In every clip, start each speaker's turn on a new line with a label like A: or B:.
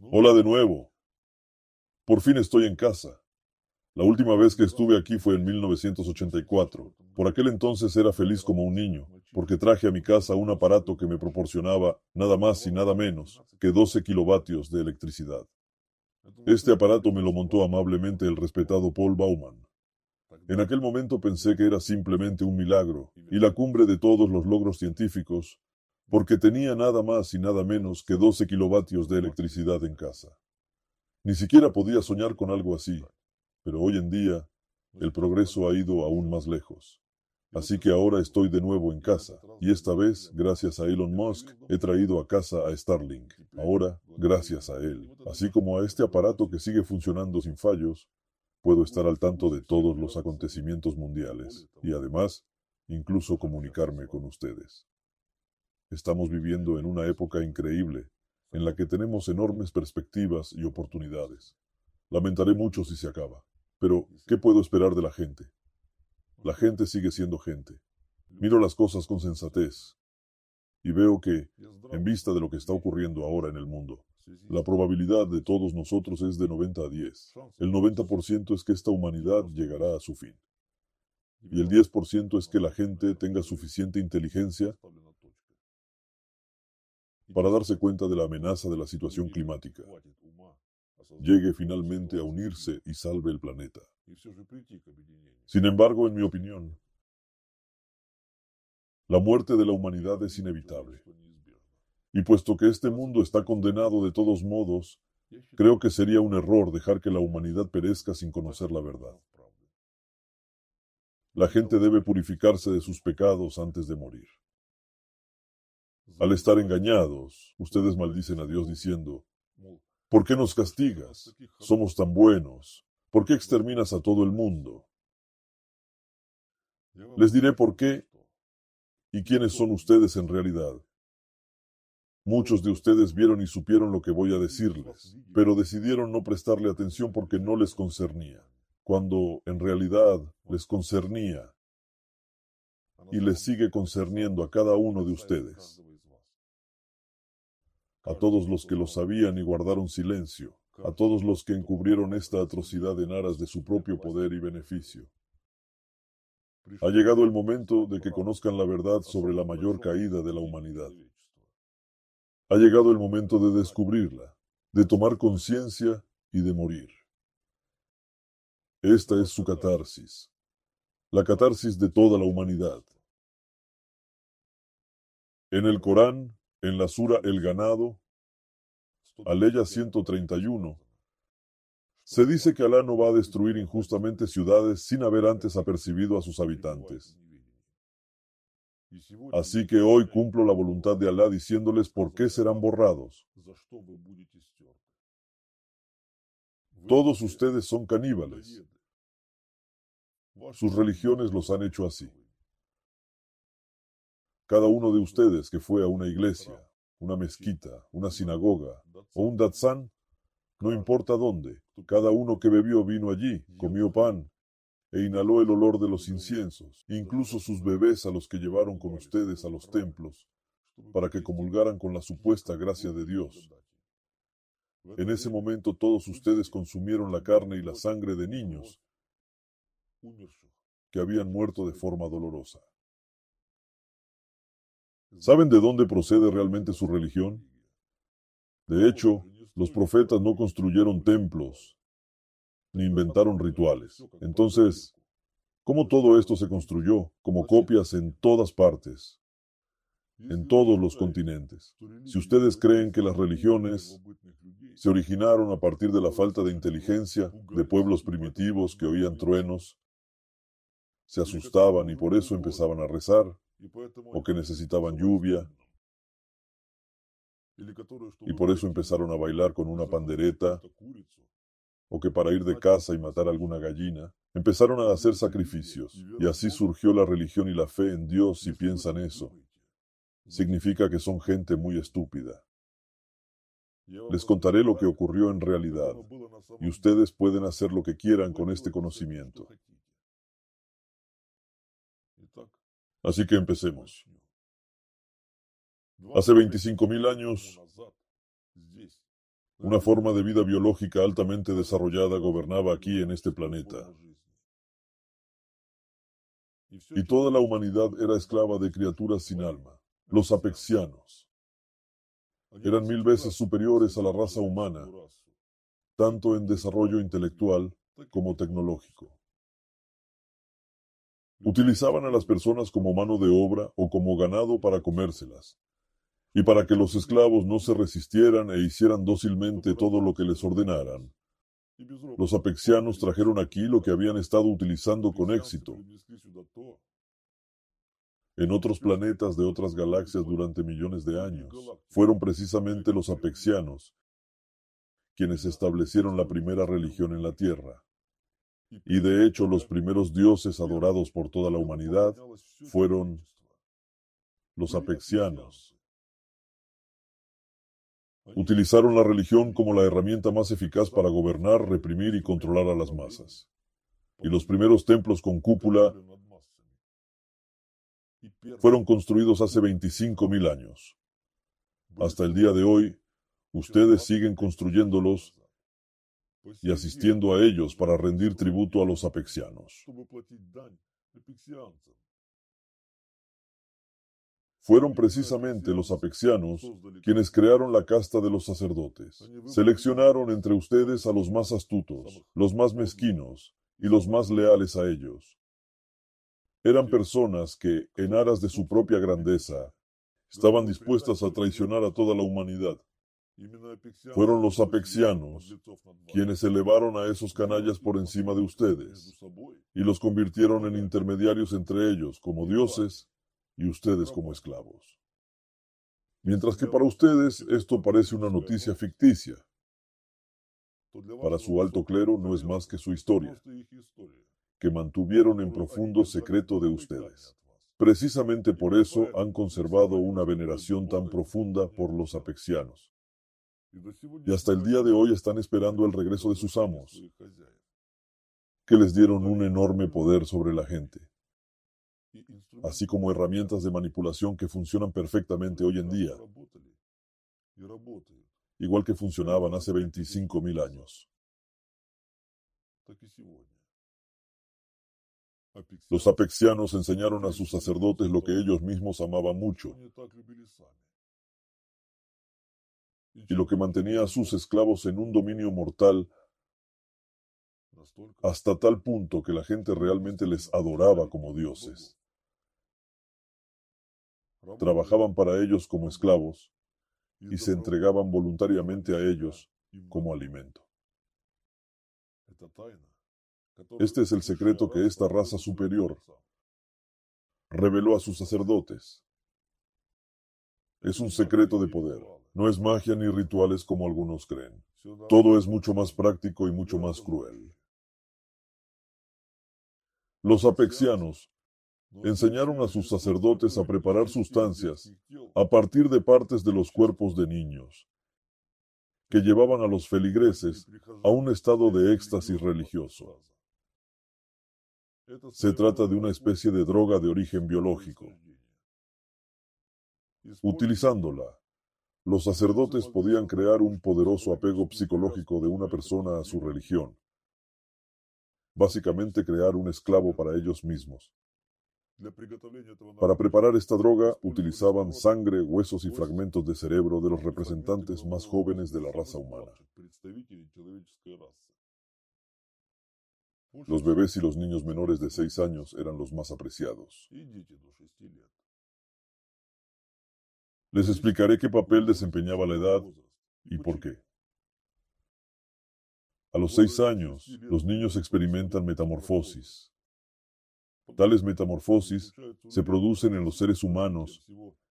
A: Hola de nuevo. Por fin estoy en casa. La última vez que estuve aquí fue en 1984. Por aquel entonces era feliz como un niño, porque traje a mi casa un aparato que me proporcionaba nada más y nada menos que 12 kilovatios de electricidad. Este aparato me lo montó amablemente el respetado Paul Baumann. En aquel momento pensé que era simplemente un milagro y la cumbre de todos los logros científicos, porque tenía nada más y nada menos que 12 kilovatios de electricidad en casa. Ni siquiera podía soñar con algo así, pero hoy en día el progreso ha ido aún más lejos. Así que ahora estoy de nuevo en casa, y esta vez, gracias a Elon Musk, he traído a casa a Starlink. Ahora, gracias a él, así como a este aparato que sigue funcionando sin fallos, puedo estar al tanto de todos los acontecimientos mundiales y además, incluso comunicarme con ustedes. Estamos viviendo en una época increíble, en la que tenemos enormes perspectivas y oportunidades. Lamentaré mucho si se acaba, pero ¿qué puedo esperar de la gente? La gente sigue siendo gente. Miro las cosas con sensatez y veo que, en vista de lo que está ocurriendo ahora en el mundo, la probabilidad de todos nosotros es de 90 a 10. El 90% es que esta humanidad llegará a su fin. Y el 10% es que la gente tenga suficiente inteligencia para darse cuenta de la amenaza de la situación climática. Llegue finalmente a unirse y salve el planeta. Sin embargo, en mi opinión, la muerte de la humanidad es inevitable. Y puesto que este mundo está condenado de todos modos, creo que sería un error dejar que la humanidad perezca sin conocer la verdad. La gente debe purificarse de sus pecados antes de morir. Al estar engañados, ustedes maldicen a Dios diciendo, ¿por qué nos castigas? Somos tan buenos. ¿Por qué exterminas a todo el mundo? Les diré por qué y quiénes son ustedes en realidad. Muchos de ustedes vieron y supieron lo que voy a decirles, pero decidieron no prestarle atención porque no les concernía, cuando en realidad les concernía y les sigue concerniendo a cada uno de ustedes. A todos los que lo sabían y guardaron silencio, a todos los que encubrieron esta atrocidad en aras de su propio poder y beneficio. Ha llegado el momento de que conozcan la verdad sobre la mayor caída de la humanidad. Ha llegado el momento de descubrirla, de tomar conciencia y de morir. Esta es su catarsis, la catarsis de toda la humanidad. En el Corán, en la Sura El Ganado, Aleya 131, se dice que Alá no va a destruir injustamente ciudades sin haber antes apercibido a sus habitantes. Así que hoy cumplo la voluntad de Alá diciéndoles por qué serán borrados. Todos ustedes son caníbales. Sus religiones los han hecho así. Cada uno de ustedes que fue a una iglesia, una mezquita, una sinagoga o un datzán, no importa dónde, cada uno que bebió vino allí, comió pan e inhaló el olor de los inciensos, incluso sus bebés a los que llevaron con ustedes a los templos, para que comulgaran con la supuesta gracia de Dios. En ese momento todos ustedes consumieron la carne y la sangre de niños que habían muerto de forma dolorosa. ¿Saben de dónde procede realmente su religión? De hecho, los profetas no construyeron templos ni inventaron rituales. Entonces, ¿cómo todo esto se construyó como copias en todas partes, en todos los continentes? Si ustedes creen que las religiones se originaron a partir de la falta de inteligencia de pueblos primitivos que oían truenos, se asustaban y por eso empezaban a rezar, o que necesitaban lluvia, y por eso empezaron a bailar con una pandereta, o que para ir de casa y matar alguna gallina, empezaron a hacer sacrificios, y así surgió la religión y la fe en Dios si piensan eso. Significa que son gente muy estúpida. Les contaré lo que ocurrió en realidad, y ustedes pueden hacer lo que quieran con este conocimiento. Así que empecemos. Hace 25.000 años, Una forma de vida biológica altamente desarrollada gobernaba aquí en este planeta. Y toda la humanidad era esclava de criaturas sin alma, los apexianos. Eran mil veces superiores a la raza humana, tanto en desarrollo intelectual como tecnológico. Utilizaban a las personas como mano de obra o como ganado para comérselas, y para que los esclavos no se resistieran e hicieran dócilmente todo lo que les ordenaran. Los apexianos trajeron aquí lo que habían estado utilizando con éxito en otros planetas de otras galaxias durante millones de años. Fueron precisamente los apexianos quienes establecieron la primera religión en la Tierra. Y de hecho los primeros dioses adorados por toda la humanidad fueron los apexianos. Utilizaron la religión como la herramienta más eficaz para gobernar, reprimir y controlar a las masas. Y los primeros templos con cúpula fueron construidos hace 25 mil años. Hasta el día de hoy, ustedes siguen construyéndolos y asistiendo a ellos para rendir tributo a los apexianos. Fueron precisamente los apexianos quienes crearon la casta de los sacerdotes. Seleccionaron entre ustedes a los más astutos, los más mezquinos y los más leales a ellos. Eran personas que, en aras de su propia grandeza, estaban dispuestas a traicionar a toda la humanidad. Fueron los apexianos quienes elevaron a esos canallas por encima de ustedes y los convirtieron en intermediarios entre ellos como dioses y ustedes como esclavos. Mientras que para ustedes esto parece una noticia ficticia, para su alto clero no es más que su historia, que mantuvieron en profundo secreto de ustedes. Precisamente por eso han conservado una veneración tan profunda por los apexianos. Y hasta el día de hoy están esperando el regreso de sus amos, que les dieron un enorme poder sobre la gente así como herramientas de manipulación que funcionan perfectamente hoy en día, igual que funcionaban hace 25 mil años. Los apexianos enseñaron a sus sacerdotes lo que ellos mismos amaban mucho y lo que mantenía a sus esclavos en un dominio mortal hasta tal punto que la gente realmente les adoraba como dioses trabajaban para ellos como esclavos y se entregaban voluntariamente a ellos como alimento. Este es el secreto que esta raza superior reveló a sus sacerdotes. Es un secreto de poder. No es magia ni rituales como algunos creen. Todo es mucho más práctico y mucho más cruel. Los apexianos enseñaron a sus sacerdotes a preparar sustancias a partir de partes de los cuerpos de niños, que llevaban a los feligreses a un estado de éxtasis religioso. Se trata de una especie de droga de origen biológico. Utilizándola, los sacerdotes podían crear un poderoso apego psicológico de una persona a su religión, básicamente crear un esclavo para ellos mismos. Para preparar esta droga utilizaban sangre, huesos y fragmentos de cerebro de los representantes más jóvenes de la raza humana. Los bebés y los niños menores de seis años eran los más apreciados. Les explicaré qué papel desempeñaba la edad y por qué. A los seis años, los niños experimentan metamorfosis, Tales metamorfosis se producen en los seres humanos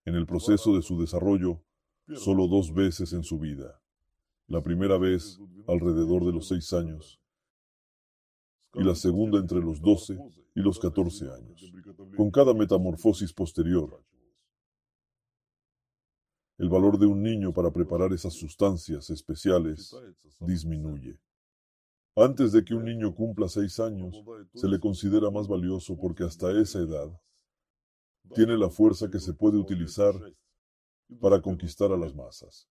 A: en el proceso de su desarrollo solo dos veces en su vida. La primera vez alrededor de los seis años y la segunda entre los doce y los catorce años. Con cada metamorfosis posterior, el valor de un niño para preparar esas sustancias especiales disminuye. Antes de que un niño cumpla seis años, se le considera más valioso porque hasta esa edad tiene la fuerza que se puede utilizar para conquistar a las masas.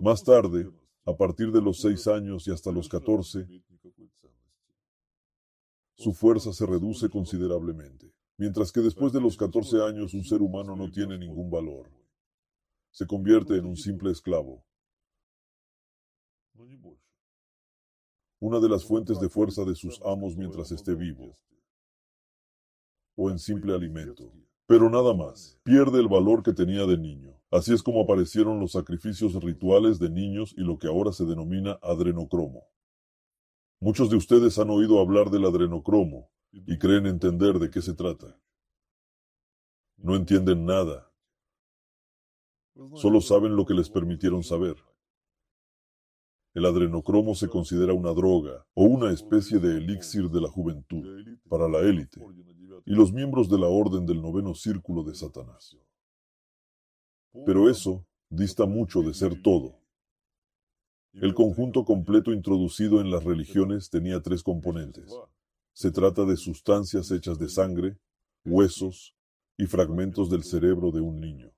A: Más tarde, a partir de los seis años y hasta los catorce, su fuerza se reduce considerablemente, mientras que después de los catorce años un ser humano no tiene ningún valor. Se convierte en un simple esclavo. Una de las fuentes de fuerza de sus amos mientras esté vivo. O en simple alimento. Pero nada más. Pierde el valor que tenía de niño. Así es como aparecieron los sacrificios rituales de niños y lo que ahora se denomina adrenocromo. Muchos de ustedes han oído hablar del adrenocromo y creen entender de qué se trata. No entienden nada. Solo saben lo que les permitieron saber. El adrenocromo se considera una droga o una especie de elixir de la juventud para la élite y los miembros de la orden del noveno círculo de Satanás. Pero eso dista mucho de ser todo. El conjunto completo introducido en las religiones tenía tres componentes. Se trata de sustancias hechas de sangre, huesos y fragmentos del cerebro de un niño.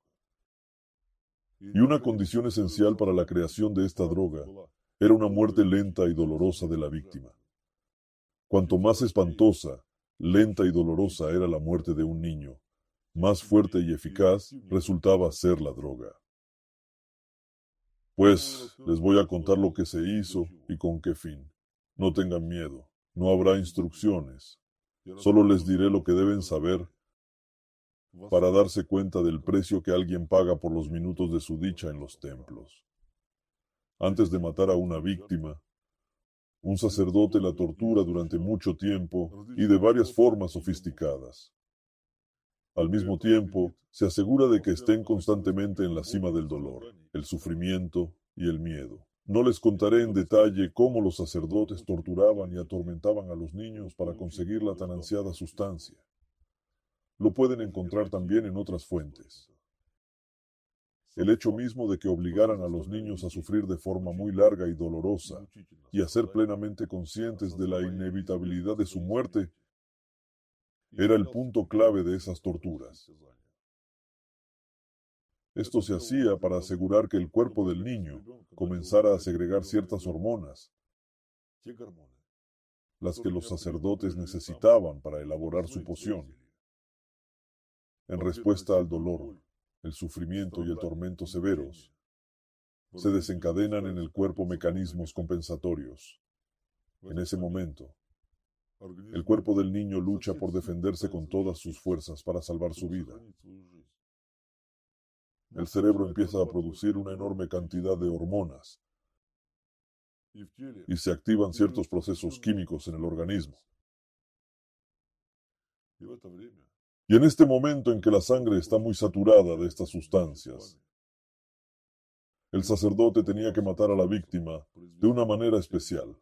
A: Y una condición esencial para la creación de esta droga era una muerte lenta y dolorosa de la víctima. Cuanto más espantosa, lenta y dolorosa era la muerte de un niño, más fuerte y eficaz resultaba ser la droga. Pues les voy a contar lo que se hizo y con qué fin. No tengan miedo, no habrá instrucciones. Solo les diré lo que deben saber para darse cuenta del precio que alguien paga por los minutos de su dicha en los templos. Antes de matar a una víctima, un sacerdote la tortura durante mucho tiempo y de varias formas sofisticadas. Al mismo tiempo, se asegura de que estén constantemente en la cima del dolor, el sufrimiento y el miedo. No les contaré en detalle cómo los sacerdotes torturaban y atormentaban a los niños para conseguir la tan ansiada sustancia. Lo pueden encontrar también en otras fuentes. El hecho mismo de que obligaran a los niños a sufrir de forma muy larga y dolorosa y a ser plenamente conscientes de la inevitabilidad de su muerte era el punto clave de esas torturas. Esto se hacía para asegurar que el cuerpo del niño comenzara a segregar ciertas hormonas, las que los sacerdotes necesitaban para elaborar su poción, en respuesta al dolor, el sufrimiento y el tormento severos. Se desencadenan en el cuerpo mecanismos compensatorios. En ese momento, el cuerpo del niño lucha por defenderse con todas sus fuerzas para salvar su vida. El cerebro empieza a producir una enorme cantidad de hormonas y se activan ciertos procesos químicos en el organismo. Y en este momento en que la sangre está muy saturada de estas sustancias, el sacerdote tenía que matar a la víctima de una manera especial.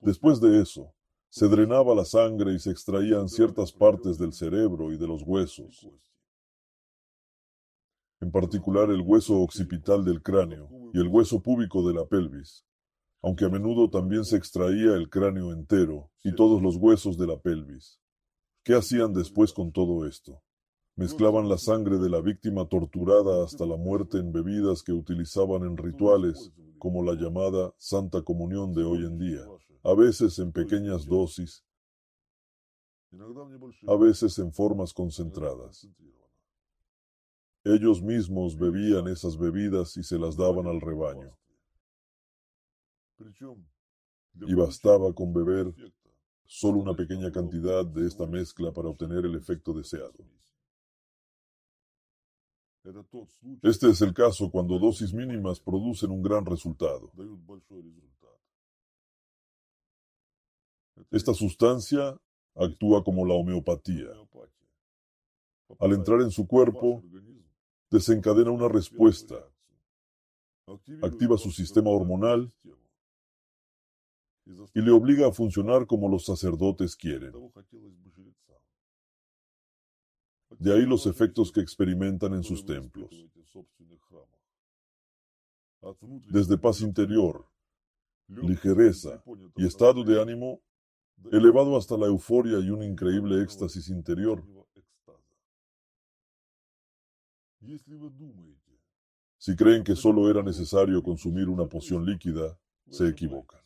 A: Después de eso, se drenaba la sangre y se extraían ciertas partes del cerebro y de los huesos, en particular el hueso occipital del cráneo y el hueso púbico de la pelvis, aunque a menudo también se extraía el cráneo entero y todos los huesos de la pelvis. ¿Qué hacían después con todo esto? Mezclaban la sangre de la víctima torturada hasta la muerte en bebidas que utilizaban en rituales, como la llamada Santa Comunión de hoy en día, a veces en pequeñas dosis, a veces en formas concentradas. Ellos mismos bebían esas bebidas y se las daban al rebaño. Y bastaba con beber solo una pequeña cantidad de esta mezcla para obtener el efecto deseado. Este es el caso cuando dosis mínimas producen un gran resultado. Esta sustancia actúa como la homeopatía. Al entrar en su cuerpo, desencadena una respuesta, activa su sistema hormonal y le obliga a funcionar como los sacerdotes quieren. De ahí los efectos que experimentan en sus templos. Desde paz interior, ligereza y estado de ánimo elevado hasta la euforia y un increíble éxtasis interior. Si creen que solo era necesario consumir una poción líquida, se equivocan.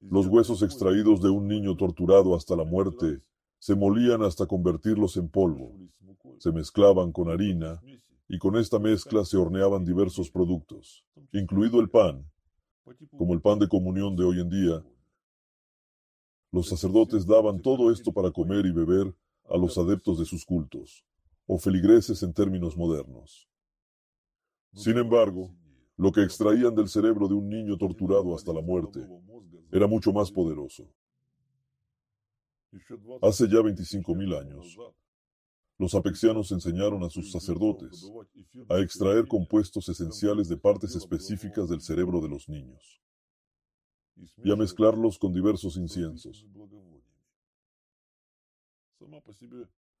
A: Los huesos extraídos de un niño torturado hasta la muerte se molían hasta convertirlos en polvo, se mezclaban con harina y con esta mezcla se horneaban diversos productos, incluido el pan, como el pan de comunión de hoy en día. Los sacerdotes daban todo esto para comer y beber a los adeptos de sus cultos, o feligreses en términos modernos. Sin embargo, lo que extraían del cerebro de un niño torturado hasta la muerte era mucho más poderoso. Hace ya 25.000 años, los apexianos enseñaron a sus sacerdotes a extraer compuestos esenciales de partes específicas del cerebro de los niños y a mezclarlos con diversos inciensos.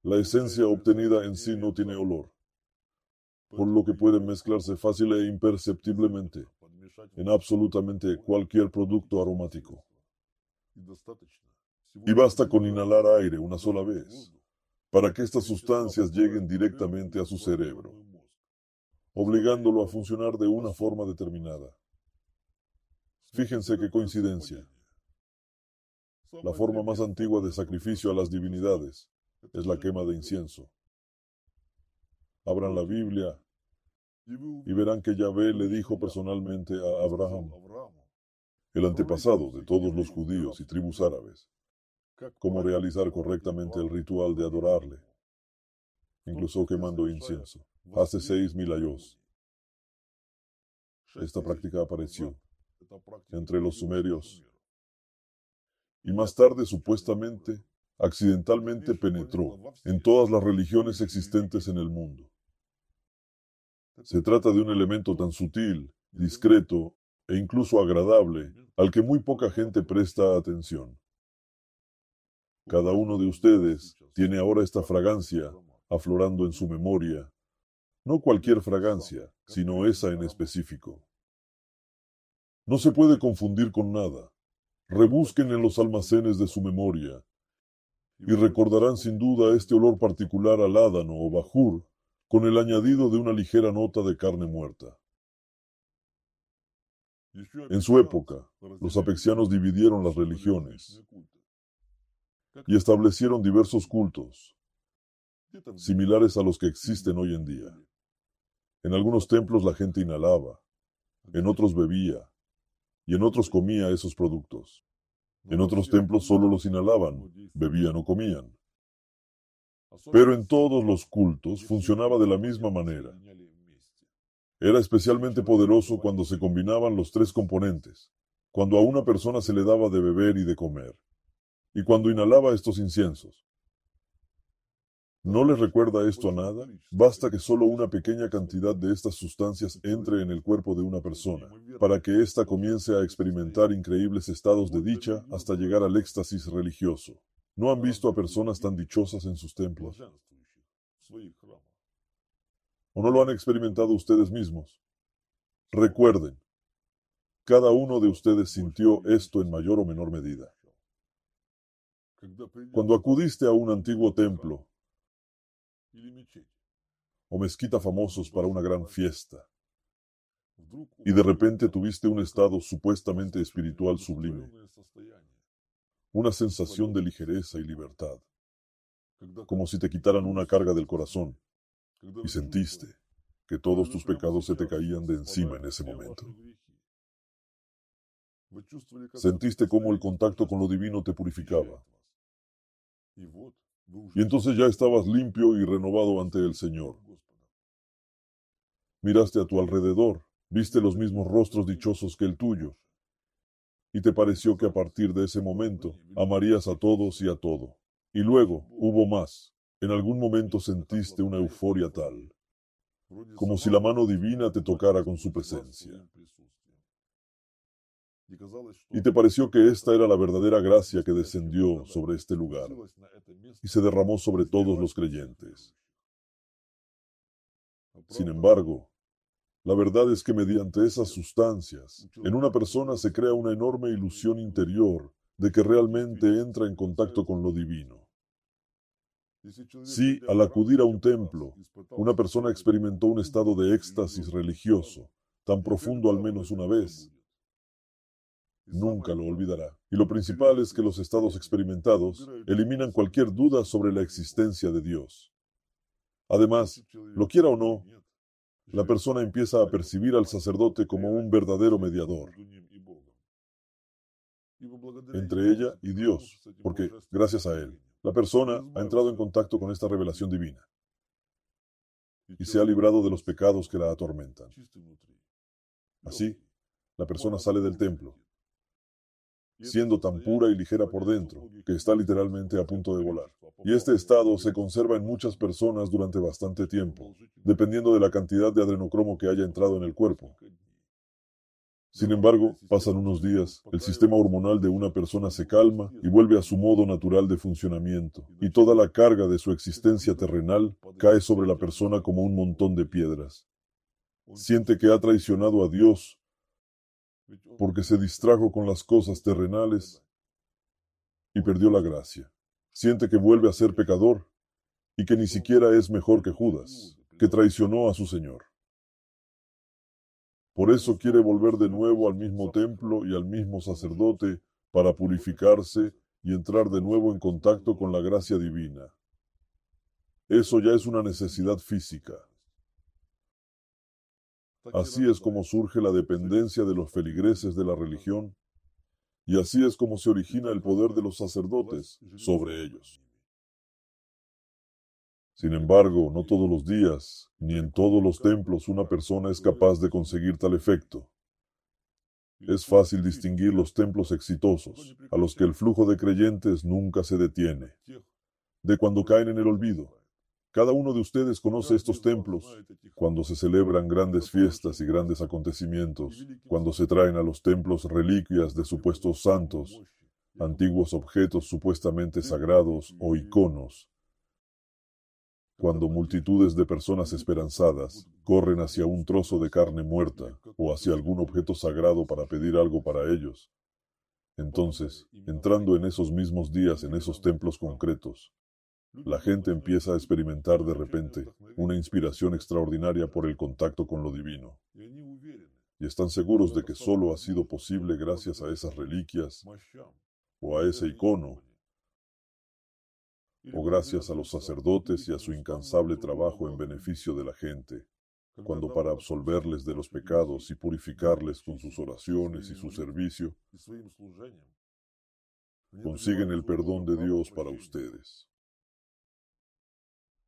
A: La esencia obtenida en sí no tiene olor, por lo que puede mezclarse fácil e imperceptiblemente en absolutamente cualquier producto aromático. Y basta con inhalar aire una sola vez para que estas sustancias lleguen directamente a su cerebro, obligándolo a funcionar de una forma determinada. Fíjense qué coincidencia. La forma más antigua de sacrificio a las divinidades es la quema de incienso. Abran la Biblia y verán que Yahvé le dijo personalmente a Abraham, el antepasado de todos los judíos y tribus árabes, cómo realizar correctamente el ritual de adorarle, incluso quemando incienso, hace seis mil años. Esta práctica apareció entre los sumerios y más tarde supuestamente accidentalmente penetró en todas las religiones existentes en el mundo. Se trata de un elemento tan sutil, discreto e incluso agradable al que muy poca gente presta atención. Cada uno de ustedes tiene ahora esta fragancia aflorando en su memoria, no cualquier fragancia, sino esa en específico. No se puede confundir con nada. Rebusquen en los almacenes de su memoria y recordarán sin duda este olor particular al ádano o bajur con el añadido de una ligera nota de carne muerta. En su época, los apexianos dividieron las religiones y establecieron diversos cultos, similares a los que existen hoy en día. En algunos templos la gente inhalaba, en otros bebía, y en otros comía esos productos. En otros templos solo los inhalaban, bebían o comían. Pero en todos los cultos funcionaba de la misma manera. Era especialmente poderoso cuando se combinaban los tres componentes, cuando a una persona se le daba de beber y de comer, y cuando inhalaba estos inciensos. ¿No les recuerda esto a nada? Basta que solo una pequeña cantidad de estas sustancias entre en el cuerpo de una persona para que ésta comience a experimentar increíbles estados de dicha hasta llegar al éxtasis religioso. ¿No han visto a personas tan dichosas en sus templos? ¿O no lo han experimentado ustedes mismos? Recuerden, cada uno de ustedes sintió esto en mayor o menor medida. Cuando acudiste a un antiguo templo o mezquita famosos para una gran fiesta, y de repente tuviste un estado supuestamente espiritual sublime, una sensación de ligereza y libertad, como si te quitaran una carga del corazón, y sentiste que todos tus pecados se te caían de encima en ese momento. Sentiste cómo el contacto con lo divino te purificaba. Y entonces ya estabas limpio y renovado ante el Señor. Miraste a tu alrededor, viste los mismos rostros dichosos que el tuyo, y te pareció que a partir de ese momento amarías a todos y a todo. Y luego hubo más. En algún momento sentiste una euforia tal, como si la mano divina te tocara con su presencia. Y te pareció que esta era la verdadera gracia que descendió sobre este lugar y se derramó sobre todos los creyentes. Sin embargo, la verdad es que mediante esas sustancias, en una persona se crea una enorme ilusión interior de que realmente entra en contacto con lo divino. Si al acudir a un templo, una persona experimentó un estado de éxtasis religioso, tan profundo al menos una vez, nunca lo olvidará. Y lo principal es que los estados experimentados eliminan cualquier duda sobre la existencia de Dios. Además, lo quiera o no, la persona empieza a percibir al sacerdote como un verdadero mediador entre ella y Dios, porque gracias a él, la persona ha entrado en contacto con esta revelación divina y se ha librado de los pecados que la atormentan. Así, la persona sale del templo, siendo tan pura y ligera por dentro, que está literalmente a punto de volar. Y este estado se conserva en muchas personas durante bastante tiempo, dependiendo de la cantidad de adrenocromo que haya entrado en el cuerpo. Sin embargo, pasan unos días, el sistema hormonal de una persona se calma y vuelve a su modo natural de funcionamiento, y toda la carga de su existencia terrenal cae sobre la persona como un montón de piedras. Siente que ha traicionado a Dios porque se distrajo con las cosas terrenales y perdió la gracia. Siente que vuelve a ser pecador y que ni siquiera es mejor que Judas, que traicionó a su Señor. Por eso quiere volver de nuevo al mismo templo y al mismo sacerdote para purificarse y entrar de nuevo en contacto con la gracia divina. Eso ya es una necesidad física. Así es como surge la dependencia de los feligreses de la religión y así es como se origina el poder de los sacerdotes sobre ellos. Sin embargo, no todos los días, ni en todos los templos una persona es capaz de conseguir tal efecto. Es fácil distinguir los templos exitosos, a los que el flujo de creyentes nunca se detiene, de cuando caen en el olvido. Cada uno de ustedes conoce estos templos cuando se celebran grandes fiestas y grandes acontecimientos, cuando se traen a los templos reliquias de supuestos santos, antiguos objetos supuestamente sagrados o iconos, cuando multitudes de personas esperanzadas corren hacia un trozo de carne muerta o hacia algún objeto sagrado para pedir algo para ellos. Entonces, entrando en esos mismos días en esos templos concretos, la gente empieza a experimentar de repente una inspiración extraordinaria por el contacto con lo divino. Y están seguros de que solo ha sido posible gracias a esas reliquias o a ese icono o gracias a los sacerdotes y a su incansable trabajo en beneficio de la gente, cuando para absolverles de los pecados y purificarles con sus oraciones y su servicio, consiguen el perdón de Dios para ustedes.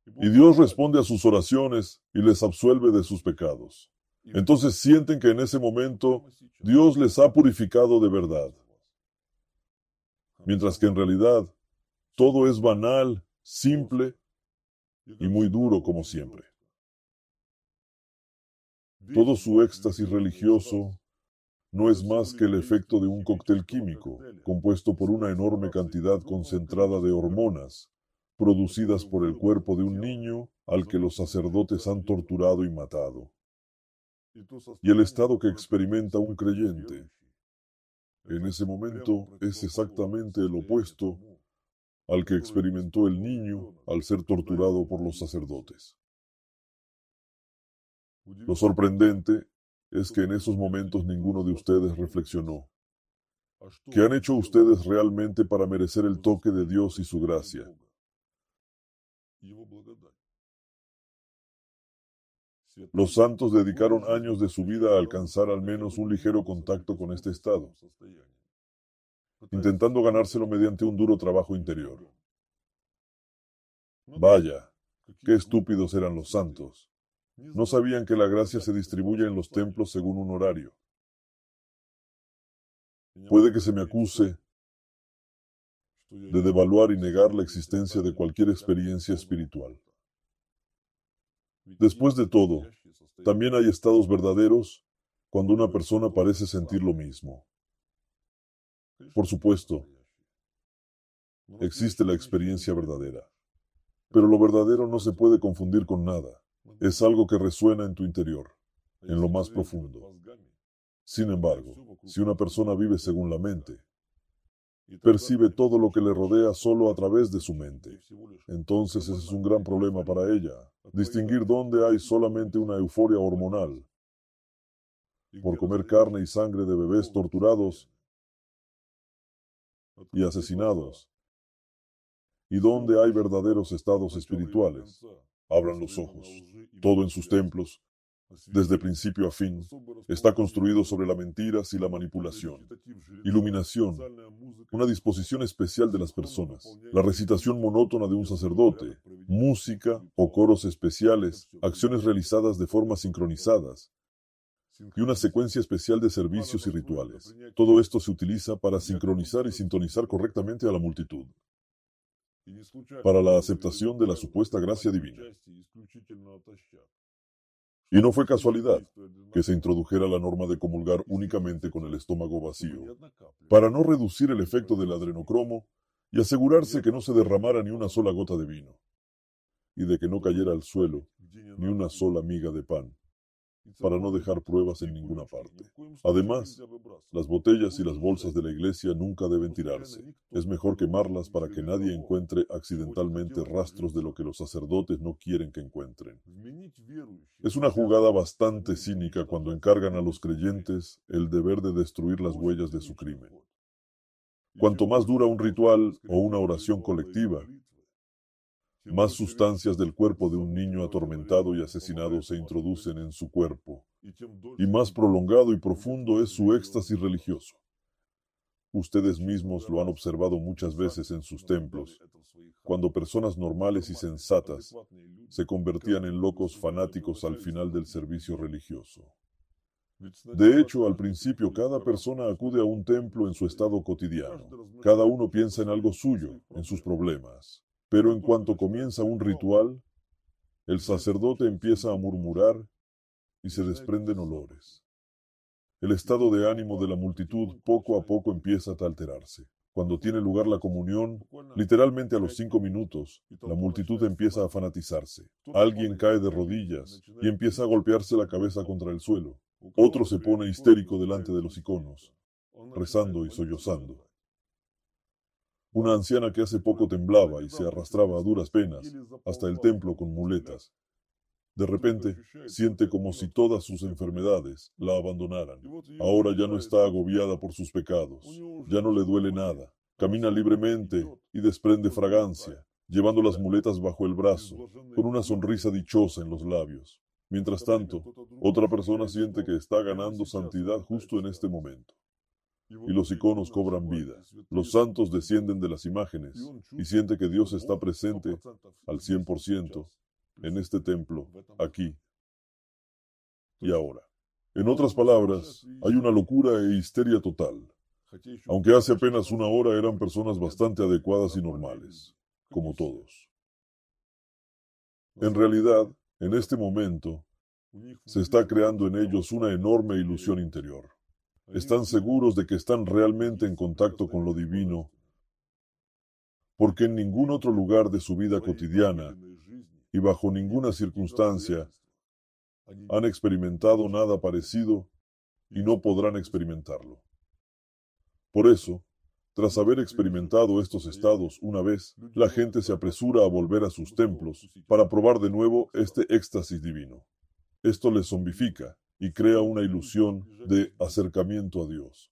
A: Y Dios responde a sus oraciones y les absuelve de sus pecados. Entonces sienten que en ese momento Dios les ha purificado de verdad. Mientras que en realidad todo es banal, simple y muy duro como siempre. Todo su éxtasis religioso no es más que el efecto de un cóctel químico compuesto por una enorme cantidad concentrada de hormonas producidas por el cuerpo de un niño al que los sacerdotes han torturado y matado. Y el estado que experimenta un creyente en ese momento es exactamente el opuesto al que experimentó el niño al ser torturado por los sacerdotes. Lo sorprendente es que en esos momentos ninguno de ustedes reflexionó. ¿Qué han hecho ustedes realmente para merecer el toque de Dios y su gracia? Los santos dedicaron años de su vida a alcanzar al menos un ligero contacto con este estado intentando ganárselo mediante un duro trabajo interior. Vaya, qué estúpidos eran los santos. No sabían que la gracia se distribuye en los templos según un horario. Puede que se me acuse de devaluar y negar la existencia de cualquier experiencia espiritual. Después de todo, también hay estados verdaderos cuando una persona parece sentir lo mismo. Por supuesto, existe la experiencia verdadera. Pero lo verdadero no se puede confundir con nada. Es algo que resuena en tu interior, en lo más profundo. Sin embargo, si una persona vive según la mente, percibe todo lo que le rodea solo a través de su mente. Entonces ese es un gran problema para ella, distinguir dónde hay solamente una euforia hormonal por comer carne y sangre de bebés torturados y asesinados, y dónde hay verdaderos estados espirituales. Abran los ojos, todo en sus templos, desde principio a fin, está construido sobre la mentiras y la manipulación. Iluminación, una disposición especial de las personas, la recitación monótona de un sacerdote, música o coros especiales, acciones realizadas de forma sincronizadas, y una secuencia especial de servicios y rituales. Todo esto se utiliza para sincronizar y sintonizar correctamente a la multitud, para la aceptación de la supuesta gracia divina. Y no fue casualidad que se introdujera la norma de comulgar únicamente con el estómago vacío, para no reducir el efecto del adrenocromo y asegurarse que no se derramara ni una sola gota de vino, y de que no cayera al suelo ni una sola miga de pan para no dejar pruebas en ninguna parte. Además, las botellas y las bolsas de la iglesia nunca deben tirarse. Es mejor quemarlas para que nadie encuentre accidentalmente rastros de lo que los sacerdotes no quieren que encuentren. Es una jugada bastante cínica cuando encargan a los creyentes el deber de destruir las huellas de su crimen. Cuanto más dura un ritual o una oración colectiva, más sustancias del cuerpo de un niño atormentado y asesinado se introducen en su cuerpo, y más prolongado y profundo es su éxtasis religioso. Ustedes mismos lo han observado muchas veces en sus templos, cuando personas normales y sensatas se convertían en locos fanáticos al final del servicio religioso. De hecho, al principio cada persona acude a un templo en su estado cotidiano. Cada uno piensa en algo suyo, en sus problemas. Pero en cuanto comienza un ritual, el sacerdote empieza a murmurar y se desprenden olores. El estado de ánimo de la multitud poco a poco empieza a alterarse. Cuando tiene lugar la comunión, literalmente a los cinco minutos, la multitud empieza a fanatizarse. Alguien cae de rodillas y empieza a golpearse la cabeza contra el suelo. Otro se pone histérico delante de los iconos, rezando y sollozando. Una anciana que hace poco temblaba y se arrastraba a duras penas hasta el templo con muletas. De repente siente como si todas sus enfermedades la abandonaran. Ahora ya no está agobiada por sus pecados, ya no le duele nada. Camina libremente y desprende fragancia, llevando las muletas bajo el brazo, con una sonrisa dichosa en los labios. Mientras tanto, otra persona siente que está ganando santidad justo en este momento y los iconos cobran vida. Los santos descienden de las imágenes y siente que Dios está presente al 100% en este templo, aquí y ahora. En otras palabras, hay una locura e histeria total. Aunque hace apenas una hora eran personas bastante adecuadas y normales, como todos. En realidad, en este momento, se está creando en ellos una enorme ilusión interior están seguros de que están realmente en contacto con lo divino, porque en ningún otro lugar de su vida cotidiana y bajo ninguna circunstancia han experimentado nada parecido y no podrán experimentarlo. Por eso, tras haber experimentado estos estados una vez, la gente se apresura a volver a sus templos para probar de nuevo este éxtasis divino. Esto les zombifica y crea una ilusión de acercamiento a Dios.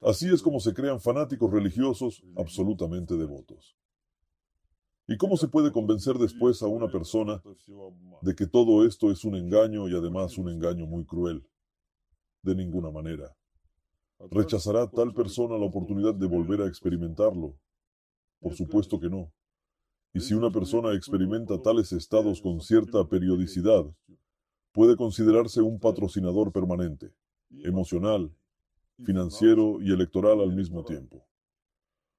A: Así es como se crean fanáticos religiosos absolutamente devotos. ¿Y cómo se puede convencer después a una persona de que todo esto es un engaño y además un engaño muy cruel? De ninguna manera. ¿Rechazará tal persona la oportunidad de volver a experimentarlo? Por supuesto que no. Y si una persona experimenta tales estados con cierta periodicidad, puede considerarse un patrocinador permanente, emocional, financiero y electoral al mismo tiempo.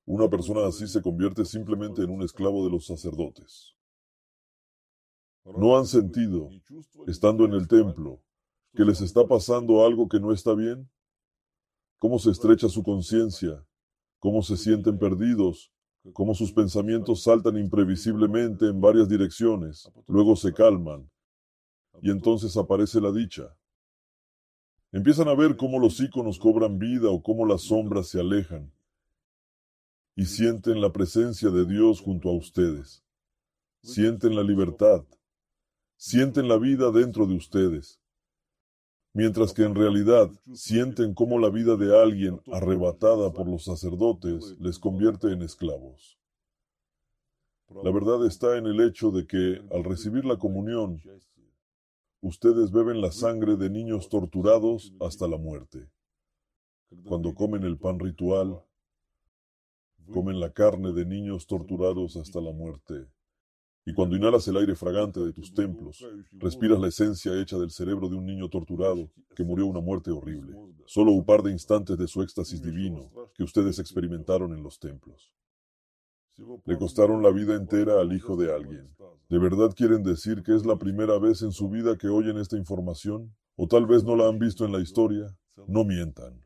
A: Una persona así se convierte simplemente en un esclavo de los sacerdotes. ¿No han sentido, estando en el templo, que les está pasando algo que no está bien? ¿Cómo se estrecha su conciencia? ¿Cómo se sienten perdidos? ¿Cómo sus pensamientos saltan imprevisiblemente en varias direcciones? Luego se calman, y entonces aparece la dicha. Empiezan a ver cómo los íconos cobran vida o cómo las sombras se alejan. y sienten la presencia de Dios junto a ustedes. Sienten la libertad. Sienten la vida dentro de ustedes. Mientras que en realidad sienten cómo la vida de alguien arrebatada por los sacerdotes les convierte en esclavos. La verdad está en el hecho de que, al recibir la comunión, ustedes beben la sangre de niños torturados hasta la muerte. Cuando comen el pan ritual, comen la carne de niños torturados hasta la muerte. Y cuando inhalas el aire fragante de tus templos, respiras la esencia hecha del cerebro de un niño torturado que murió una muerte horrible, solo un par de instantes de su éxtasis divino que ustedes experimentaron en los templos. Le costaron la vida entera al hijo de alguien. ¿De verdad quieren decir que es la primera vez en su vida que oyen esta información? ¿O tal vez no la han visto en la historia? No mientan.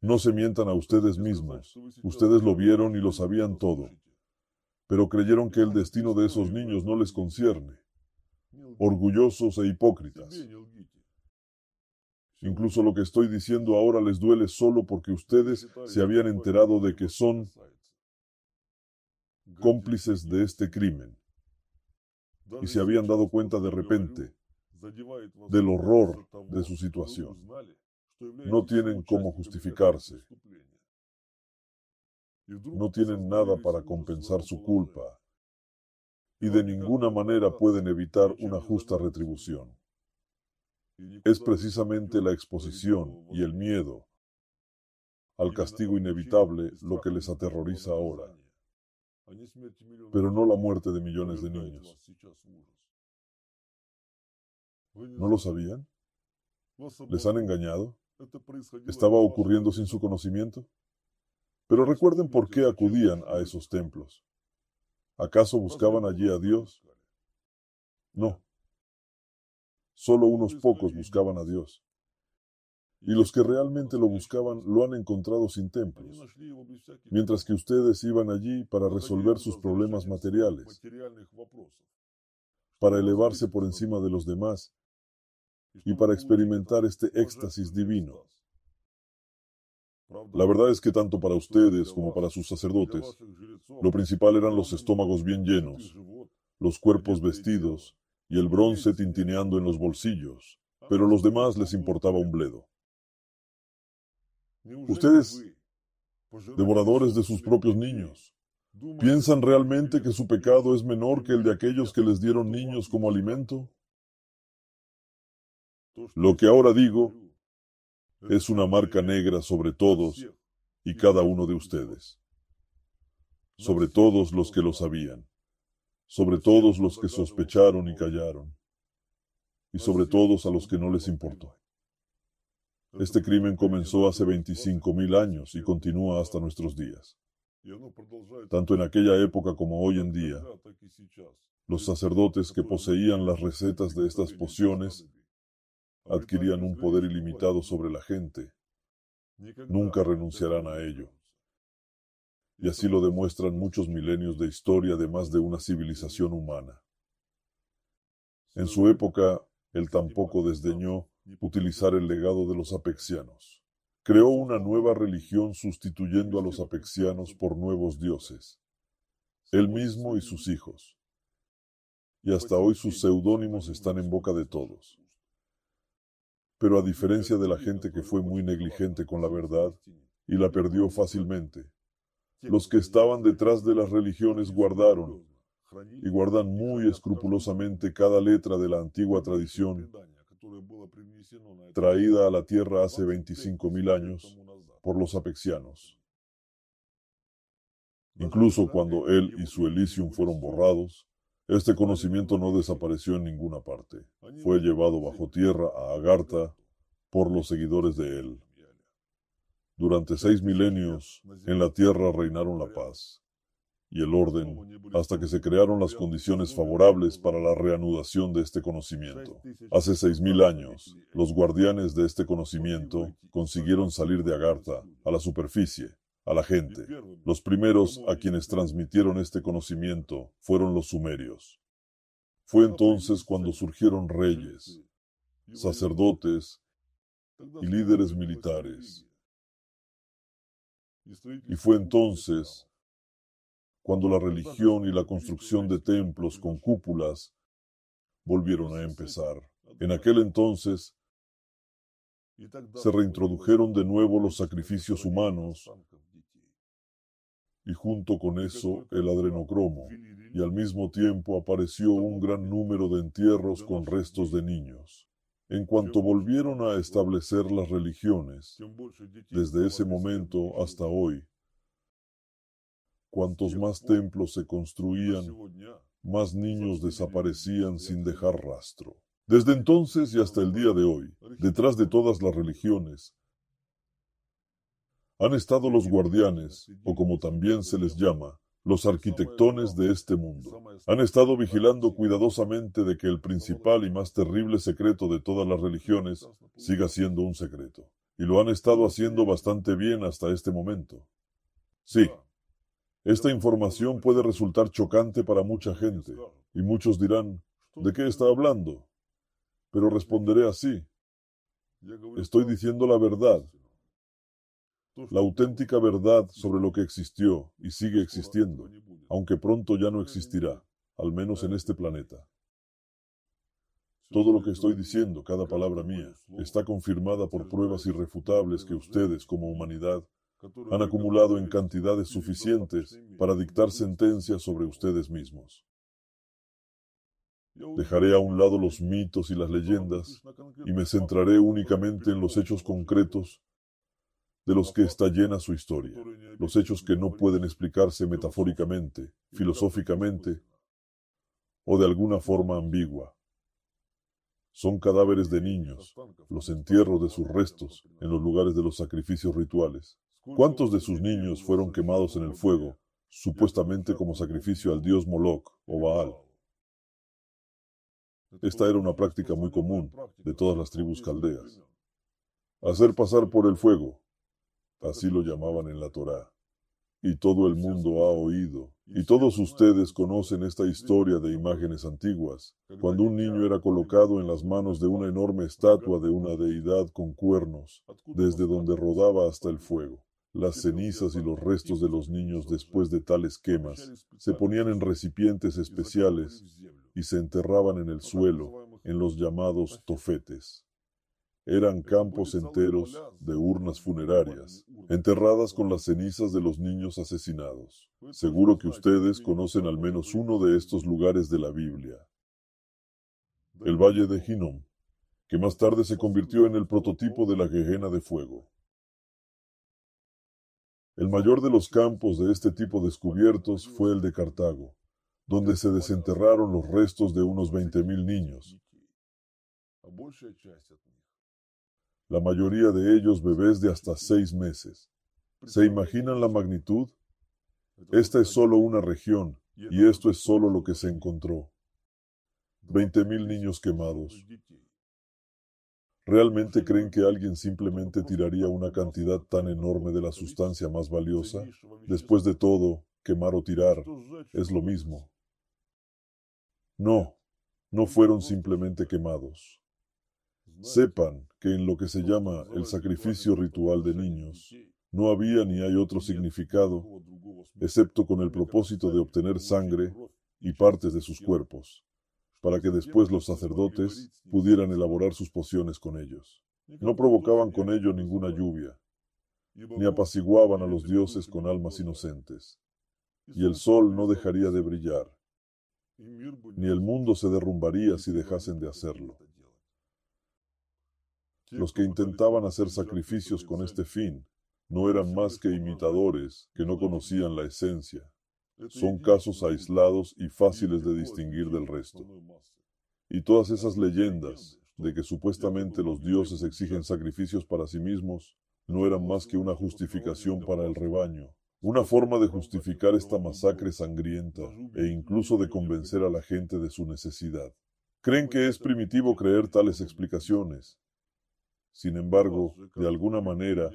A: No se mientan a ustedes mismos. Ustedes lo vieron y lo sabían todo. Pero creyeron que el destino de esos niños no les concierne. Orgullosos e hipócritas. Incluso lo que estoy diciendo ahora les duele solo porque ustedes se habían enterado de que son cómplices de este crimen y se habían dado cuenta de repente del horror de su situación. No tienen cómo justificarse. No tienen nada para compensar su culpa y de ninguna manera pueden evitar una justa retribución. Es precisamente la exposición y el miedo al castigo inevitable lo que les aterroriza ahora, pero no la muerte de millones de niños. ¿No lo sabían? ¿Les han engañado? ¿Estaba ocurriendo sin su conocimiento? Pero recuerden por qué acudían a esos templos. ¿Acaso buscaban allí a Dios? No. Solo unos pocos buscaban a Dios. Y los que realmente lo buscaban lo han encontrado sin templos, mientras que ustedes iban allí para resolver sus problemas materiales, para elevarse por encima de los demás y para experimentar este éxtasis divino. La verdad es que tanto para ustedes como para sus sacerdotes, lo principal eran los estómagos bien llenos, los cuerpos vestidos y el bronce tintineando en los bolsillos, pero a los demás les importaba un bledo. Ustedes, devoradores de sus propios niños, ¿piensan realmente que su pecado es menor que el de aquellos que les dieron niños como alimento? Lo que ahora digo es una marca negra sobre todos y cada uno de ustedes, sobre todos los que lo sabían sobre todos los que sospecharon y callaron, y sobre todos a los que no les importó. Este crimen comenzó hace 25 mil años y continúa hasta nuestros días. Tanto en aquella época como hoy en día, los sacerdotes que poseían las recetas de estas pociones adquirían un poder ilimitado sobre la gente. Nunca renunciarán a ello y así lo demuestran muchos milenios de historia de más de una civilización humana. En su época, él tampoco desdeñó utilizar el legado de los apexianos. Creó una nueva religión sustituyendo a los apexianos por nuevos dioses, él mismo y sus hijos. Y hasta hoy sus seudónimos están en boca de todos. Pero a diferencia de la gente que fue muy negligente con la verdad y la perdió fácilmente, los que estaban detrás de las religiones guardaron y guardan muy escrupulosamente cada letra de la antigua tradición traída a la tierra hace 25 mil años por los apexianos. Incluso cuando él y su Elysium fueron borrados, este conocimiento no desapareció en ninguna parte. Fue llevado bajo tierra a Agartha por los seguidores de él. Durante seis milenios en la tierra reinaron la paz y el orden hasta que se crearon las condiciones favorables para la reanudación de este conocimiento. Hace seis mil años, los guardianes de este conocimiento consiguieron salir de Agartha a la superficie, a la gente. Los primeros a quienes transmitieron este conocimiento fueron los sumerios. Fue entonces cuando surgieron reyes, sacerdotes y líderes militares Y fue entonces cuando la religión y la construcción de templos con cúpulas volvieron a empezar. En aquel entonces se reintrodujeron de nuevo los sacrificios humanos y junto con eso el adrenocromo, y al mismo tiempo apareció un gran número de entierros con restos de niños. En cuanto volvieron a establecer las religiones, desde ese momento hasta hoy, cuantos más templos se construían, más niños desaparecían sin dejar rastro. Desde entonces y hasta el día de hoy, detrás de todas las religiones, han estado los guardianes, o como también se les llama, los arquitectones de este mundo. Han estado vigilando cuidadosamente de que el principal y más terrible secreto de todas las religiones siga siendo un secreto. Y lo han estado haciendo bastante bien hasta este momento. Sí, esta información puede resultar chocante para mucha gente, y muchos dirán, ¿de qué está hablando? Pero responderé así. Estoy diciendo la verdad, la auténtica verdad sobre lo que existió y sigue existiendo, aunque pronto ya no existirá, al menos en este planeta. Todo lo que estoy diciendo, cada palabra mía, está confirmada por pruebas irrefutables que ustedes, como humanidad, han acumulado en cantidades suficientes para dictar sentencias sobre ustedes mismos. Dejaré a un lado los mitos y las leyendas y me centraré únicamente en los hechos concretos de los que está llena su historia, los hechos que no pueden explicarse metafóricamente, filosóficamente o de alguna forma ambigua. Son cadáveres de niños, los entierros de sus restos en los lugares de los sacrificios rituales. ¿Cuántos de sus niños fueron quemados en el fuego, supuestamente como sacrificio al dios Moloch o Baal? Esta era una práctica muy común de todas las tribus caldeas. Hacer pasar por el fuego, Así lo llamaban en la Torá. Y todo el mundo ha oído, y todos ustedes conocen esta historia de imágenes antiguas, cuando un niño era colocado en las manos de una enorme estatua de una deidad con cuernos, desde donde rodaba hasta el fuego. Las cenizas y los restos de los niños después de tales quemas se ponían en recipientes especiales y se enterraban en el suelo, en los llamados tofetes. Eran campos enteros de urnas funerarias, enterradas con las cenizas de los niños asesinados. Seguro que ustedes conocen al menos uno de estos lugares de la Biblia. El Valle de Hinnom, que más tarde se convirtió en el prototipo de la Gehenna de fuego. El mayor de los campos de este tipo descubiertos fue el de Cartago, donde se desenterraron los restos de unos 20.000 niños la mayoría de ellos bebés de hasta seis meses. ¿Se imaginan la magnitud? Esta es solo una región y esto es solo lo que se encontró. Veinte mil niños quemados. ¿Realmente creen que alguien simplemente tiraría una cantidad tan enorme de la sustancia más valiosa? Después de todo, quemar o tirar es lo mismo. No, no fueron simplemente quemados. Sepan que en lo que se llama el sacrificio ritual de niños, no había ni hay otro significado, excepto con el propósito de obtener sangre y partes de sus cuerpos, para que después los sacerdotes pudieran elaborar sus pociones con ellos. No provocaban con ello ninguna lluvia, ni apaciguaban a los dioses con almas inocentes, y el sol no dejaría de brillar, ni el mundo se derrumbaría si dejasen de hacerlo. Los que intentaban hacer sacrificios con este fin no eran más que imitadores que no conocían la esencia. Son casos aislados y fáciles de distinguir del resto. Y todas esas leyendas de que supuestamente los dioses exigen sacrificios para sí mismos no eran más que una justificación para el rebaño, una forma de justificar esta masacre sangrienta e incluso de convencer a la gente de su necesidad. Creen que es primitivo creer tales explicaciones, sin embargo, de alguna manera,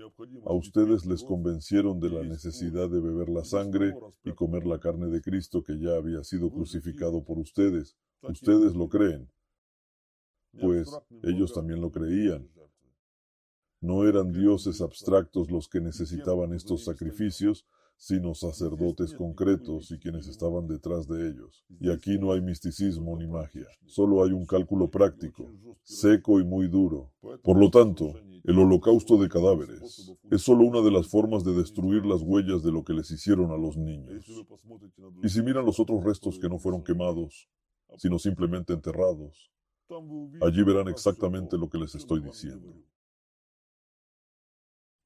A: a ustedes les convencieron de la necesidad de beber la sangre y comer la carne de Cristo que ya había sido crucificado por ustedes. Ustedes lo creen. Pues ellos también lo creían. No eran dioses abstractos los que necesitaban estos sacrificios, sino sacerdotes concretos y quienes estaban detrás de ellos. Y aquí no hay misticismo ni magia, solo hay un cálculo práctico, seco y muy duro. Por lo tanto, el holocausto de cadáveres es solo una de las formas de destruir las huellas de lo que les hicieron a los niños. Y si miran los otros restos que no fueron quemados, sino simplemente enterrados, allí verán exactamente lo que les estoy diciendo.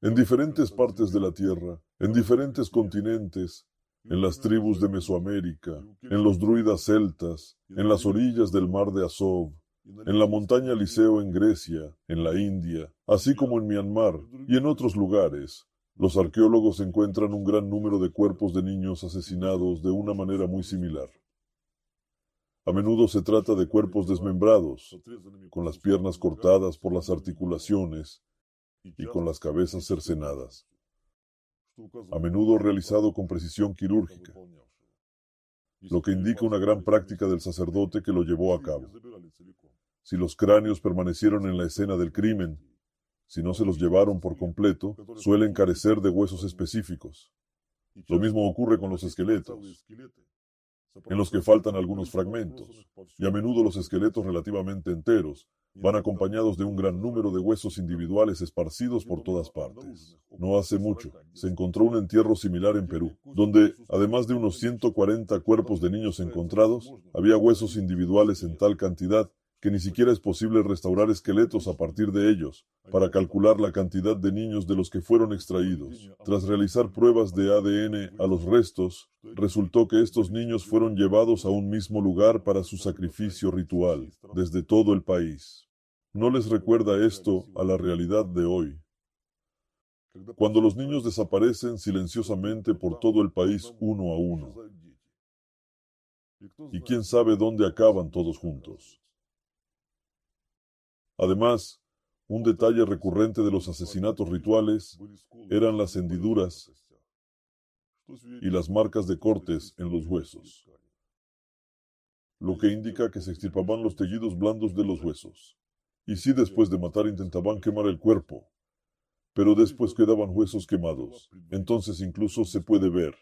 A: En diferentes partes de la Tierra, en diferentes continentes, en las tribus de Mesoamérica, en los druidas celtas, en las orillas del mar de Azov, en la montaña Liceo en Grecia, en la India, así como en Myanmar y en otros lugares, los arqueólogos encuentran un gran número de cuerpos de niños asesinados de una manera muy similar. A menudo se trata de cuerpos desmembrados, con las piernas cortadas por las articulaciones y con las cabezas cercenadas, a menudo realizado con precisión quirúrgica, lo que indica una gran práctica del sacerdote que lo llevó a cabo. Si los cráneos permanecieron en la escena del crimen, si no se los llevaron por completo, suelen carecer de huesos específicos. Lo mismo ocurre con los esqueletos, en los que faltan algunos fragmentos, y a menudo los esqueletos relativamente enteros van acompañados de un gran número de huesos individuales esparcidos por todas partes. No hace mucho, se encontró un entierro similar en Perú, donde, además de unos 140 cuerpos de niños encontrados, había huesos individuales en tal cantidad que ni siquiera es posible restaurar esqueletos a partir de ellos, para calcular la cantidad de niños de los que fueron extraídos. Tras realizar pruebas de ADN a los restos, resultó que estos niños fueron llevados a un mismo lugar para su sacrificio ritual, desde todo el país. ¿No les recuerda esto a la realidad de hoy? Cuando los niños desaparecen silenciosamente por todo el país uno a uno. Y quién sabe dónde acaban todos juntos. Además, un detalle recurrente de los asesinatos rituales eran las hendiduras y las marcas de cortes en los huesos, lo que indica que se extirpaban los tejidos blandos de los huesos. Y si después de matar intentaban quemar el cuerpo, pero después quedaban huesos quemados, entonces incluso se puede ver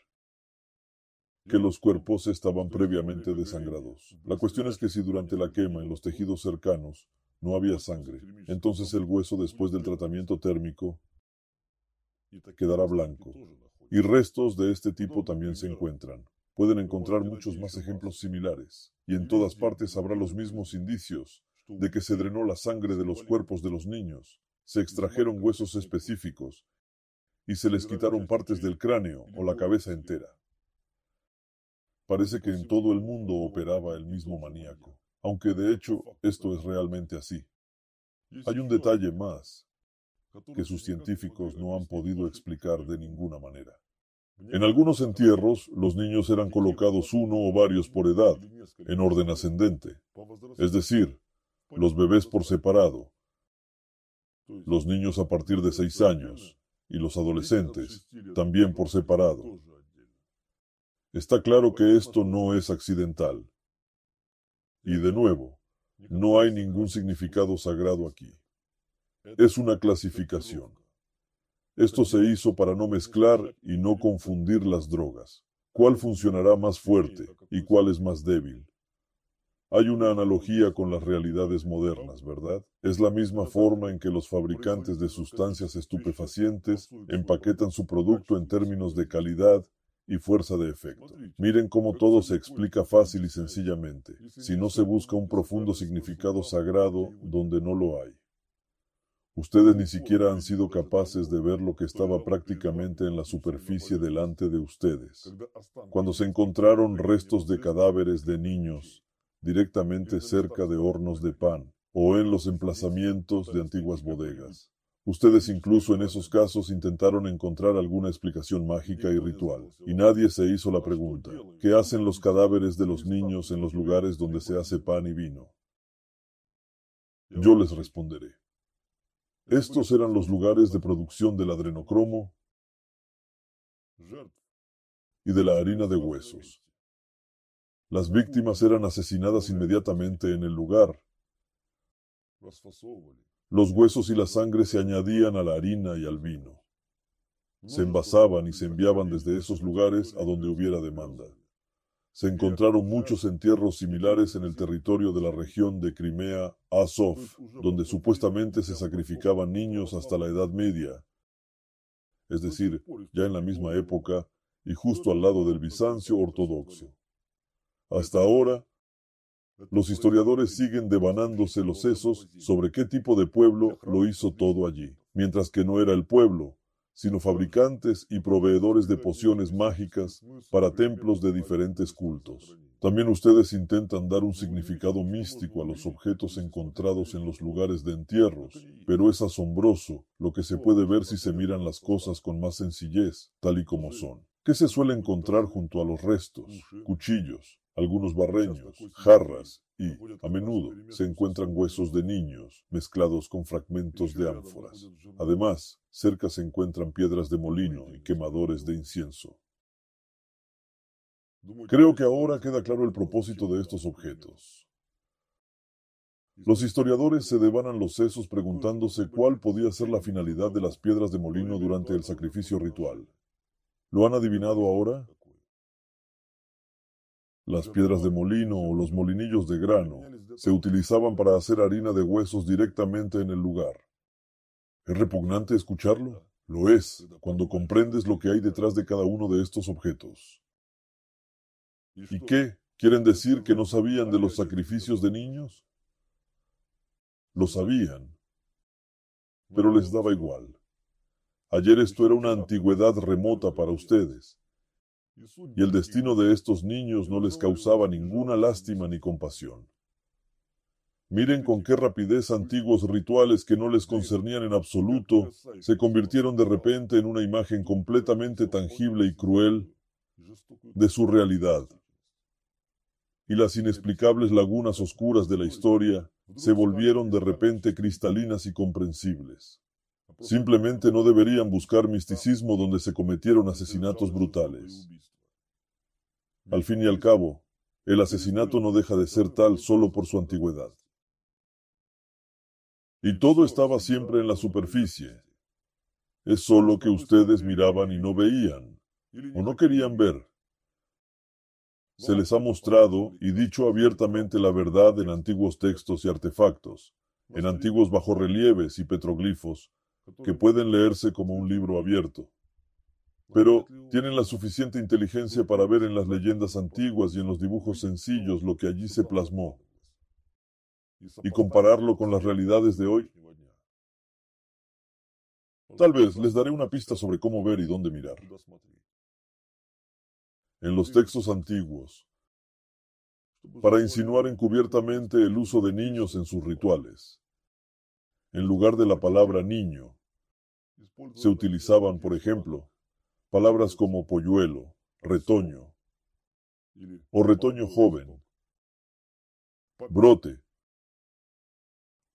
A: que los cuerpos estaban previamente desangrados. La cuestión es que si durante la quema en los tejidos cercanos no había sangre. Entonces el hueso después del tratamiento térmico quedará blanco. Y restos de este tipo también se encuentran. Pueden encontrar muchos más ejemplos similares. Y en todas partes habrá los mismos indicios de que se drenó la sangre de los cuerpos de los niños, se extrajeron huesos específicos y se les quitaron partes del cráneo o la cabeza entera. Parece que en todo el mundo operaba el mismo maníaco aunque de hecho esto es realmente así. Hay un detalle más que sus científicos no han podido explicar de ninguna manera. En algunos entierros, los niños eran colocados uno o varios por edad, en orden ascendente, es decir, los bebés por separado, los niños a partir de seis años y los adolescentes también por separado. Está claro que esto no es accidental. Y de nuevo, no hay ningún significado sagrado aquí. Es una clasificación. Esto se hizo para no mezclar y no confundir las drogas. ¿Cuál funcionará más fuerte y cuál es más débil? Hay una analogía con las realidades modernas, ¿verdad? Es la misma forma en que los fabricantes de sustancias estupefacientes empaquetan su producto en términos de calidad y fuerza de efecto. Miren cómo todo se explica fácil y sencillamente, si no se busca un profundo significado sagrado donde no lo hay. Ustedes ni siquiera han sido capaces de ver lo que estaba prácticamente en la superficie delante de ustedes. Cuando se encontraron restos de cadáveres de niños directamente cerca de hornos de pan o en los emplazamientos de antiguas bodegas. Ustedes incluso en esos casos intentaron encontrar alguna explicación mágica y ritual, y nadie se hizo la pregunta, ¿qué hacen los cadáveres de los niños en los lugares donde se hace pan y vino? Yo les responderé. Estos eran los lugares de producción del adrenocromo y de la harina de huesos. Las víctimas eran asesinadas inmediatamente en el lugar Los huesos y la sangre se añadían a la harina y al vino. Se envasaban y se enviaban desde esos lugares a donde hubiera demanda. Se encontraron muchos entierros similares en el territorio de la región de Crimea, Azov, donde supuestamente se sacrificaban niños hasta la Edad Media, es decir, ya en la misma época y justo al lado del Bizancio ortodoxo. Hasta ahora, los historiadores siguen devanándose los sesos sobre qué tipo de pueblo lo hizo todo allí, mientras que no era el pueblo, sino fabricantes y proveedores de pociones mágicas para templos de diferentes cultos. También ustedes intentan dar un significado místico a los objetos encontrados en los lugares de entierros, pero es asombroso lo que se puede ver si se miran las cosas con más sencillez, tal y como son. ¿Qué se suele encontrar junto a los restos? Cuchillos, algunos barreños, jarras y, a menudo, se encuentran huesos de niños mezclados con fragmentos de ánforas. Además, cerca se encuentran piedras de molino y quemadores de incienso. Creo que ahora queda claro el propósito de estos objetos. Los historiadores se devanan los sesos preguntándose cuál podía ser la finalidad de las piedras de molino durante el sacrificio ritual. ¿Lo han adivinado ahora? Las piedras de molino o los molinillos de grano se utilizaban para hacer harina de huesos directamente en el lugar. ¿Es repugnante escucharlo? Lo es, cuando comprendes lo que hay detrás de cada uno de estos objetos. ¿Y qué? ¿Quieren decir que no sabían de los sacrificios de niños? Lo sabían, pero les daba igual. Ayer esto era una antigüedad remota para ustedes, y el destino de estos niños no les causaba ninguna lástima ni compasión. Miren con qué rapidez antiguos rituales que no les concernían en absoluto se convirtieron de repente en una imagen completamente tangible y cruel de su realidad y las inexplicables lagunas oscuras de la historia se volvieron de repente cristalinas y comprensibles. Simplemente no deberían buscar misticismo donde se cometieron asesinatos brutales. Al fin y al cabo, el asesinato no deja de ser tal solo por su antigüedad. Y todo estaba siempre en la superficie. Es solo que ustedes miraban y no veían, o no querían ver se les ha mostrado y dicho abiertamente la verdad en antiguos textos y artefactos, en antiguos bajorrelieves y petroglifos, que pueden leerse como un libro abierto. Pero tienen la suficiente inteligencia para ver en las leyendas antiguas y en los dibujos sencillos lo que allí se plasmó. y compararlo con las realidades de hoy. Tal vez les daré una pista sobre cómo ver y dónde mirar. en los textos antiguos para insinuar encubiertamente el uso de niños en sus rituales. En lugar de la palabra niño, se utilizaban, por ejemplo, palabras como polluelo, retoño, o retoño joven, brote,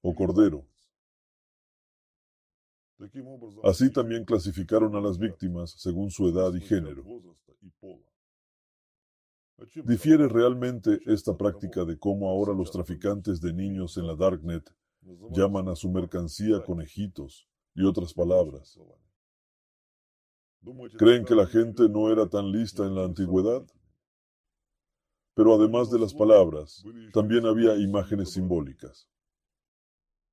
A: o cordero. Así también clasificaron a las víctimas según su edad y género. ¿Difiere realmente esta práctica de cómo ahora los traficantes de niños en la Darknet llaman a su mercancía conejitos y otras palabras? ¿Creen que la gente no era tan lista en la antigüedad? Pero además de las palabras, también había imágenes simbólicas.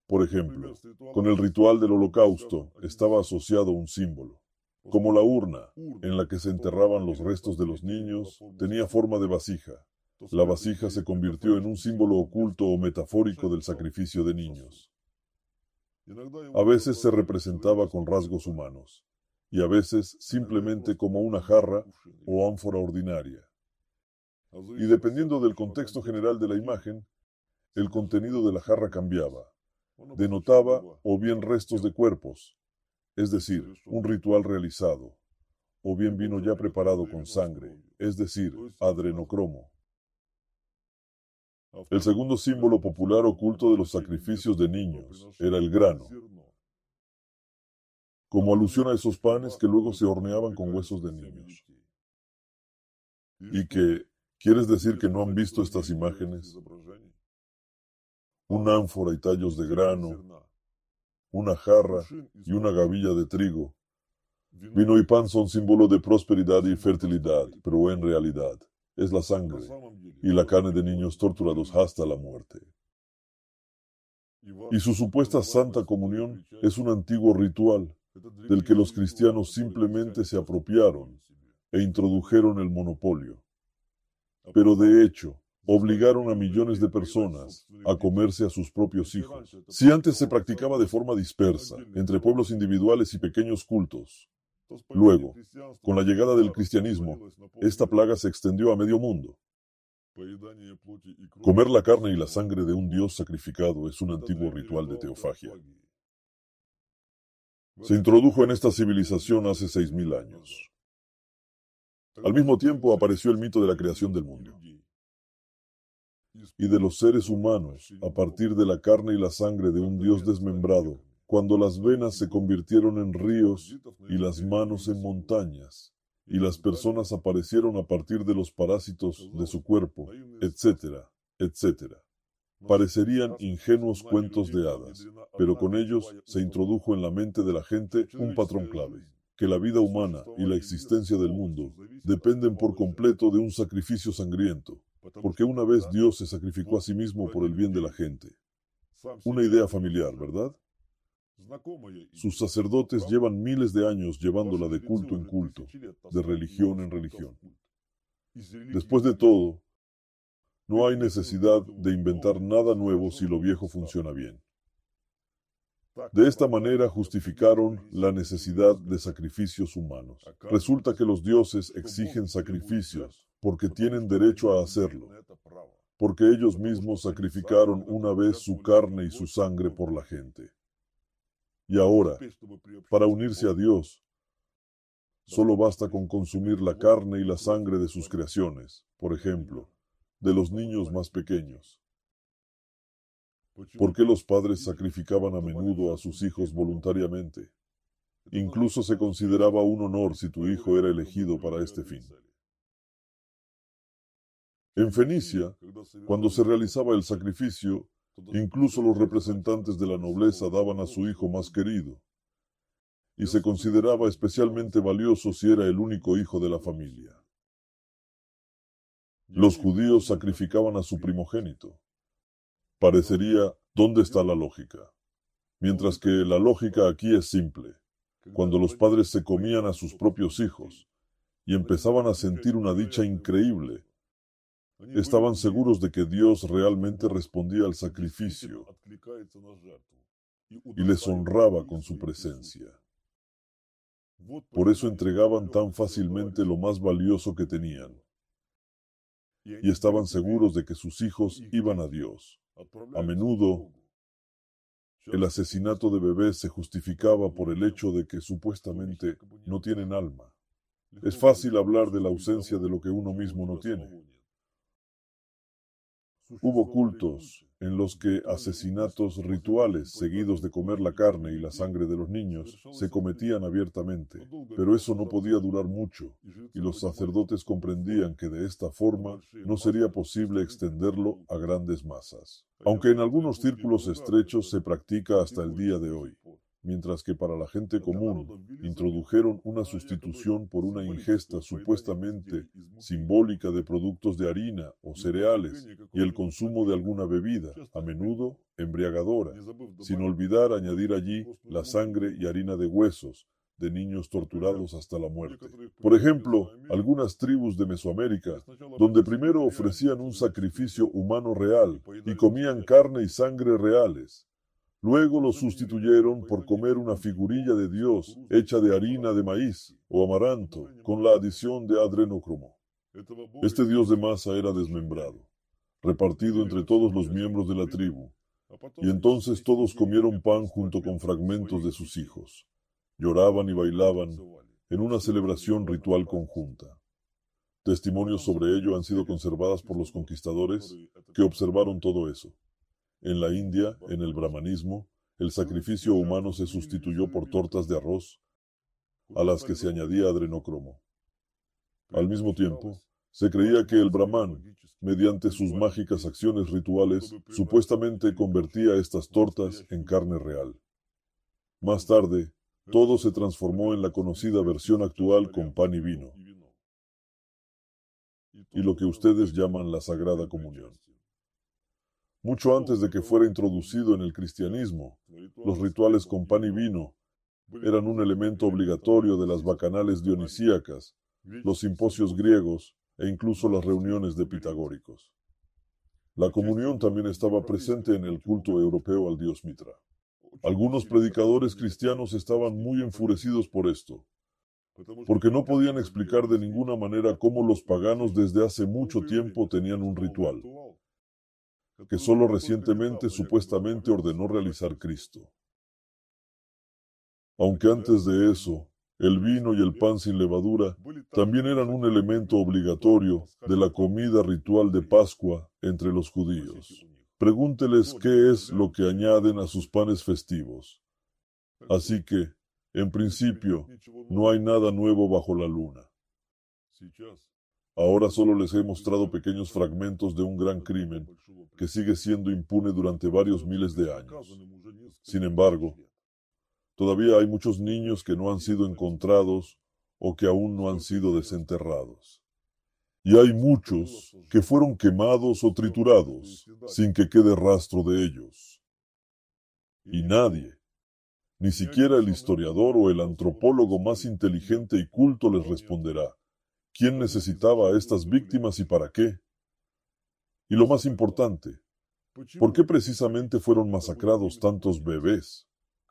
A: Por ejemplo, con el ritual del holocausto estaba asociado un símbolo. Como la urna en la que se enterraban los restos de los niños tenía forma de vasija. La vasija se convirtió en un símbolo oculto o metafórico del sacrificio de niños. A veces se representaba con rasgos humanos y a veces simplemente como una jarra o ánfora ordinaria. Y dependiendo del contexto general de la imagen, el contenido de la jarra cambiaba. Denotaba o bien restos de cuerpos, es decir, un ritual realizado, o bien vino ya preparado con sangre, es decir, adrenocromo. El segundo símbolo popular oculto de los sacrificios de niños era el grano, como alusión a esos panes que luego se horneaban con huesos de niños. ¿Y que quieres decir que no han visto estas imágenes? Un ánfora y tallos de grano, una jarra y una gavilla de trigo. Vino y pan son símbolo de prosperidad y fertilidad, pero en realidad es la sangre y la carne de niños torturados hasta la muerte. Y su supuesta santa comunión es un antiguo ritual del que los cristianos simplemente se apropiaron e introdujeron el monopolio. Pero de hecho, obligaron a millones de personas a comerse a sus propios hijos. Si antes se practicaba de forma dispersa, entre pueblos individuales y pequeños cultos, luego, con la llegada del cristianismo, esta plaga se extendió a medio mundo. Comer la carne y la sangre de un dios sacrificado es un antiguo ritual de teofagia. Se introdujo en esta civilización hace seis mil años. Al mismo tiempo apareció el mito de la creación del mundo y de los seres humanos a partir de la carne y la sangre de un Dios desmembrado, cuando las venas se convirtieron en ríos y las manos en montañas, y las personas aparecieron a partir de los parásitos de su cuerpo, etcétera, etcétera. Parecerían ingenuos cuentos de hadas, pero con ellos se introdujo en la mente de la gente un patrón clave, que la vida humana y la existencia del mundo dependen por completo de un sacrificio sangriento, porque una vez Dios se sacrificó a sí mismo por el bien de la gente. Una idea familiar, ¿verdad? Sus sacerdotes llevan miles de años llevándola de culto en culto, de religión en religión. Después de todo, no hay necesidad de inventar nada nuevo si lo viejo funciona bien. De esta manera justificaron la necesidad de sacrificios humanos. Resulta que los dioses exigen sacrificios porque tienen derecho a hacerlo, porque ellos mismos sacrificaron una vez su carne y su sangre por la gente. Y ahora, para unirse a Dios, solo basta con consumir la carne y la sangre de sus creaciones, por ejemplo, de los niños más pequeños. ¿Por qué los padres sacrificaban a menudo a sus hijos voluntariamente? Incluso se consideraba un honor si tu hijo era elegido para este fin. En Fenicia, cuando se realizaba el sacrificio, incluso los representantes de la nobleza daban a su hijo más querido, y se consideraba especialmente valioso si era el único hijo de la familia. Los judíos sacrificaban a su primogénito. Parecería, ¿dónde está la lógica? Mientras que la lógica aquí es simple. Cuando los padres se comían a sus propios hijos y empezaban a sentir una dicha increíble, estaban seguros de que Dios realmente respondía al sacrificio y les honraba con su presencia. Por eso entregaban tan fácilmente lo más valioso que tenían. Y estaban seguros de que sus hijos iban a Dios. A menudo, el asesinato de bebés se justificaba por el hecho de que supuestamente no tienen alma. Es fácil hablar de la ausencia de lo que uno mismo no tiene. Hubo cultos en los que asesinatos rituales seguidos de comer la carne y la sangre de los niños se cometían abiertamente, pero eso no podía durar mucho, y los sacerdotes comprendían que de esta forma no sería posible extenderlo a grandes masas, aunque en algunos círculos estrechos se practica hasta el día de hoy mientras que para la gente común introdujeron una sustitución por una ingesta supuestamente simbólica de productos de harina o cereales y el consumo de alguna bebida, a menudo embriagadora, sin olvidar añadir allí la sangre y harina de huesos de niños torturados hasta la muerte. Por ejemplo, algunas tribus de Mesoamérica, donde primero ofrecían un sacrificio humano real y comían carne y sangre reales, Luego lo sustituyeron por comer una figurilla de Dios hecha de harina de maíz o amaranto con la adición de adrenocromo. Este Dios de masa era desmembrado, repartido entre todos los miembros de la tribu, y entonces todos comieron pan junto con fragmentos de sus hijos. Lloraban y bailaban en una celebración ritual conjunta. Testimonios sobre ello han sido conservadas por los conquistadores que observaron todo eso. En la India, en el brahmanismo, el sacrificio humano se sustituyó por tortas de arroz, a las que se añadía adrenocromo. Al mismo tiempo, se creía que el brahman, mediante sus mágicas acciones rituales, supuestamente convertía estas tortas en carne real. Más tarde, todo se transformó en la conocida versión actual con pan y vino, y lo que ustedes llaman la Sagrada Comunión. Mucho antes de que fuera introducido en el cristianismo, los rituales con pan y vino eran un elemento obligatorio de las bacanales dionisíacas, los simposios griegos e incluso las reuniones de pitagóricos. La comunión también estaba presente en el culto europeo al dios Mitra. Algunos predicadores cristianos estaban muy enfurecidos por esto, porque no podían explicar de ninguna manera cómo los paganos desde hace mucho tiempo tenían un ritual, que solo recientemente supuestamente ordenó realizar Cristo. Aunque antes de eso, el vino y el pan sin levadura también eran un elemento obligatorio de la comida ritual de Pascua entre los judíos. Pregúnteles qué es lo que añaden a sus panes festivos. Así que, en principio, no hay nada nuevo bajo la luna. Ahora solo les he mostrado pequeños fragmentos de un gran crimen que sigue siendo impune durante varios miles de años. Sin embargo, todavía hay muchos niños que no han sido encontrados o que aún no han sido desenterrados. Y hay muchos que fueron quemados o triturados sin que quede rastro de ellos. Y nadie, ni siquiera el historiador o el antropólogo más inteligente y culto les responderá quién necesitaba a estas víctimas y para qué. Y lo más importante, ¿por qué precisamente fueron masacrados tantos bebés?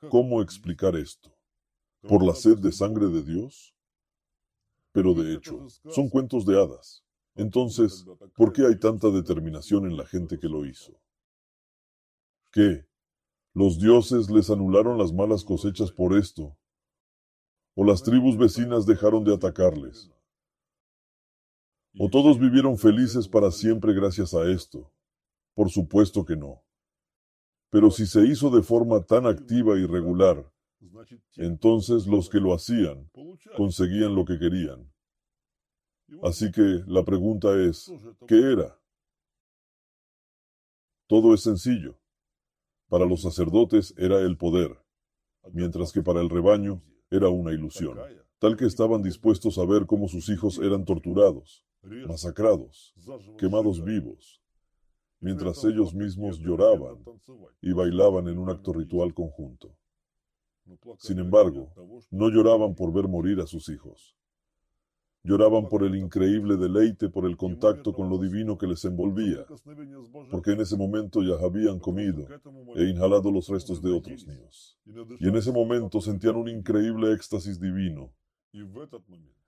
A: ¿Cómo explicar esto? ¿Por la sed de sangre de Dios? Pero de hecho, son cuentos de hadas. Entonces, ¿por qué hay tanta determinación en la gente que lo hizo? ¿Qué? ¿Los dioses les anularon las malas cosechas por esto? ¿O las tribus vecinas dejaron de atacarles? ¿O todos vivieron felices para siempre gracias a esto? Por supuesto que no. Pero si se hizo de forma tan activa y regular, entonces los que lo hacían conseguían lo que querían. Así que la pregunta es, ¿qué era? Todo es sencillo. Para los sacerdotes era el poder, mientras que para el rebaño era una ilusión, tal que estaban dispuestos a ver cómo sus hijos eran torturados, masacrados, quemados vivos, mientras ellos mismos lloraban y bailaban en un acto ritual conjunto. Sin embargo, no lloraban por ver morir a sus hijos. Lloraban por el increíble deleite, por el contacto con lo divino que les envolvía, porque en ese momento ya habían comido e inhalado los restos de otros niños. Y en ese momento sentían un increíble éxtasis divino.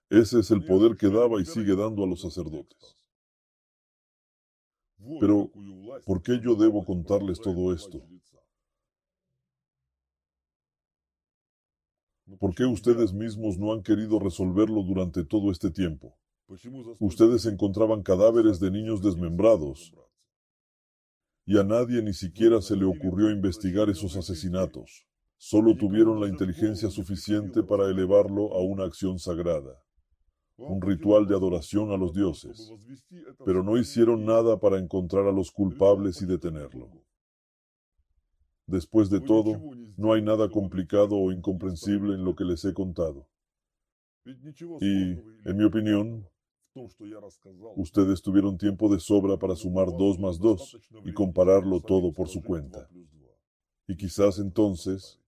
A: Ese es el poder que daba y sigue dando a los sacerdotes. Pero, ¿por qué yo debo contarles todo esto? ¿Por qué ustedes mismos no han querido resolverlo durante todo este tiempo? Ustedes encontraban cadáveres de niños desmembrados y a nadie ni siquiera se le ocurrió investigar esos asesinatos. Solo tuvieron la inteligencia suficiente para elevarlo a una acción sagrada un ritual de adoración a los dioses, pero no hicieron nada para encontrar a los culpables y detenerlo. Después de todo, no hay nada complicado o incomprensible en lo que les he contado. Y, en mi opinión, ustedes tuvieron tiempo de sobra para sumar dos más dos y compararlo todo por su cuenta. Y quizás entonces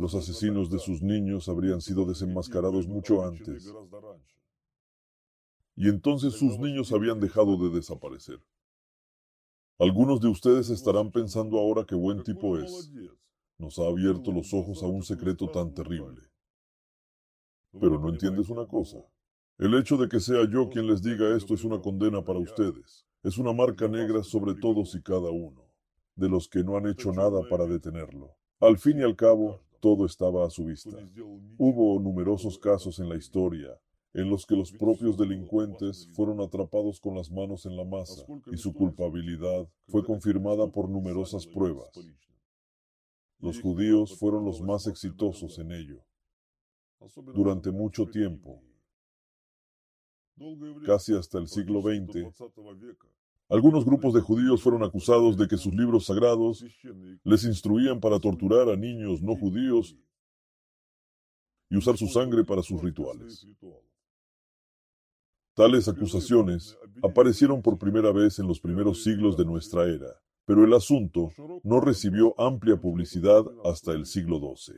A: los asesinos de sus niños habrían sido desenmascarados mucho antes. Y entonces sus niños habían dejado de desaparecer. Algunos de ustedes estarán pensando ahora qué buen tipo es. Nos ha abierto los ojos a un secreto tan terrible. Pero no entiendes una cosa. El hecho de que sea yo quien les diga esto es una condena para ustedes. Es una marca negra sobre todos y cada uno, de los que no han hecho nada para detenerlo. Al fin y al cabo, todo estaba a su vista. Hubo numerosos casos en la historia en los que los propios delincuentes fueron atrapados con las manos en la masa y su culpabilidad fue confirmada por numerosas pruebas. Los judíos fueron los más exitosos en ello. Durante mucho tiempo, casi hasta el siglo XX, Algunos grupos de judíos fueron acusados de que sus libros sagrados les instruían para torturar a niños no judíos y usar su sangre para sus rituales. Tales acusaciones aparecieron por primera vez en los primeros siglos de nuestra era, pero el asunto no recibió amplia publicidad hasta el siglo XII.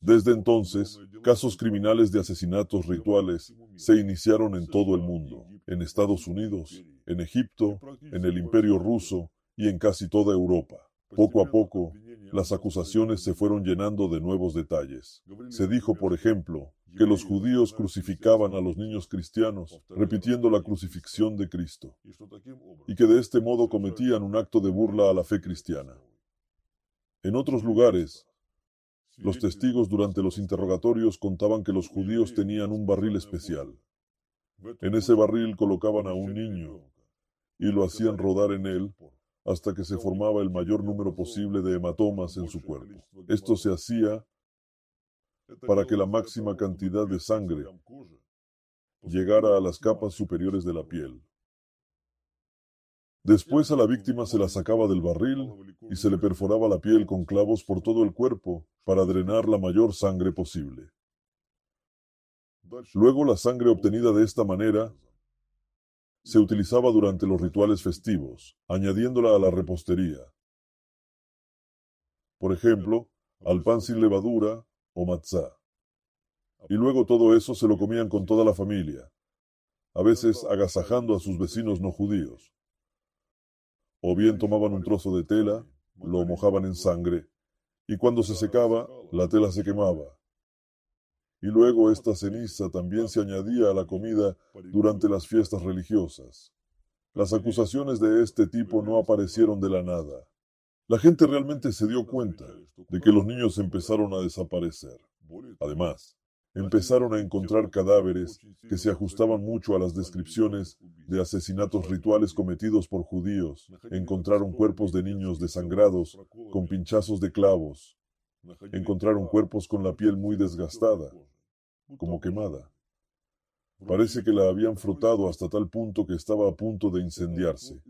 A: Desde entonces, casos criminales de asesinatos rituales se iniciaron en todo el mundo, en Estados Unidos, en Egipto, en el Imperio ruso y en casi toda Europa. Poco a poco, las acusaciones se fueron llenando de nuevos detalles. Se dijo, por ejemplo, que los judíos crucificaban a los niños cristianos, repitiendo la crucifixión de Cristo, y que de este modo cometían un acto de burla a la fe cristiana. En otros lugares, los testigos durante los interrogatorios contaban que los judíos tenían un barril especial. En ese barril colocaban a un niño y lo hacían rodar en él hasta que se formaba el mayor número posible de hematomas en su cuerpo. Esto se hacía para que la máxima cantidad de sangre llegara a las capas superiores de la piel. Después a la víctima se la sacaba del barril y se le perforaba la piel con clavos por todo el cuerpo para drenar la mayor sangre posible. Luego la sangre obtenida de esta manera se utilizaba durante los rituales festivos, añadiéndola a la repostería. Por ejemplo, al pan sin levadura o matzá. Y luego todo eso se lo comían con toda la familia, a veces agasajando a sus vecinos no judíos. O bien tomaban un trozo de tela, lo mojaban en sangre, y cuando se secaba, la tela se quemaba, y luego esta ceniza también se añadía a la comida durante las fiestas religiosas. Las acusaciones de este tipo no aparecieron de la nada. La gente realmente se dio cuenta de que los niños empezaron a desaparecer. Además, empezaron a encontrar cadáveres que se ajustaban mucho a las descripciones de asesinatos rituales cometidos por judíos. Encontraron cuerpos de niños desangrados con pinchazos de clavos, Encontraron cuerpos con la piel muy desgastada, como quemada. Parece que la habían frotado hasta tal punto que estaba a punto de incendiarse.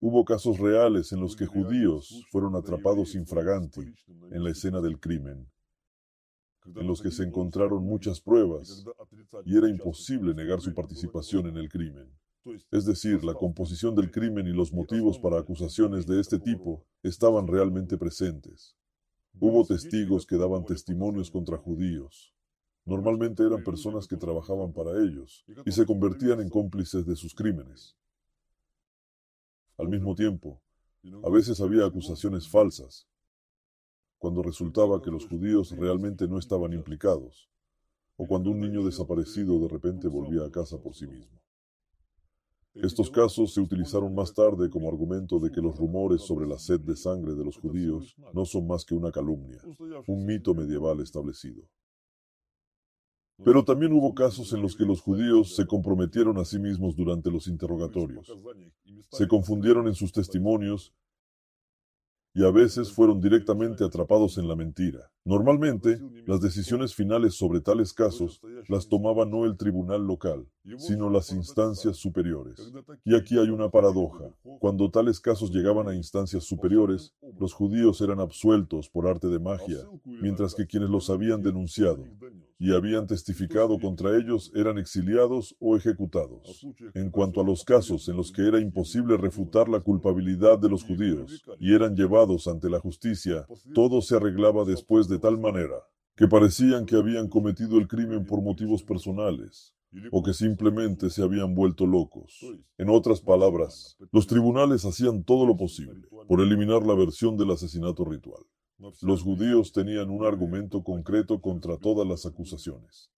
A: Hubo casos reales en los que judíos fueron atrapados infraganti en la escena del crimen, en los que se encontraron muchas pruebas y era imposible negar su participación en el crimen. Es decir, la composición del crimen y los motivos para acusaciones de este tipo estaban realmente presentes. Hubo testigos que daban testimonios contra judíos. Normalmente eran personas que trabajaban para ellos y se convertían en cómplices de sus crímenes. Al mismo tiempo, a veces había acusaciones falsas, cuando resultaba que los judíos realmente no estaban implicados, o cuando un niño desaparecido de repente volvía a casa por sí mismo. Estos casos se utilizaron más tarde como argumento de que los rumores sobre la sed de sangre de los judíos no son más que una calumnia, un mito medieval establecido. Pero también hubo casos en los que los judíos se comprometieron a sí mismos durante los interrogatorios. Se confundieron en sus testimonios y a veces fueron directamente atrapados en la mentira. Normalmente, las decisiones finales sobre tales casos las tomaba no el tribunal local, sino las instancias superiores. Y aquí hay una paradoja. Cuando tales casos llegaban a instancias superiores, los judíos eran absueltos por arte de magia, mientras que quienes los habían denunciado y habían testificado contra ellos eran exiliados o ejecutados. En cuanto a los casos en los que era imposible refutar la culpabilidad de los judíos y eran llevados ante la justicia, todo se arreglaba después de tal manera que parecían que habían cometido el crimen por motivos personales o que simplemente se habían vuelto locos. En otras palabras, los tribunales hacían todo lo posible por eliminar la versión del asesinato ritual. Los judíos tenían un argumento concreto contra todas las acusaciones.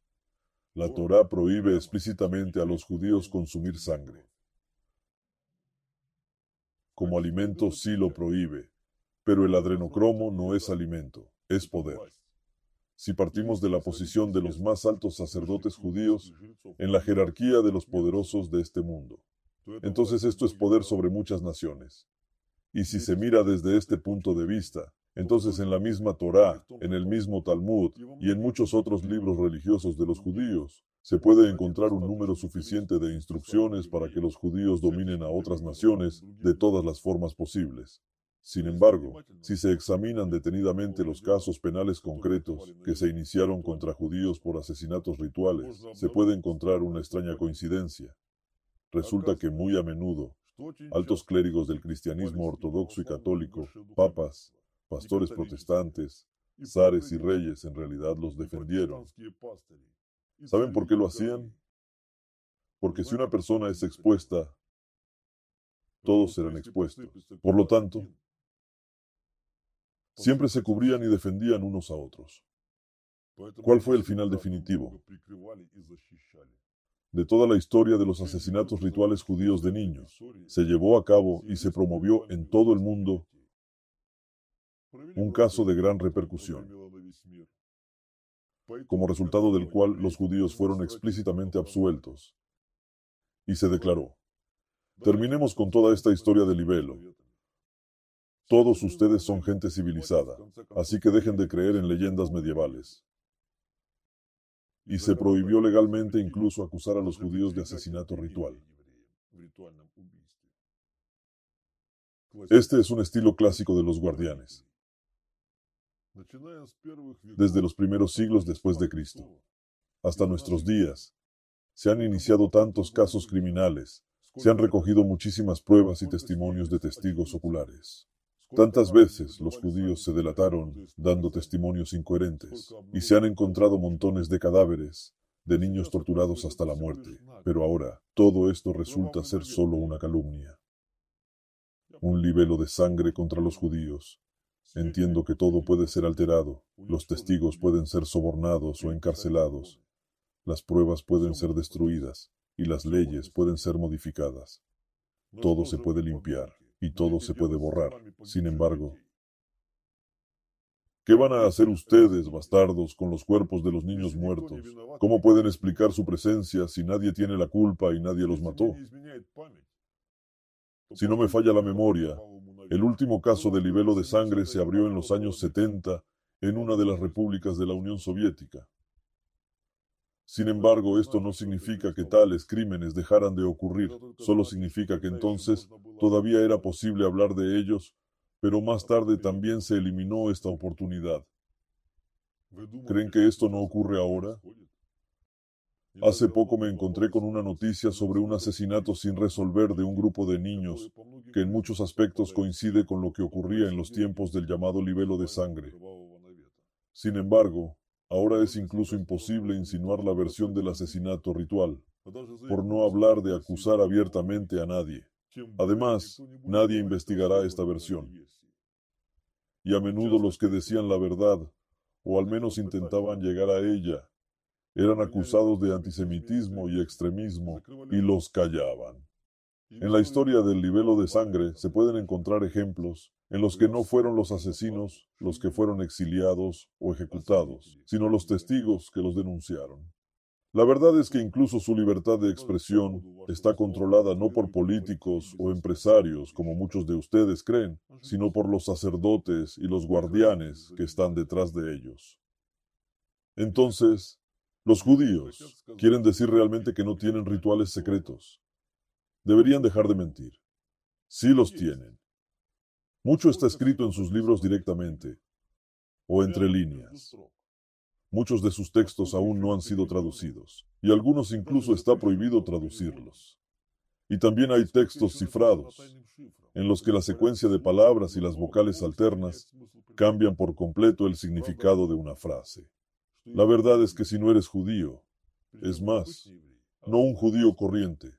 A: La Torá prohíbe explícitamente a los judíos consumir sangre. Como alimento sí lo prohíbe, pero el adrenocromo no es alimento, es poder. Si partimos de la posición de los más altos sacerdotes judíos en la jerarquía de los poderosos de este mundo, entonces esto es poder sobre muchas naciones. Y si se mira desde este punto de vista, entonces en la misma Torá, en el mismo Talmud y en muchos otros libros religiosos de los judíos, se puede encontrar un número suficiente de instrucciones para que los judíos dominen a otras naciones de todas las formas posibles. Sin embargo, si se examinan detenidamente los casos penales concretos que se iniciaron contra judíos por asesinatos rituales, se puede encontrar una extraña coincidencia. Resulta que muy a menudo, altos clérigos del cristianismo ortodoxo y católico, papas, pastores protestantes, zares y reyes en realidad los defendieron. ¿Saben por qué lo hacían? Porque si una persona es expuesta, todos serán expuestos. Por lo tanto, siempre se cubrían y defendían unos a otros. ¿Cuál fue el final definitivo? De toda la historia de los asesinatos rituales judíos de niños, se llevó a cabo y se promovió en todo el mundo un caso de gran repercusión, como resultado del cual los judíos fueron explícitamente absueltos. Y se declaró, terminemos con toda esta historia de libelo, todos ustedes son gente civilizada, así que dejen de creer en leyendas medievales. Y se prohibió legalmente incluso acusar a los judíos de asesinato ritual. Este es un estilo clásico de los guardianes. Desde los primeros siglos después de Cristo hasta nuestros días, se han iniciado tantos casos criminales, se han recogido muchísimas pruebas y testimonios de testigos oculares. Tantas veces los judíos se delataron dando testimonios incoherentes y se han encontrado montones de cadáveres de niños torturados hasta la muerte. Pero ahora todo esto resulta ser solo una calumnia. Un libelo de sangre contra los judíos. Entiendo que todo puede ser alterado, los testigos pueden ser sobornados o encarcelados, las pruebas pueden ser destruidas y las leyes pueden ser modificadas. Todo se puede limpiar y todo se puede borrar. Sin embargo, ¿qué van a hacer ustedes, bastardos, con los cuerpos de los niños muertos? ¿Cómo pueden explicar su presencia si nadie tiene la culpa y nadie los mató? Si no me falla la memoria, el último caso de libelo de sangre se abrió en los años 70 en una de las repúblicas de la Unión Soviética. Sin embargo, esto no significa que tales crímenes dejaran de ocurrir, solo significa que entonces todavía era posible hablar de ellos, pero más tarde también se eliminó esta oportunidad. ¿Creen que esto no ocurre ahora? Hace poco me encontré con una noticia sobre un asesinato sin resolver de un grupo de niños que en muchos aspectos coincide con lo que ocurría en los tiempos del llamado libelo de sangre. Sin embargo, Ahora es incluso imposible insinuar la versión del asesinato ritual, por no hablar de acusar abiertamente a nadie. Además, nadie investigará esta versión. Y a menudo los que decían la verdad, o al menos intentaban llegar a ella, eran acusados de antisemitismo y extremismo y los callaban. En la historia del libelo de sangre se pueden encontrar ejemplos en los que no fueron los asesinos los que fueron exiliados o ejecutados, sino los testigos que los denunciaron. La verdad es que incluso su libertad de expresión está controlada no por políticos o empresarios, como muchos de ustedes creen, sino por los sacerdotes y los guardianes que están detrás de ellos. Entonces, los judíos quieren decir realmente que no tienen rituales secretos. Deberían dejar de mentir. Sí los tienen. Mucho está escrito en sus libros directamente o entre líneas. Muchos de sus textos aún no han sido traducidos, y algunos incluso está prohibido traducirlos. Y también hay textos cifrados, en los que la secuencia de palabras y las vocales alternas cambian por completo el significado de una frase. La verdad es que si no eres judío, es más, no un judío corriente,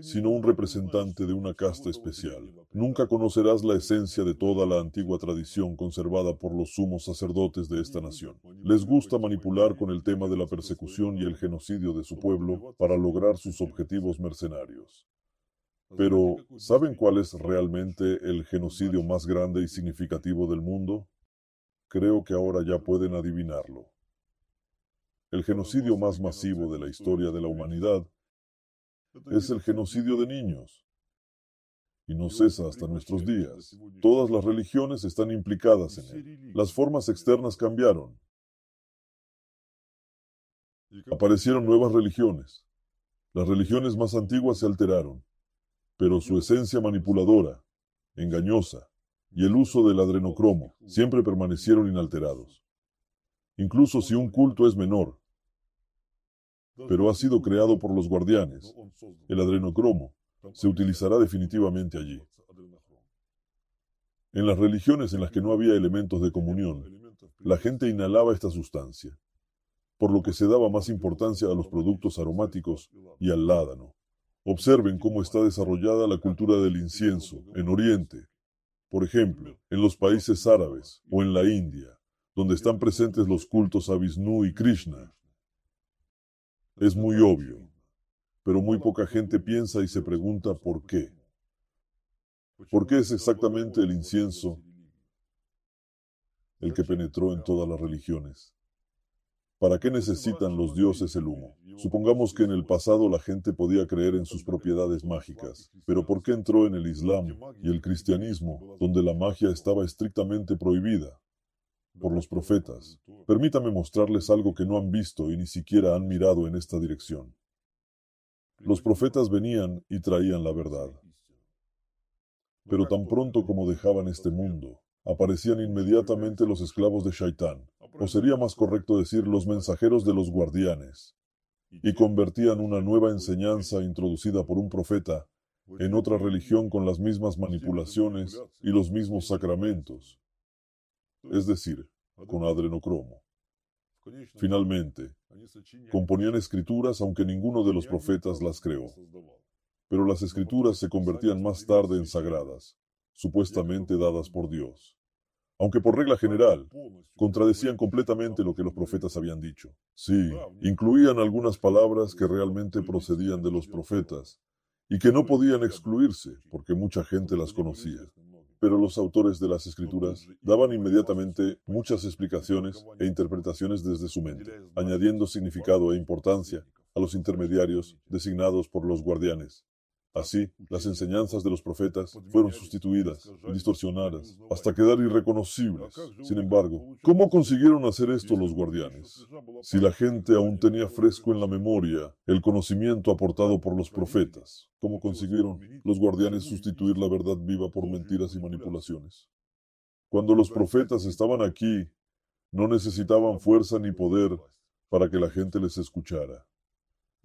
A: sino un representante de una casta especial. Nunca conocerás la esencia de toda la antigua tradición conservada por los sumos sacerdotes de esta nación. Les gusta manipular con el tema de la persecución y el genocidio de su pueblo para lograr sus objetivos mercenarios. Pero, ¿saben cuál es realmente el genocidio más grande y significativo del mundo? Creo que ahora ya pueden adivinarlo. El genocidio más masivo de la historia de la humanidad es el genocidio de niños. Y no cesa hasta nuestros días. Todas las religiones están implicadas en él. Las formas externas cambiaron. Aparecieron nuevas religiones. Las religiones más antiguas se alteraron, pero su esencia manipuladora, engañosa, y el uso del adrenocromo siempre permanecieron inalterados. Incluso si un culto es menor, pero ha sido creado por los guardianes, el adrenocromo se utilizará definitivamente allí. En las religiones en las que no había elementos de comunión, la gente inhalaba esta sustancia, por lo que se daba más importancia a los productos aromáticos y al ládano. Observen cómo está desarrollada la cultura del incienso en Oriente, por ejemplo, en los países árabes o en la India, donde están presentes los cultos a Vishnu y Krishna. Es muy obvio, pero muy poca gente piensa y se pregunta por qué. ¿Por qué es exactamente el incienso el que penetró en todas las religiones? ¿Para qué necesitan los dioses el humo? Supongamos que en el pasado la gente podía creer en sus propiedades mágicas, pero ¿por qué entró en el Islam y el cristianismo, donde la magia estaba estrictamente prohibida por los profetas? Permítame mostrarles algo que no han visto y ni siquiera han mirado en esta dirección. Los profetas venían y traían la verdad. Pero tan pronto como dejaban este mundo, aparecían inmediatamente los esclavos de Shaitán, o sería más correcto decir los mensajeros de los guardianes, y convertían una nueva enseñanza introducida por un profeta en otra religión con las mismas manipulaciones y los mismos sacramentos, es decir, con adrenocromo. Finalmente, componían escrituras aunque ninguno de los profetas las creó, pero las escrituras se convertían más tarde en sagradas, supuestamente dadas por Dios aunque por regla general contradecían completamente lo que los profetas habían dicho. Sí, incluían algunas palabras que realmente procedían de los profetas y que no podían excluirse porque mucha gente las conocía. Pero los autores de las escrituras daban inmediatamente muchas explicaciones e interpretaciones desde su mente, añadiendo significado e importancia a los intermediarios designados por los guardianes. Así, las enseñanzas de los profetas fueron sustituidas y distorsionadas hasta quedar irreconocibles. Sin embargo, ¿cómo consiguieron hacer esto los guardianes? Si la gente aún tenía fresco en la memoria el conocimiento aportado por los profetas, ¿cómo consiguieron los guardianes sustituir la verdad viva por mentiras y manipulaciones? Cuando los profetas estaban aquí, no necesitaban fuerza ni poder para que la gente les escuchara.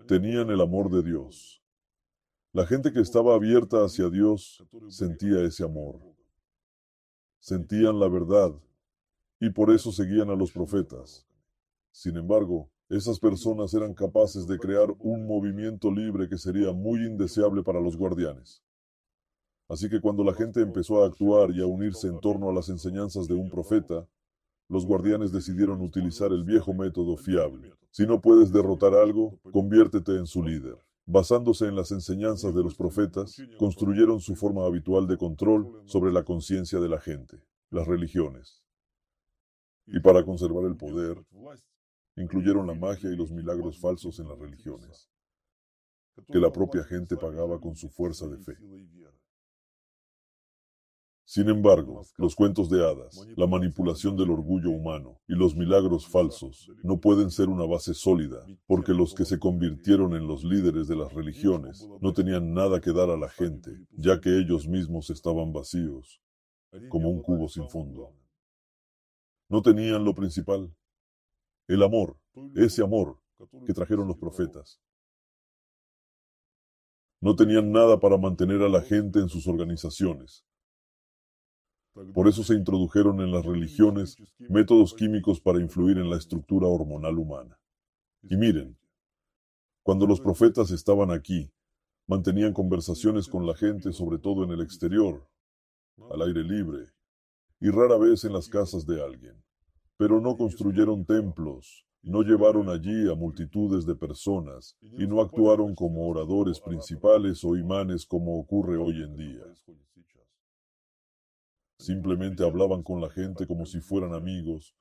A: Tenían el amor de Dios la gente que estaba abierta hacia Dios sentía ese amor. Sentían la verdad y por eso seguían a los profetas. Sin embargo, esas personas eran capaces de crear un movimiento libre que sería muy indeseable para los guardianes. Así que cuando la gente empezó a actuar y a unirse en torno a las enseñanzas de un profeta, los guardianes decidieron utilizar el viejo método fiable. Si no puedes derrotar algo, conviértete en su líder. Basándose en las enseñanzas de los profetas, construyeron su forma habitual de control sobre la conciencia de la gente, las religiones. Y para conservar el poder, incluyeron la magia y los milagros falsos en las religiones, que la propia gente pagaba con su fuerza de fe. Sin embargo, los cuentos de hadas, la manipulación del orgullo humano y los milagros falsos no pueden ser una base sólida, porque los que se convirtieron en los líderes de las religiones no tenían nada que dar a la gente, ya que ellos mismos estaban vacíos, como un cubo sin fondo. No tenían lo principal, el amor, ese amor que trajeron los profetas. No tenían nada para mantener a la gente en sus organizaciones, por eso se introdujeron en las religiones métodos químicos para influir en la estructura hormonal humana. Y miren, cuando los profetas estaban aquí, mantenían conversaciones con la gente, sobre todo en el exterior, al aire libre, y rara vez en las casas de alguien. Pero no construyeron templos, no llevaron allí a multitudes de personas y no actuaron como oradores principales o imanes como ocurre hoy en día. Simplemente hablaban con la gente como si fueran amigos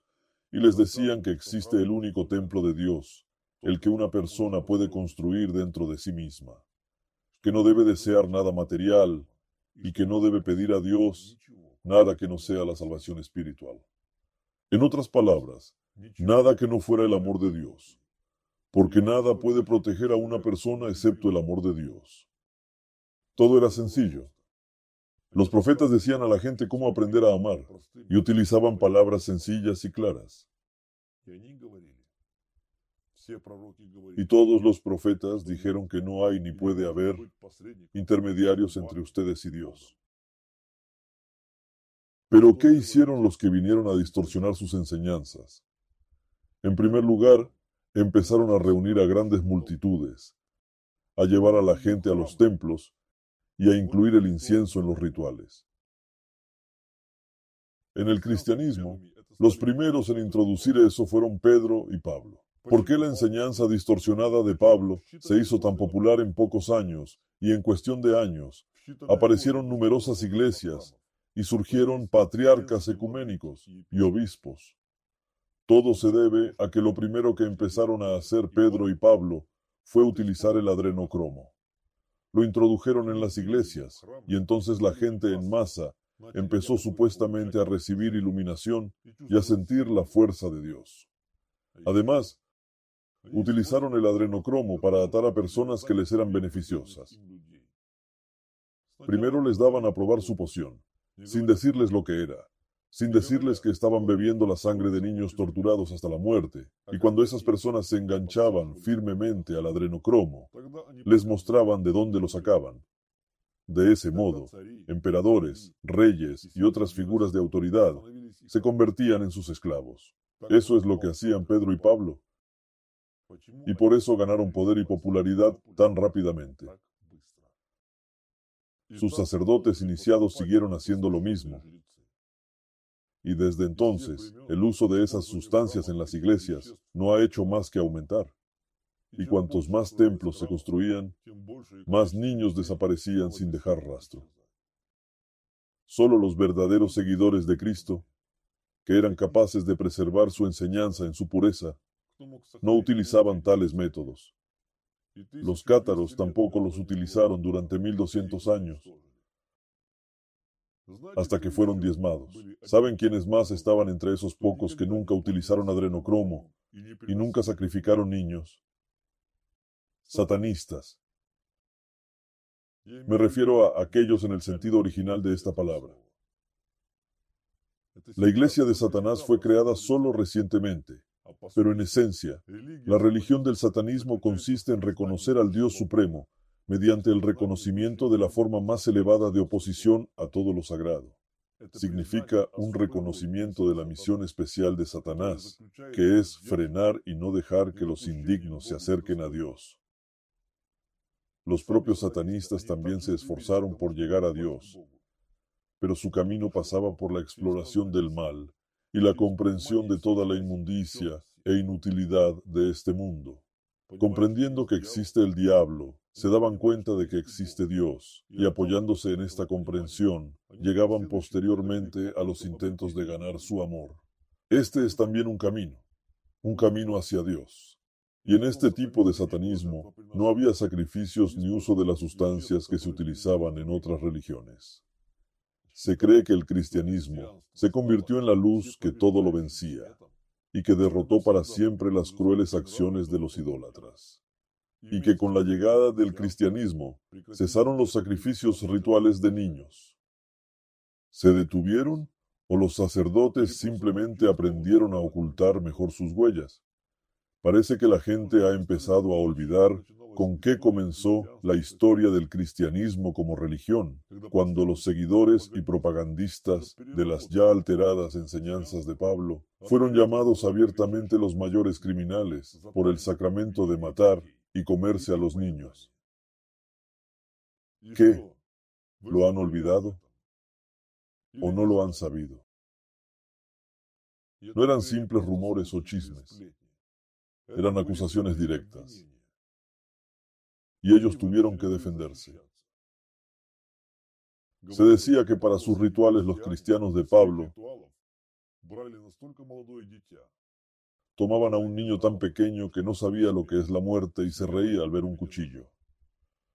A: y les decían que existe el único templo de Dios, el que una persona puede construir dentro de sí misma, que no debe desear nada material y que no debe pedir a Dios nada que no sea la salvación espiritual. En otras palabras, nada que no fuera el amor de Dios. porque nada puede proteger a una persona excepto el amor de Dios. Todo era sencillo. Los profetas decían a la gente cómo aprender a amar y utilizaban palabras sencillas y claras. Y todos los profetas dijeron que no hay ni puede haber intermediarios entre ustedes y Dios. Pero ¿qué hicieron los que vinieron a distorsionar sus enseñanzas? En primer lugar, empezaron a reunir a grandes multitudes, a llevar a la gente a los templos y a incluir el incienso en los rituales. En el cristianismo, los primeros en introducir eso fueron Pedro y Pablo. ¿Por qué la enseñanza distorsionada de Pablo se hizo tan popular en pocos años y en cuestión de años aparecieron numerosas iglesias y surgieron patriarcas ecuménicos y obispos? Todo se debe a que lo primero que empezaron a hacer Pedro y Pablo fue utilizar el adrenocromo. Lo introdujeron en las iglesias y entonces la gente en masa empezó supuestamente a recibir iluminación y a sentir la fuerza de Dios. Además, Utilizaron el adrenocromo para atar a personas que les eran beneficiosas. Primero les daban a probar su poción, sin decirles lo que era, sin decirles que estaban bebiendo la sangre de niños torturados hasta la muerte, y cuando esas personas se enganchaban firmemente al adrenocromo, les mostraban de dónde lo sacaban. De ese modo, emperadores, reyes y otras figuras de autoridad se convertían en sus esclavos. Eso es lo que hacían Pedro y Pablo y por eso ganaron poder y popularidad tan rápidamente. Sus sacerdotes iniciados siguieron haciendo lo mismo. Y desde entonces, el uso de esas sustancias en las iglesias no ha hecho más que aumentar. Y cuantos más templos se construían, más niños desaparecían sin dejar rastro. Solo los verdaderos seguidores de Cristo, que eran capaces de preservar su enseñanza en su pureza, no utilizaban tales métodos. Los cátaros tampoco los utilizaron durante 1200 años, hasta que fueron diezmados. ¿Saben quiénes más estaban entre esos pocos que nunca utilizaron adrenocromo y nunca sacrificaron niños? Satanistas. Me refiero a aquellos en el sentido original de esta palabra. La iglesia de Satanás fue creada solo recientemente, pero en esencia, la religión del satanismo consiste en reconocer al Dios Supremo mediante el reconocimiento de la forma más elevada de oposición a todo lo sagrado. Significa un reconocimiento de la misión especial de Satanás, que es frenar y no dejar que los indignos se acerquen a Dios. Los propios satanistas también se esforzaron por llegar a Dios, pero su camino pasaba por la exploración del mal, y la comprensión de toda la inmundicia e inutilidad de este mundo. Comprendiendo que existe el diablo, se daban cuenta de que existe Dios, y apoyándose en esta comprensión, llegaban posteriormente a los intentos de ganar su amor. Este es también un camino, un camino hacia Dios. Y en este tipo de satanismo no había sacrificios ni uso de las sustancias que se utilizaban en otras religiones. Se cree que el cristianismo se convirtió en la luz que todo lo vencía y que derrotó para siempre las crueles acciones de los idólatras. Y que con la llegada del cristianismo cesaron los sacrificios rituales de niños. ¿Se detuvieron o los sacerdotes simplemente aprendieron a ocultar mejor sus huellas? Parece que la gente ha empezado a olvidar con qué comenzó la historia del cristianismo como religión, cuando los seguidores y propagandistas de las ya alteradas enseñanzas de Pablo fueron llamados abiertamente los mayores criminales por el sacramento de matar y comerse a los niños. ¿Qué? ¿Lo han olvidado? ¿O no lo han sabido? No eran simples rumores o chismes, eran acusaciones directas y ellos tuvieron que defenderse. Se decía que para sus rituales los cristianos de Pablo tomaban a un niño tan pequeño que no sabía lo que es la muerte y se reía al ver un cuchillo.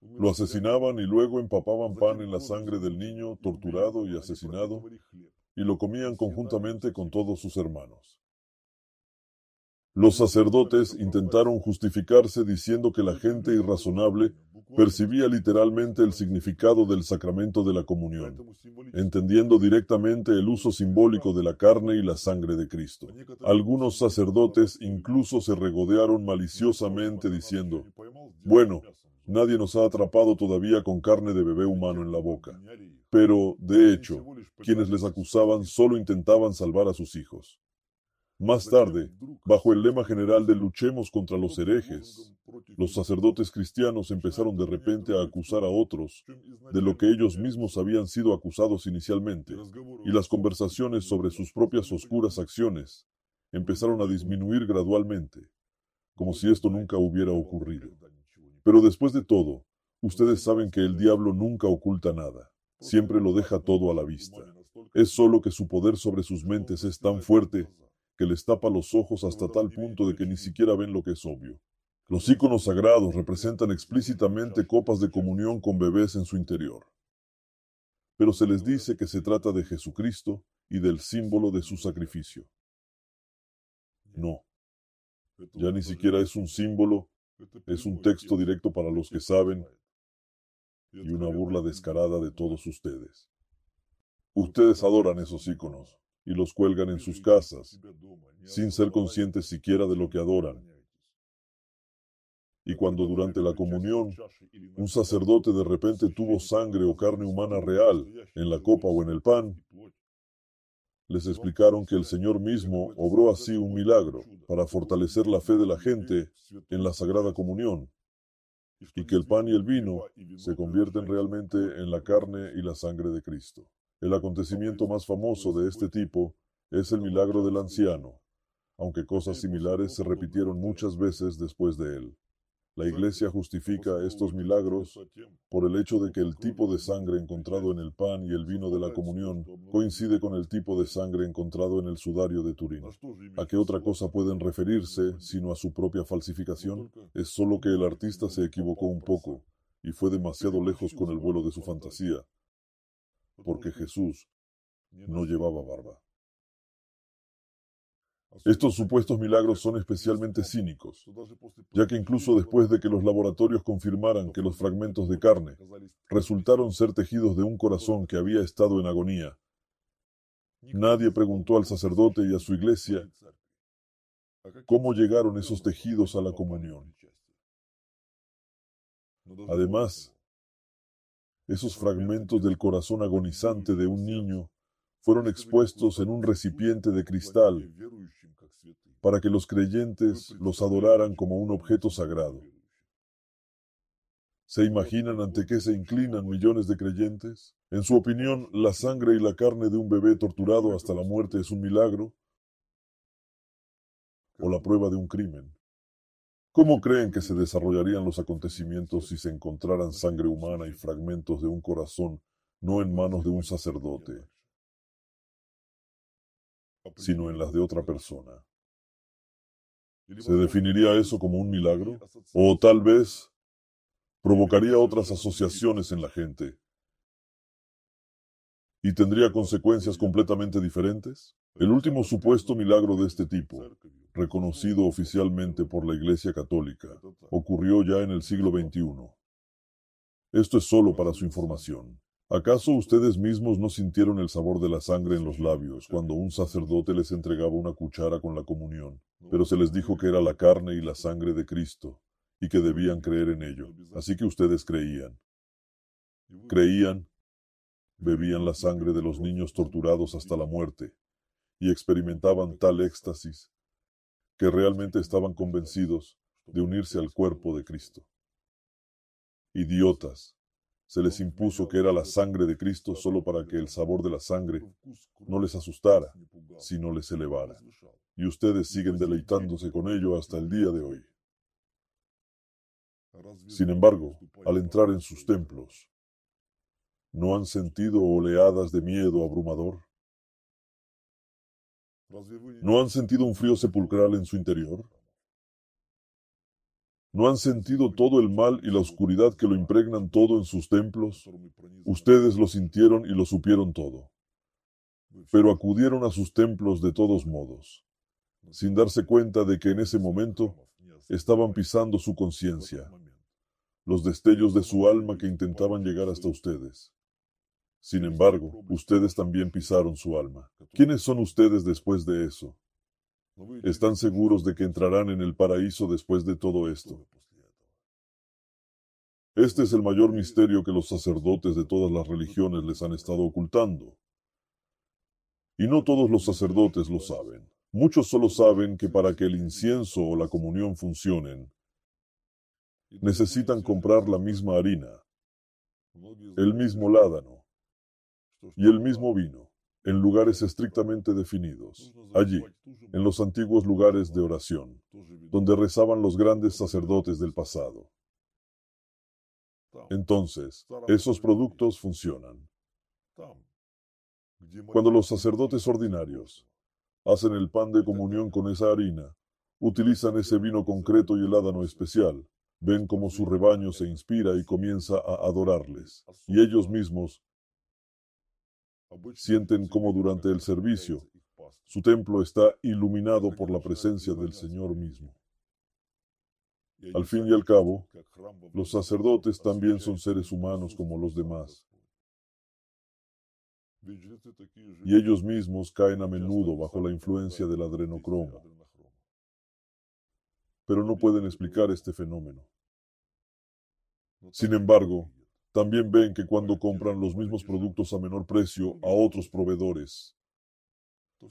A: Lo asesinaban y luego empapaban pan en la sangre del niño torturado y asesinado y lo comían conjuntamente con todos sus hermanos. Los sacerdotes intentaron justificarse diciendo que la gente irrazonable percibía literalmente el significado del sacramento de la comunión, entendiendo directamente el uso simbólico de la carne y la sangre de Cristo. Algunos sacerdotes incluso se regodearon maliciosamente diciendo, bueno, nadie nos ha atrapado todavía con carne de bebé humano en la boca. Pero, de hecho, quienes les acusaban solo intentaban salvar a sus hijos. Más tarde, bajo el lema general de luchemos contra los herejes, los sacerdotes cristianos empezaron de repente a acusar a otros de lo que ellos mismos habían sido acusados inicialmente, y las conversaciones sobre sus propias oscuras acciones empezaron a disminuir gradualmente, como si esto nunca hubiera ocurrido. Pero después de todo, ustedes saben que el diablo nunca oculta nada, siempre lo deja todo a la vista. Es solo que su poder sobre sus mentes es tan fuerte que les tapa los ojos hasta tal punto de que ni siquiera ven lo que es obvio. Los íconos sagrados representan explícitamente copas de comunión con bebés en su interior. Pero se les dice que se trata de Jesucristo y del símbolo de su sacrificio. No, ya ni siquiera es un símbolo, es un texto directo para los que saben y una burla descarada de todos ustedes. Ustedes adoran esos íconos y los cuelgan en sus casas, sin ser conscientes siquiera de lo que adoran. Y cuando durante la comunión un sacerdote de repente tuvo sangre o carne humana real en la copa o en el pan, les explicaron que el Señor mismo obró así un milagro para fortalecer la fe de la gente en la Sagrada Comunión y que el pan y el vino se convierten realmente en la carne y la sangre de Cristo. El acontecimiento más famoso de este tipo es el milagro del anciano, aunque cosas similares se repitieron muchas veces después de él. La Iglesia justifica estos milagros por el hecho de que el tipo de sangre encontrado en el pan y el vino de la comunión coincide con el tipo de sangre encontrado en el sudario de Turín. ¿A qué otra cosa pueden referirse sino a su propia falsificación? Es solo que el artista se equivocó un poco y fue demasiado lejos con el vuelo de su fantasía, porque Jesús no llevaba barba. Estos supuestos milagros son especialmente cínicos, ya que incluso después de que los laboratorios confirmaran que los fragmentos de carne resultaron ser tejidos de un corazón que había estado en agonía, nadie preguntó al sacerdote y a su iglesia cómo llegaron esos tejidos a la comunión. Además, esos fragmentos del corazón agonizante de un niño fueron expuestos en un recipiente de cristal para que los creyentes los adoraran como un objeto sagrado. ¿Se imaginan ante qué se inclinan millones de creyentes? En su opinión, la sangre y la carne de un bebé torturado hasta la muerte es un milagro o la prueba de un crimen. ¿Cómo creen que se desarrollarían los acontecimientos si se encontraran sangre humana y fragmentos de un corazón no en manos de un sacerdote, sino en las de otra persona? ¿Se definiría eso como un milagro? ¿O tal vez provocaría otras asociaciones en la gente? ¿Y tendría consecuencias completamente diferentes? El último supuesto milagro de este tipo reconocido oficialmente por la Iglesia Católica, ocurrió ya en el siglo XXI. Esto es solo para su información. ¿Acaso ustedes mismos no sintieron el sabor de la sangre en los labios cuando un sacerdote les entregaba una cuchara con la comunión, pero se les dijo que era la carne y la sangre de Cristo y que debían creer en ello? Así que ustedes creían. Creían, bebían la sangre de los niños torturados hasta la muerte y experimentaban tal éxtasis que realmente estaban convencidos de unirse al cuerpo de Cristo. Idiotas. Se les impuso que era la sangre de Cristo solo para que el sabor de la sangre no les asustara, sino les elevara. Y ustedes siguen deleitándose con ello hasta el día de hoy. Sin embargo, al entrar en sus templos, ¿no han sentido oleadas de miedo abrumador? ¿No han sentido un frío sepulcral en su interior? ¿No han sentido todo el mal y la oscuridad que lo impregnan todo en sus templos? Ustedes lo sintieron y lo supieron todo. Pero acudieron a sus templos de todos modos. sin darse cuenta de que en ese momento estaban pisando su conciencia, los destellos de su alma que intentaban llegar hasta ustedes. Sin embargo, ustedes también pisaron su alma. ¿Quiénes son ustedes después de eso? ¿Están seguros de que entrarán en el paraíso después de todo esto? Este es el mayor misterio que los sacerdotes de todas las religiones les han estado ocultando. Y no todos los sacerdotes lo saben. Muchos solo saben que para que el incienso o la comunión funcionen, necesitan comprar la misma harina, el mismo ládano y el mismo vino en lugares estrictamente definidos, allí, en los antiguos lugares de oración, donde rezaban los grandes sacerdotes del pasado. Entonces, esos productos funcionan. Cuando los sacerdotes ordinarios hacen el pan de comunión con esa harina, utilizan ese vino concreto y el ádano especial, ven cómo su rebaño se inspira y comienza a adorarles, y ellos mismos sienten como durante el servicio su templo está iluminado por la presencia del Señor mismo. Al fin y al cabo, los sacerdotes también son seres humanos como los demás. Y ellos mismos caen a menudo bajo la influencia del adrenocromo. Pero no pueden explicar este fenómeno. Sin embargo, también ven que cuando compran los mismos productos a menor precio a otros proveedores,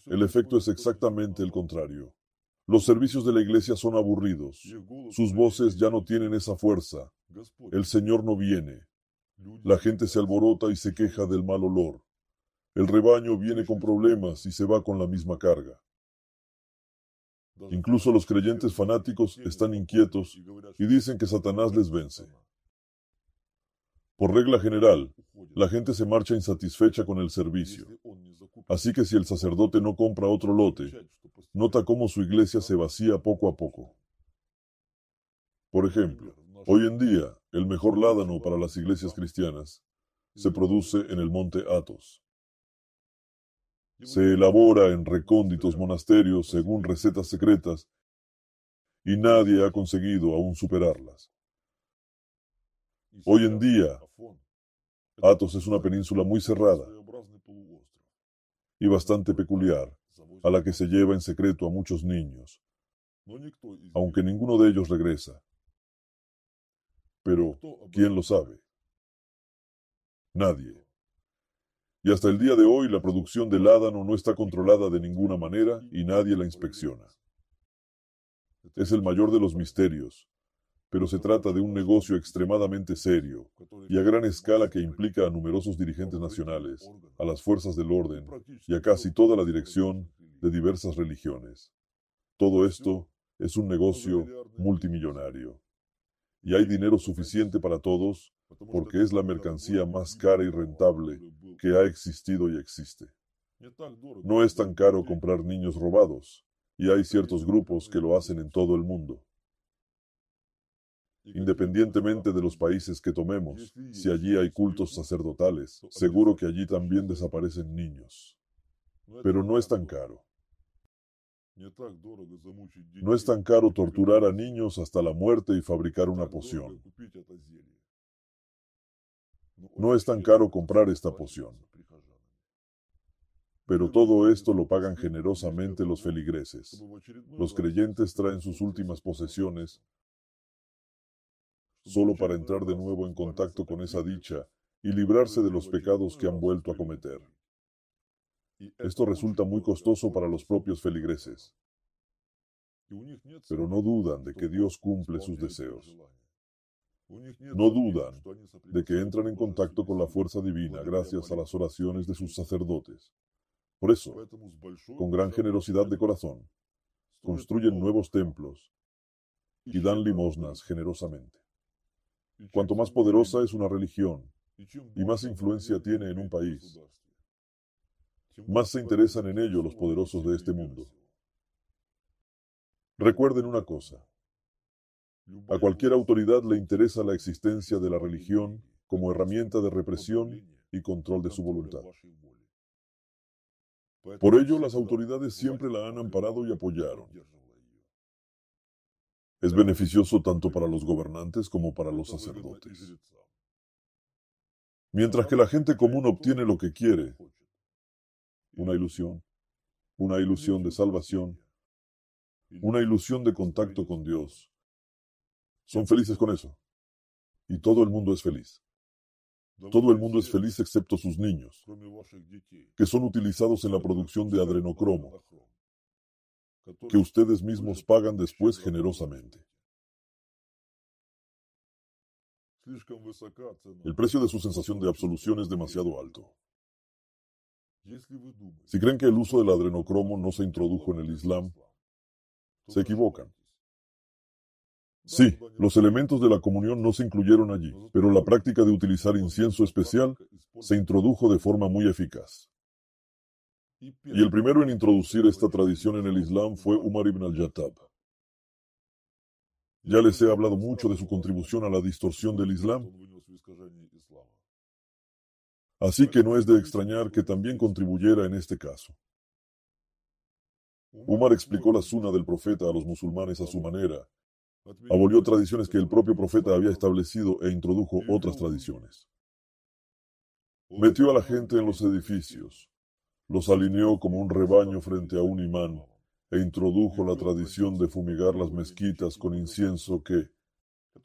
A: el efecto es exactamente el contrario. Los servicios de la iglesia son aburridos. Sus voces ya no tienen esa fuerza. El Señor no viene. La gente se alborota y se queja del mal olor. El rebaño viene con problemas y se va con la misma carga. Incluso los creyentes fanáticos están inquietos y dicen que Satanás les vence. Por regla general, la gente se marcha insatisfecha con el servicio. Así que si el sacerdote no compra otro lote, nota cómo su iglesia se vacía poco a poco. Por ejemplo, hoy en día, el mejor ládano para las iglesias cristianas se produce en el monte Athos. Se elabora en recónditos monasterios según recetas secretas y nadie ha conseguido aún superarlas. Hoy en día, Athos es una península muy cerrada y bastante peculiar, a la que se lleva en secreto a muchos niños, aunque ninguno de ellos regresa. Pero, ¿quién lo sabe? Nadie. Y hasta el día de hoy la producción del ládano no está controlada de ninguna manera y nadie la inspecciona. Es el mayor de los misterios, pero se trata de un negocio extremadamente serio y a gran escala que implica a numerosos dirigentes nacionales, a las fuerzas del orden y a casi toda la dirección de diversas religiones. Todo esto es un negocio multimillonario. Y hay dinero suficiente para todos porque es la mercancía más cara y rentable que ha existido y existe. No es tan caro comprar niños robados, y hay ciertos grupos que lo hacen en todo el mundo. Independientemente de los países que tomemos, si allí hay cultos sacerdotales, seguro que allí también desaparecen niños. Pero no es tan caro. No es tan caro torturar a niños hasta la muerte y fabricar una poción. No es tan caro comprar esta poción. Pero todo esto lo pagan generosamente los feligreses. Los creyentes traen sus últimas posesiones solo para entrar de nuevo en contacto con esa dicha y librarse de los pecados que han vuelto a cometer. Esto resulta muy costoso para los propios feligreses, pero no dudan de que Dios cumple sus deseos. No dudan de que entran en contacto con la fuerza divina gracias a las oraciones de sus sacerdotes. Por eso, con gran generosidad de corazón, construyen nuevos templos y dan limosnas generosamente. Cuanto más poderosa es una religión y más influencia tiene en un país, más se interesan en ello los poderosos de este mundo. Recuerden una cosa. A cualquier autoridad le interesa la existencia de la religión como herramienta de represión y control de su voluntad. Por ello, las autoridades siempre la han amparado y apoyaron. Es beneficioso tanto para los gobernantes como para los sacerdotes. Mientras que la gente común obtiene lo que quiere, una ilusión, una ilusión de salvación, una ilusión de contacto con Dios. Son felices con eso. Y todo el mundo es feliz. Todo el mundo es feliz excepto sus niños, que son utilizados en la producción de adrenocromo, que ustedes mismos pagan después generosamente. El precio de su sensación de absolución es demasiado alto. Si creen que el uso del adrenocromo no se introdujo en el Islam, se equivocan. Sí, los elementos de la comunión no se incluyeron allí, pero la práctica de utilizar incienso especial se introdujo de forma muy eficaz. Y el primero en introducir esta tradición en el Islam fue Umar ibn al-Yattab. Ya les he hablado mucho de su contribución a la distorsión del Islam. Así que no es de extrañar que también contribuyera en este caso. Umar explicó la suna del profeta a los musulmanes a su manera, abolió tradiciones que el propio profeta había establecido e introdujo otras tradiciones. Metió a la gente en los edificios, los alineó como un rebaño frente a un imán e introdujo la tradición de fumigar las mezquitas con incienso que,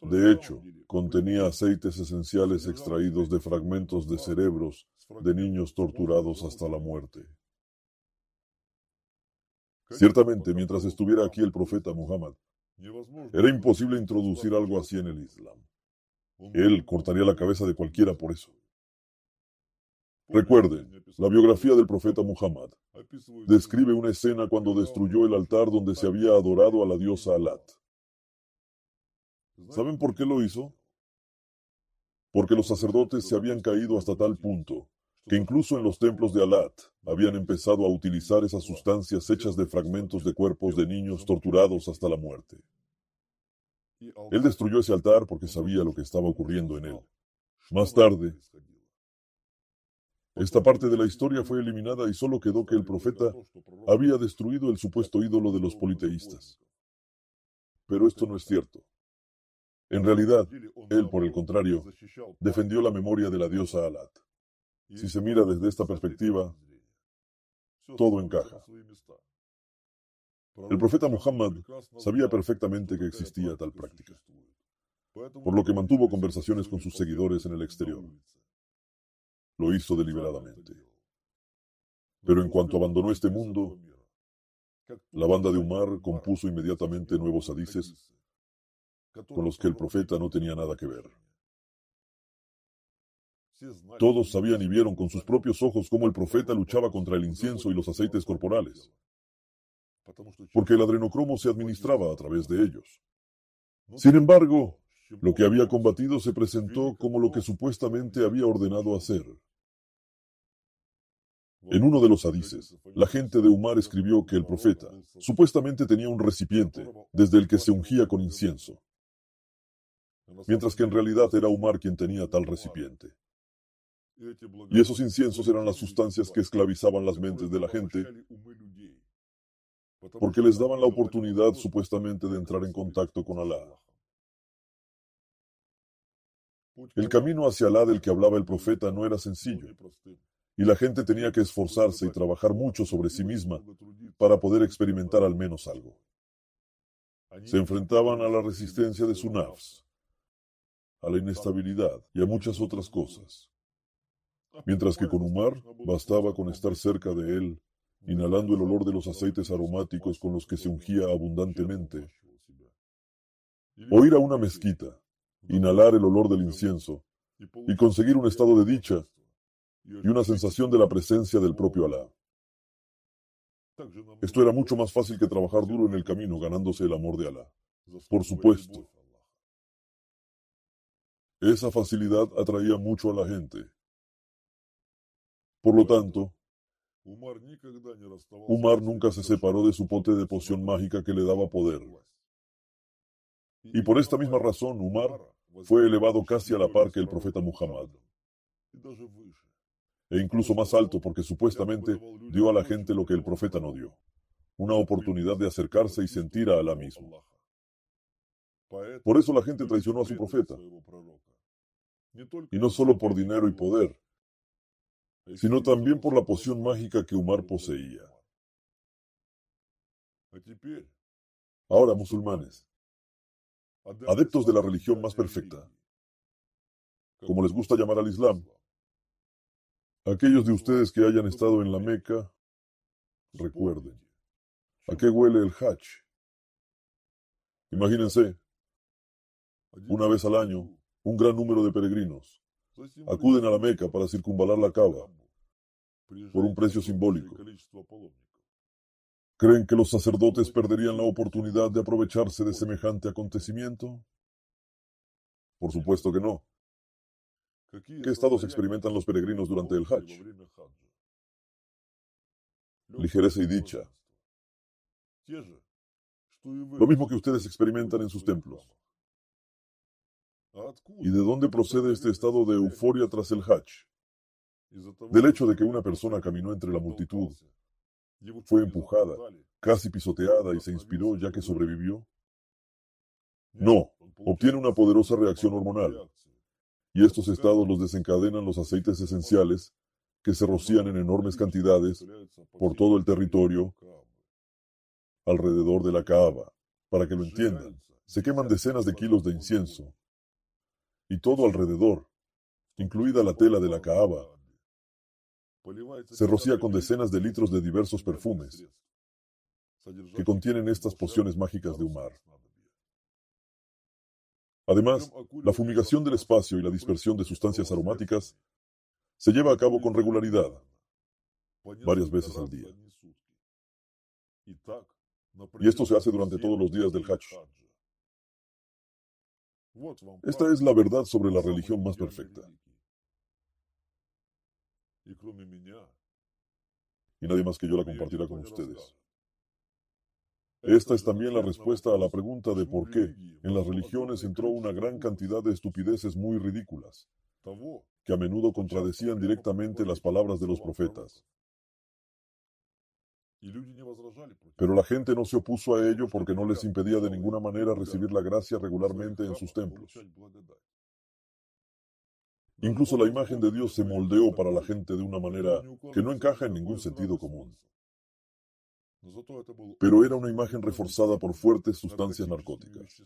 A: de hecho, contenía aceites esenciales extraídos de fragmentos de cerebros de niños torturados hasta la muerte. Ciertamente, mientras estuviera aquí el profeta Muhammad, era imposible introducir algo así en el Islam. Él cortaría la cabeza de cualquiera por eso. Recuerden, la biografía del profeta Muhammad describe una escena cuando destruyó el altar donde se había adorado a la diosa Alat. ¿Saben por qué lo hizo? Porque los sacerdotes se habían caído hasta tal punto que incluso en los templos de Alat habían empezado a utilizar esas sustancias hechas de fragmentos de cuerpos de niños torturados hasta la muerte. Él destruyó ese altar porque sabía lo que estaba ocurriendo en él. Más tarde, esta parte de la historia fue eliminada y solo quedó que el profeta había destruido el supuesto ídolo de los politeístas. Pero esto no es cierto. En realidad, él, por el contrario, defendió la memoria de la diosa Alat. Si se mira desde esta perspectiva, todo encaja. El profeta Muhammad sabía perfectamente que existía tal práctica, por lo que mantuvo conversaciones con sus seguidores en el exterior. Lo hizo deliberadamente. Pero en cuanto abandonó este mundo, la banda de Umar compuso inmediatamente nuevos hadices con los que el profeta no tenía nada que ver. Todos sabían y vieron con sus propios ojos cómo el profeta luchaba contra el incienso y los aceites corporales, porque el adrenocromo se administraba a través de ellos. Sin embargo, lo que había combatido se presentó como lo que supuestamente había ordenado hacer. En uno de los hadices, la gente de Umar escribió que el profeta supuestamente tenía un recipiente desde el que se ungía con incienso, mientras que en realidad era Umar quien tenía tal recipiente. Y esos inciensos eran las sustancias que esclavizaban las mentes de la gente porque les daban la oportunidad supuestamente de entrar en contacto con Alá. El camino hacia Alá del que hablaba el profeta no era sencillo, y la gente tenía que esforzarse y trabajar mucho sobre sí misma para poder experimentar al menos algo. Se enfrentaban a la resistencia de su nafs, a la inestabilidad y a muchas otras cosas. Mientras que con Umar bastaba con estar cerca de él, inhalando el olor de los aceites aromáticos con los que se ungía abundantemente, o ir a una mezquita, inhalar el olor del incienso y conseguir un estado de dicha y una sensación de la presencia del propio Alá. Esto era mucho más fácil que trabajar duro en el camino ganándose el amor de Alá. Por supuesto. Esa facilidad atraía mucho a la gente. Por lo tanto, Umar nunca se separó de su pote de poción mágica que le daba poder. Y por esta misma razón, Umar fue elevado casi a la par que el profeta Muhammad. e incluso más alto porque supuestamente dio a la gente lo que el profeta no dio, una oportunidad de acercarse y sentir a Alá mismo. Por eso la gente traicionó a su profeta, y no solo por dinero y poder, sino también por la poción mágica que Umar poseía. Ahora, musulmanes, adeptos de la religión más perfecta, como les gusta llamar al Islam, aquellos de ustedes que hayan estado en la Meca, recuerden, ¿a qué huele el Hajj? Imagínense, una vez al año, un gran número de peregrinos acuden a la Meca para circunvalar la Cava por un precio simbólico. ¿Creen que los sacerdotes perderían la oportunidad de aprovecharse de semejante acontecimiento? Por supuesto que no. ¿Qué estados experimentan los peregrinos durante el Hajj? Ligereza y dicha. Lo mismo que ustedes experimentan en sus templos. ¿Y de dónde procede este estado de euforia tras el Hajj? Del hecho de que una persona caminó entre la multitud, fue empujada, casi pisoteada y se inspiró ya que sobrevivió. No, obtiene una poderosa reacción hormonal. Y estos estados los desencadenan los aceites esenciales que se rocían en enormes cantidades por todo el territorio alrededor de la Kaaba. Para que lo entiendan, se queman decenas de kilos de incienso y todo alrededor, incluida la tela de la caaba. Se rocía con decenas de litros de diversos perfumes que contienen estas pociones mágicas de Umar. Además, la fumigación del espacio y la dispersión de sustancias aromáticas se lleva a cabo con regularidad, varias veces al día. Y esto se hace durante todos los días del Hajj. Esta es la verdad sobre la religión más perfecta. Y nadie más que yo la compartirá con ustedes. Esta es también la respuesta a la pregunta de por qué en las religiones entró una gran cantidad de estupideces muy ridículas, que a menudo contradecían directamente las palabras de los profetas. Pero la gente no se opuso a ello porque no les impedía de ninguna manera recibir la gracia regularmente en sus templos. Incluso la imagen de Dios se moldeó para la gente de una manera que no encaja en ningún sentido común. Pero era una imagen reforzada por fuertes sustancias narcóticas.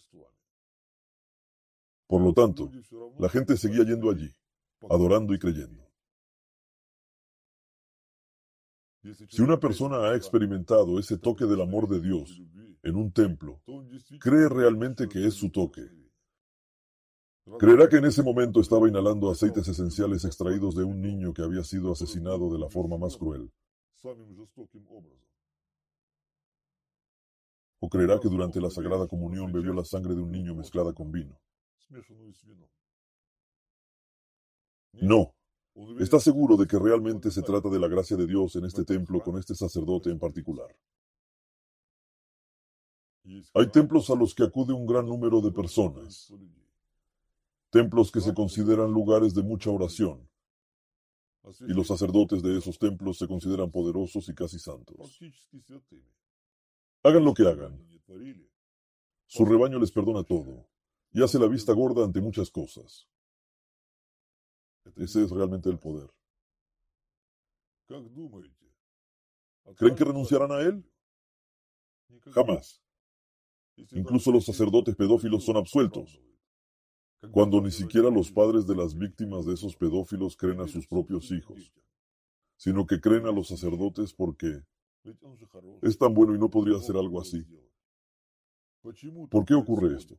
A: Por lo tanto, la gente seguía yendo allí, adorando y creyendo. Si una persona ha experimentado ese toque del amor de Dios en un templo, cree realmente que es su toque. Creerá que en ese momento estaba inhalando aceites esenciales extraídos de un niño que había sido asesinado de la forma más cruel. O creerá que durante la Sagrada Comunión bebió la sangre de un niño mezclada con vino. No, ¿Está seguro de que realmente se trata de la gracia de Dios en este templo con este sacerdote en particular? Hay templos a los que acude un gran número de personas. Templos que se consideran lugares de mucha oración. Y los sacerdotes de esos templos se consideran poderosos y casi santos. Hagan lo que hagan. Su rebaño les perdona todo y hace la vista gorda ante muchas cosas. Ese es realmente el poder. ¿Creen que renunciarán a él? Jamás. Incluso los sacerdotes pedófilos son absueltos, cuando ni siquiera los padres de las víctimas de esos pedófilos creen a sus propios hijos, sino que creen a los sacerdotes porque es tan bueno y no podría hacer algo así. ¿Por qué ocurre esto?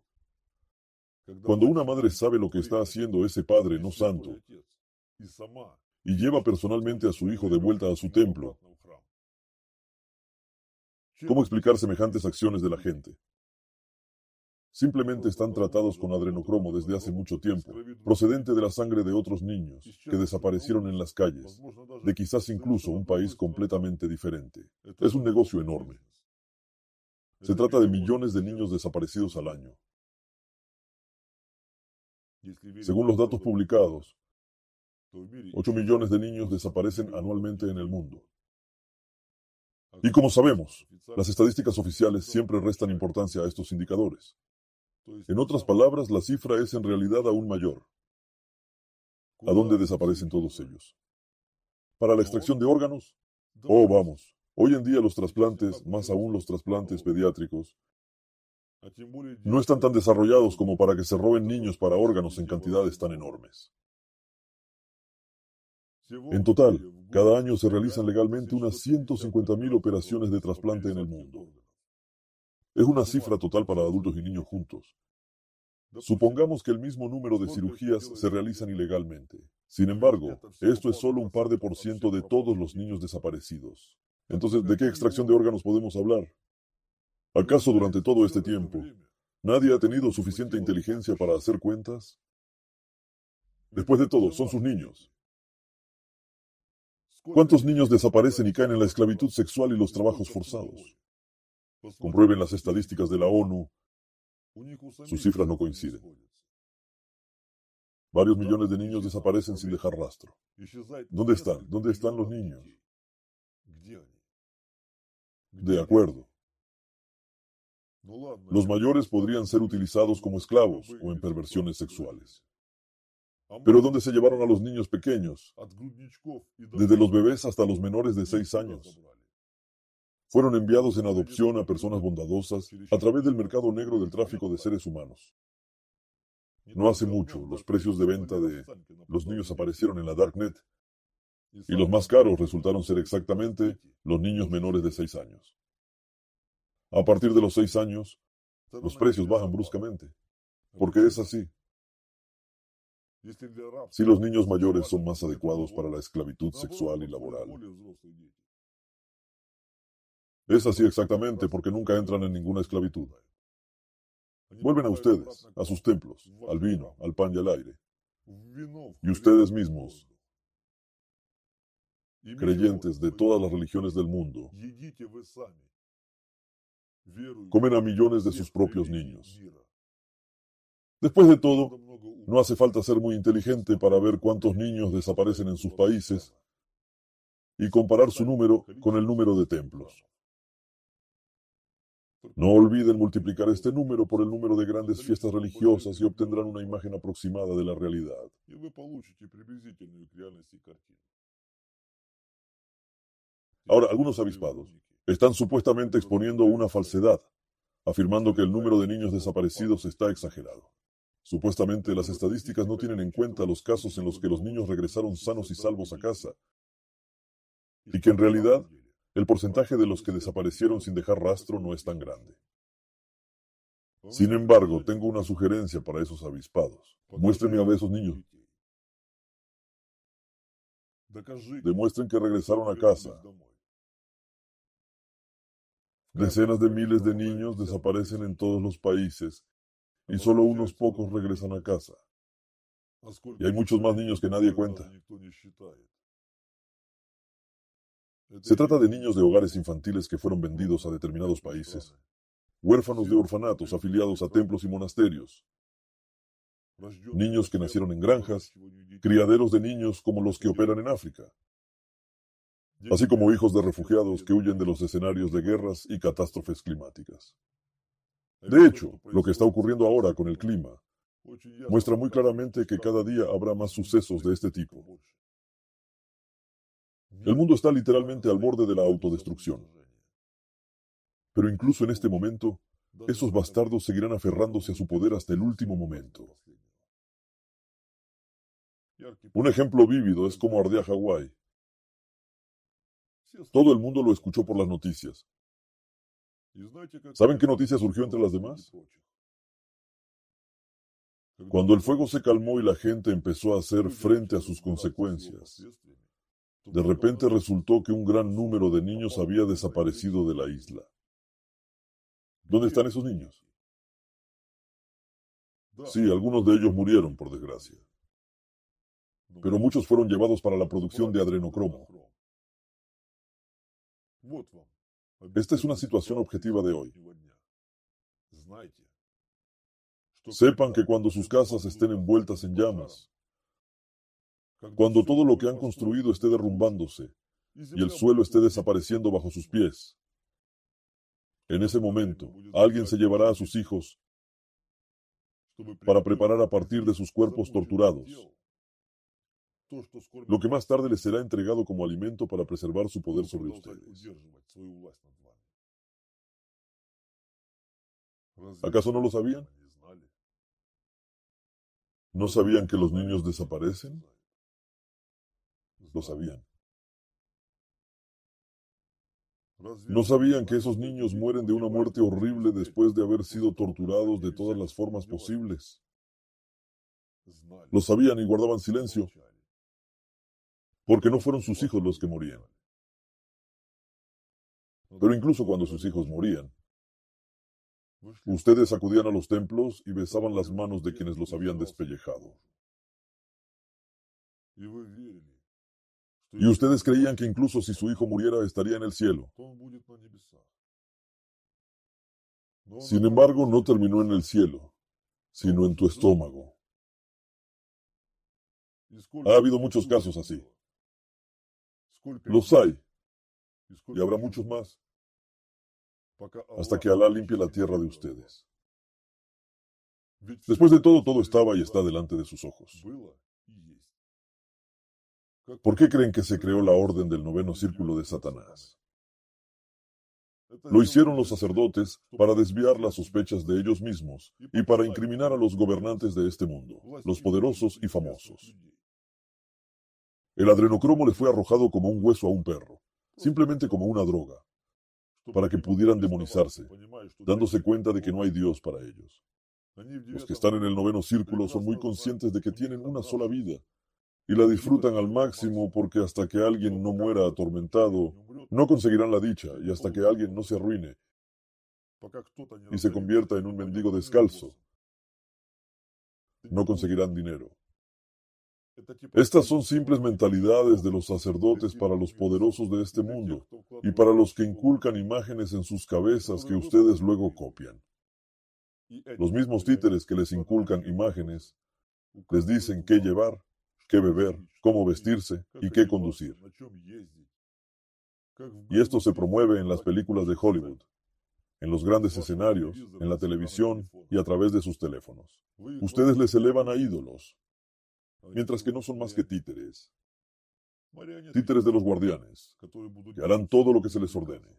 A: Cuando una madre sabe lo que está haciendo ese padre no santo y lleva personalmente a su hijo de vuelta a su templo, ¿cómo explicar semejantes acciones de la gente? Simplemente están tratados con adrenocromo desde hace mucho tiempo, procedente de la sangre de otros niños que desaparecieron en las calles, de quizás incluso un país completamente diferente. Es un negocio enorme. Se trata de millones de niños desaparecidos al año. Según los datos publicados, 8 millones de niños desaparecen anualmente en el mundo. Y como sabemos, las estadísticas oficiales siempre restan importancia a estos indicadores. En otras palabras, la cifra es en realidad aún mayor. ¿A dónde desaparecen todos ellos? ¿Para la extracción de órganos? Oh, vamos. Hoy en día los trasplantes, más aún los trasplantes pediátricos, no están tan desarrollados como para que se roben niños para órganos en cantidades tan enormes. En total, cada año se realizan legalmente unas 150.000 operaciones de trasplante en el mundo. Es una cifra total para adultos y niños juntos. Supongamos que el mismo número de cirugías se realizan ilegalmente. Sin embargo, esto es solo un par de por ciento de todos los niños desaparecidos. Entonces, ¿de qué extracción de órganos podemos hablar? ¿Acaso durante todo este tiempo nadie ha tenido suficiente inteligencia para hacer cuentas? Después de todo, son sus niños. ¿Cuántos niños desaparecen y caen en la esclavitud sexual y los trabajos forzados? Comprueben las estadísticas de la ONU. Sus cifras no coinciden. Varios millones de niños desaparecen sin dejar rastro. ¿Dónde están? ¿Dónde están los niños? De acuerdo. Los mayores podrían ser utilizados como esclavos o en perversiones sexuales. Pero ¿dónde se llevaron a los niños pequeños? Desde los bebés hasta los menores de seis años. Fueron enviados en adopción a personas bondadosas a través del mercado negro del tráfico de seres humanos. No hace mucho, los precios de venta de los niños aparecieron en la Darknet y los más caros resultaron ser exactamente los niños menores de seis años. A partir de los seis años, los precios bajan bruscamente, porque es así. Si los niños mayores son más adecuados para la esclavitud sexual y laboral. Es así exactamente porque nunca entran en ninguna esclavitud. Vuelven a ustedes, a sus templos, al vino, al pan y al aire. Y ustedes mismos, creyentes de todas las religiones del mundo, comen a millones de sus propios niños. Después de todo, no hace falta ser muy inteligente para ver cuántos niños desaparecen en sus países y comparar su número con el número de templos. No olviden multiplicar este número por el número de grandes fiestas religiosas y obtendrán una imagen aproximada de la realidad. Ahora, algunos avispados están supuestamente exponiendo una falsedad, afirmando que el número de niños desaparecidos está exagerado. Supuestamente las estadísticas no tienen en cuenta los casos en los que los niños regresaron sanos y salvos a casa, y que en realidad el porcentaje de los que desaparecieron sin dejar rastro no es tan grande. Sin embargo, tengo una sugerencia para esos avispados. Muéstrenme a esos niños. Demuestren que regresaron a casa, Decenas de miles de niños desaparecen en todos los países y solo unos pocos regresan a casa. Y hay muchos más niños que nadie cuenta. Se trata de niños de hogares infantiles que fueron vendidos a determinados países, huérfanos de orfanatos afiliados a templos y monasterios, niños que nacieron en granjas, criaderos de niños como los que operan en África, así como hijos de refugiados que huyen de los escenarios de guerras y catástrofes climáticas. De hecho, lo que está ocurriendo ahora con el clima muestra muy claramente que cada día habrá más sucesos de este tipo. El mundo está literalmente al borde de la autodestrucción. Pero incluso en este momento, esos bastardos seguirán aferrándose a su poder hasta el último momento. Un ejemplo vívido es cómo ardía Hawái, todo el mundo lo escuchó por las noticias. ¿Saben qué noticia surgió entre las demás? Cuando el fuego se calmó y la gente empezó a hacer frente a sus consecuencias, de repente resultó que un gran número de niños había desaparecido de la isla. ¿Dónde están esos niños? Sí, algunos de ellos murieron, por desgracia. Pero muchos fueron llevados para la producción de adrenocromo. Esta es una situación objetiva de hoy. Sepan que cuando sus casas estén envueltas en llamas, Cuando todo lo que han construido esté derrumbándose y el suelo esté desapareciendo bajo sus pies. En ese momento, alguien se llevará a sus hijos para preparar a partir de sus cuerpos torturados lo que más tarde les será entregado como alimento para preservar su poder sobre ustedes. ¿Acaso no lo sabían? ¿No sabían que los niños desaparecen? Lo sabían. ¿No sabían que esos niños mueren de una muerte horrible después de haber sido torturados de todas las formas posibles? Lo sabían y guardaban silencio, porque no fueron sus hijos los que morían. Pero incluso cuando sus hijos morían, ustedes acudían a los templos y besaban las manos de quienes los habían despellejado. Y ustedes creían que incluso si su hijo muriera estaría en el cielo. Sin embargo, no terminó en el cielo, sino en tu estómago. Ha habido muchos casos así. Los hay. Y habrá muchos más. Hasta que Alá limpie la tierra de ustedes. Después de todo, todo estaba y está delante de sus ojos. ¿Por qué creen que se creó la orden del noveno círculo de Satanás? Lo hicieron los sacerdotes para desviar las sospechas de ellos mismos y para incriminar a los gobernantes de este mundo, los poderosos y famosos. El adrenocromo le fue arrojado como un hueso a un perro, simplemente como una droga, para que pudieran demonizarse, dándose cuenta de que no hay Dios para ellos. Los que están en el noveno círculo son muy conscientes de que tienen una sola vida y la disfrutan al máximo porque hasta que alguien no muera atormentado, no conseguirán la dicha y hasta que alguien no se arruine y se convierta en un mendigo descalzo, no conseguirán dinero. Estas son simples mentalidades de los sacerdotes para los poderosos de este mundo y para los que inculcan imágenes en sus cabezas que ustedes luego copian. Los mismos títeres que les inculcan imágenes les dicen qué llevar, qué beber, cómo vestirse y qué conducir. Y esto se promueve en las películas de Hollywood, en los grandes escenarios, en la televisión y a través de sus teléfonos. Ustedes les elevan a ídolos, mientras que no son más que títeres. Títeres de los guardianes, que harán todo lo que se les ordene.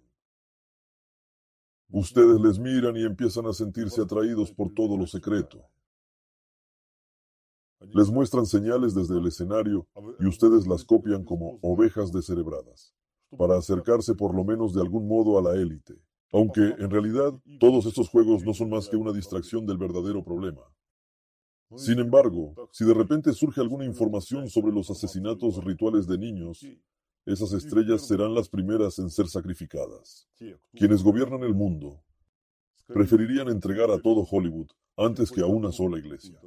A: Ustedes les miran y empiezan a sentirse atraídos por todo lo secreto. Les muestran señales desde el escenario y ustedes las copian como ovejas descerebradas, para acercarse por lo menos de algún modo a la élite. Aunque, en realidad, todos estos juegos no son más que una distracción del verdadero problema. Sin embargo, si de repente surge alguna información sobre los asesinatos rituales de niños, esas estrellas serán las primeras en ser sacrificadas. Quienes gobiernan el mundo preferirían entregar a todo Hollywood antes que a una sola iglesia.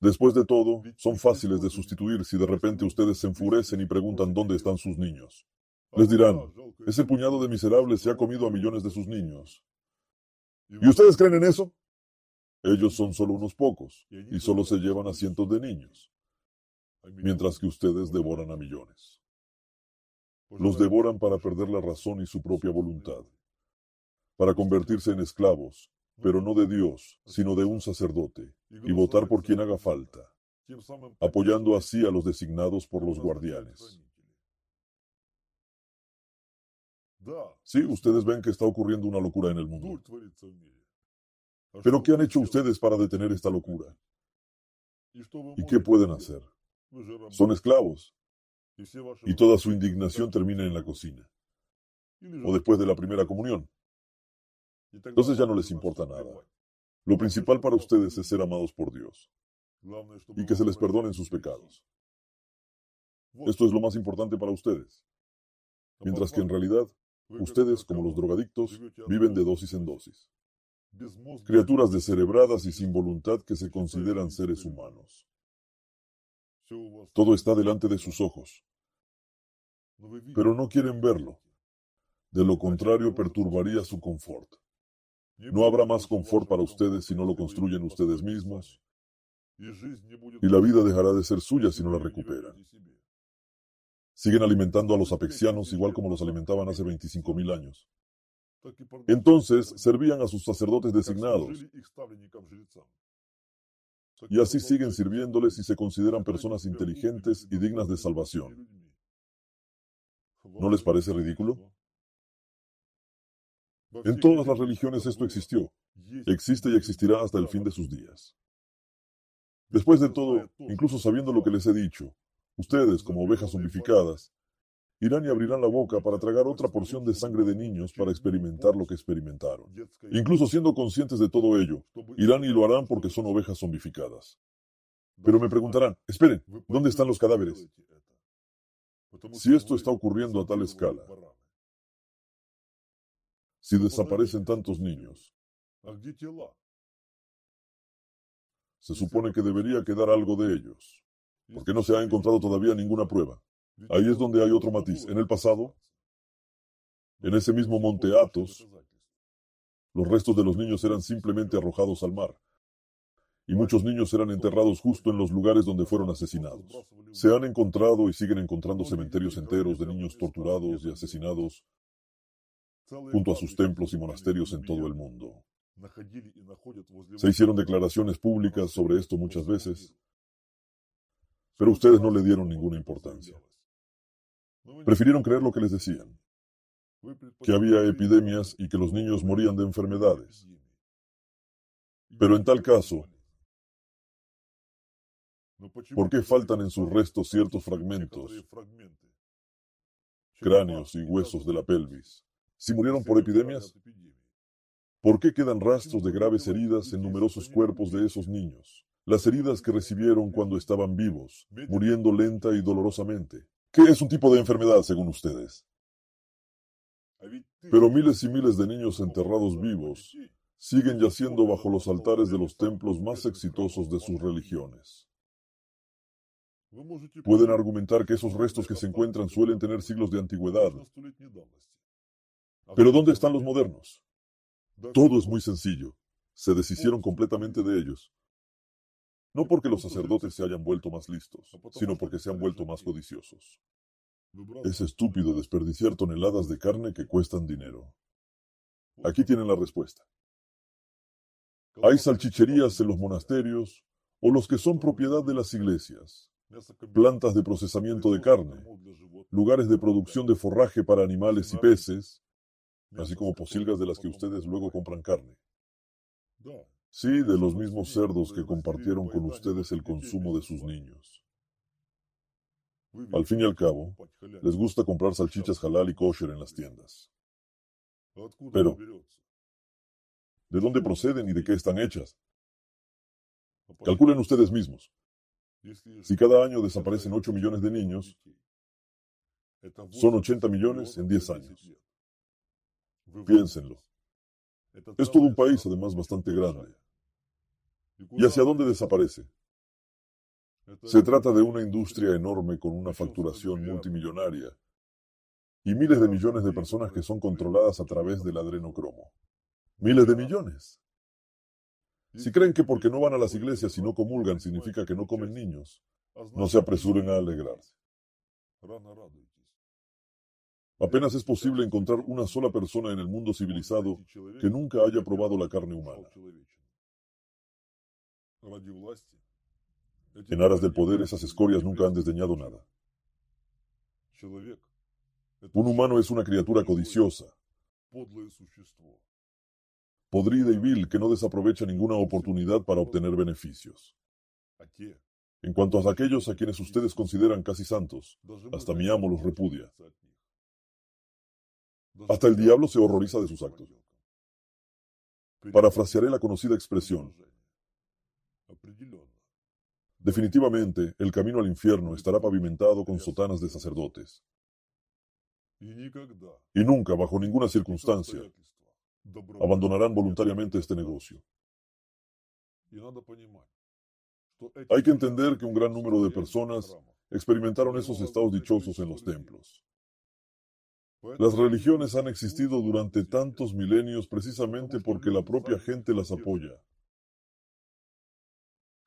A: Después de todo, son fáciles de sustituir si de repente ustedes se enfurecen y preguntan dónde están sus niños. Les dirán, ese puñado de miserables se ha comido a millones de sus niños. ¿Y ustedes creen en eso? Ellos son solo unos pocos y solo se llevan a cientos de niños, mientras que ustedes devoran a millones. Los devoran para perder la razón y su propia voluntad, para convertirse en esclavos, pero no de Dios, sino de un sacerdote, y votar por quien haga falta, apoyando así a los designados por los guardianes. Sí, ustedes ven que está ocurriendo una locura en el mundo. Pero ¿qué han hecho ustedes para detener esta locura? ¿Y qué pueden hacer? Son esclavos. Y toda su indignación termina en la cocina. O después de la primera comunión. Entonces ya no les importa nada. Lo principal para ustedes es ser amados por Dios. Y que se les perdonen sus pecados. Esto es lo más importante para ustedes. Mientras que en realidad, ustedes, como los drogadictos, viven de dosis en dosis criaturas descerebradas y sin voluntad que se consideran seres humanos. Todo está delante de sus ojos, pero no quieren verlo. De lo contrario, perturbaría su confort. No habrá más confort para ustedes si no lo construyen ustedes mismos, y la vida dejará de ser suya si no la recuperan. Siguen alimentando a los apexianos igual como los alimentaban hace 25.000 años. Entonces servían a sus sacerdotes designados. Y así siguen sirviéndoles y se consideran personas inteligentes y dignas de salvación. ¿No les parece ridículo? En todas las religiones esto existió, existe y existirá hasta el fin de sus días. Después de todo, incluso sabiendo lo que les he dicho, ustedes, como ovejas zombificadas, irán y abrirán la boca para tragar otra porción de sangre de niños para experimentar lo que experimentaron. Incluso siendo conscientes de todo ello, irán y lo harán porque son ovejas zombificadas. Pero me preguntarán, esperen, ¿dónde están los cadáveres? Si esto está ocurriendo a tal escala, si desaparecen tantos niños, se supone que debería quedar algo de ellos, porque no se ha encontrado todavía ninguna prueba. Ahí es donde hay otro matiz. En el pasado, en ese mismo monte Athos, los restos de los niños eran simplemente arrojados al mar. Y muchos niños eran enterrados justo en los lugares donde fueron asesinados. Se han encontrado y siguen encontrando cementerios enteros de niños torturados y asesinados junto a sus templos y monasterios en todo el mundo. Se hicieron declaraciones públicas sobre esto muchas veces, pero ustedes no le dieron ninguna importancia. Prefirieron creer lo que les decían, que había epidemias y que los niños morían de enfermedades. Pero en tal caso, ¿por qué faltan en sus restos ciertos fragmentos, cráneos y huesos de la pelvis? Si murieron por epidemias, ¿por qué quedan rastros de graves heridas en numerosos cuerpos de esos niños? Las heridas que recibieron cuando estaban vivos, muriendo lenta y dolorosamente. ¿Qué es un tipo de enfermedad según ustedes? Pero miles y miles de niños enterrados vivos siguen yaciendo bajo los altares de los templos más exitosos de sus religiones. Pueden argumentar que esos restos que se encuentran suelen tener siglos de antigüedad. Pero ¿dónde están los modernos? Todo es muy sencillo. Se deshicieron completamente de ellos. No porque los sacerdotes se hayan vuelto más listos, sino porque se han vuelto más codiciosos. Es estúpido desperdiciar toneladas de carne que cuestan dinero. Aquí tienen la respuesta. Hay salchicherías en los monasterios o los que son propiedad de las iglesias, plantas de procesamiento de carne, lugares de producción de forraje para animales y peces, así como posilgas de las que ustedes luego compran carne. Sí, de los mismos cerdos que compartieron con ustedes el consumo de sus niños. Al fin y al cabo, les gusta comprar salchichas halal y kosher en las tiendas. Pero, ¿de dónde proceden y de qué están hechas? Calculen ustedes mismos. Si cada año desaparecen 8 millones de niños, son 80 millones en 10 años. Piénsenlo. Es todo un país, además, bastante grande. ¿Y hacia dónde desaparece? Se trata de una industria enorme con una facturación multimillonaria y miles de millones de personas que son controladas a través del adrenocromo. Miles de millones. Si creen que porque no van a las iglesias y no comulgan significa que no comen niños, no se apresuren a alegrarse. Apenas es posible encontrar una sola persona en el mundo civilizado que nunca haya probado la carne humana. En aras del poder, esas escorias nunca han desdeñado nada. Un humano es una criatura codiciosa, podrida y vil que no desaprovecha ninguna oportunidad para obtener beneficios. En cuanto a aquellos a quienes ustedes consideran casi santos, hasta mi amo los repudia. Hasta el diablo se horroriza de sus actos. Parafrasearé la conocida expresión, Definitivamente, el camino al infierno estará pavimentado con sotanas de sacerdotes. Y nunca, bajo ninguna circunstancia, abandonarán voluntariamente este negocio. Hay que entender que un gran número de personas experimentaron esos estados dichosos en los templos. Las religiones han existido durante tantos milenios precisamente porque la propia gente las apoya.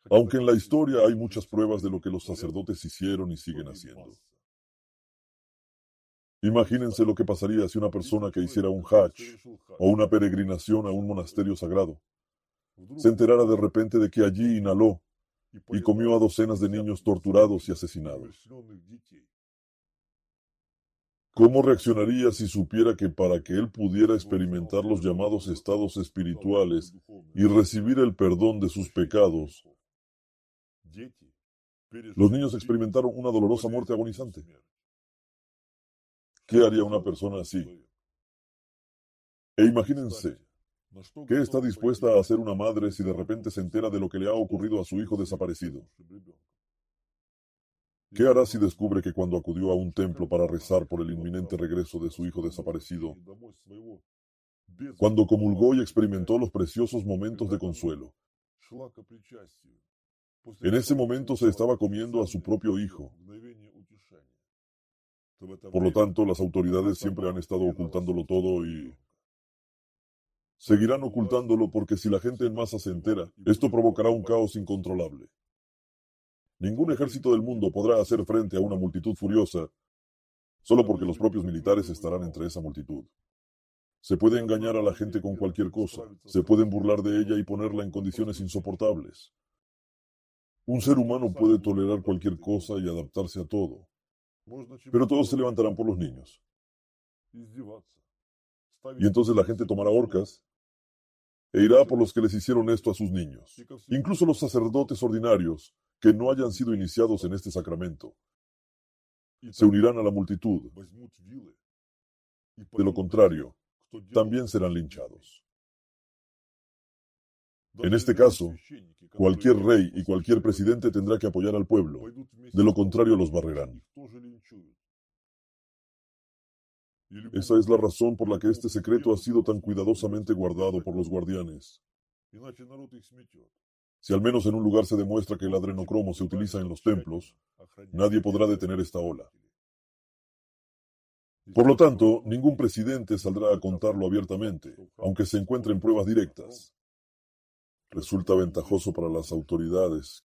A: Aunque en la historia hay muchas pruebas de lo que los sacerdotes hicieron y siguen haciendo. Imagínense lo que pasaría si una persona que hiciera un hajj o una peregrinación a un monasterio sagrado se enterara de repente de que allí inhaló y comió a docenas de niños torturados y asesinados. ¿Cómo reaccionaría si supiera que para que él pudiera experimentar los llamados estados espirituales y recibir el perdón de sus pecados, los niños experimentaron una dolorosa muerte agonizante? ¿Qué haría una persona así? E imagínense, ¿qué está dispuesta a hacer una madre si de repente se entera de lo que le ha ocurrido a su hijo desaparecido? ¿Qué hará si descubre que cuando acudió a un templo para rezar por el inminente regreso de su hijo desaparecido, cuando comulgó y experimentó los preciosos momentos de consuelo, en ese momento se estaba comiendo a su propio hijo, por lo tanto, las autoridades siempre han estado ocultándolo todo y seguirán ocultándolo porque si la gente en masa se entera, esto provocará un caos incontrolable. Ningún ejército del mundo podrá hacer frente a una multitud furiosa solo porque los propios militares estarán entre esa multitud. Se puede engañar a la gente con cualquier cosa, se pueden burlar de ella y ponerla en condiciones insoportables. Un ser humano puede tolerar cualquier cosa y adaptarse a todo, pero todos se levantarán por los niños. Y entonces la gente tomará orcas e irá por los que les hicieron esto a sus niños. Incluso los sacerdotes ordinarios que no hayan sido iniciados en este sacramento se unirán a la multitud. De lo contrario, también serán linchados. En este caso, cualquier rey y cualquier presidente tendrá que apoyar al pueblo. De lo contrario, los barrerán. Esa es la razón por la que este secreto ha sido tan cuidadosamente guardado por los guardianes. Si al menos en un lugar se demuestra que el adrenocromo se utiliza en los templos, nadie podrá detener esta ola. Por lo tanto, ningún presidente saldrá a contarlo abiertamente, aunque se encuentren pruebas directas. Resulta ventajoso para las autoridades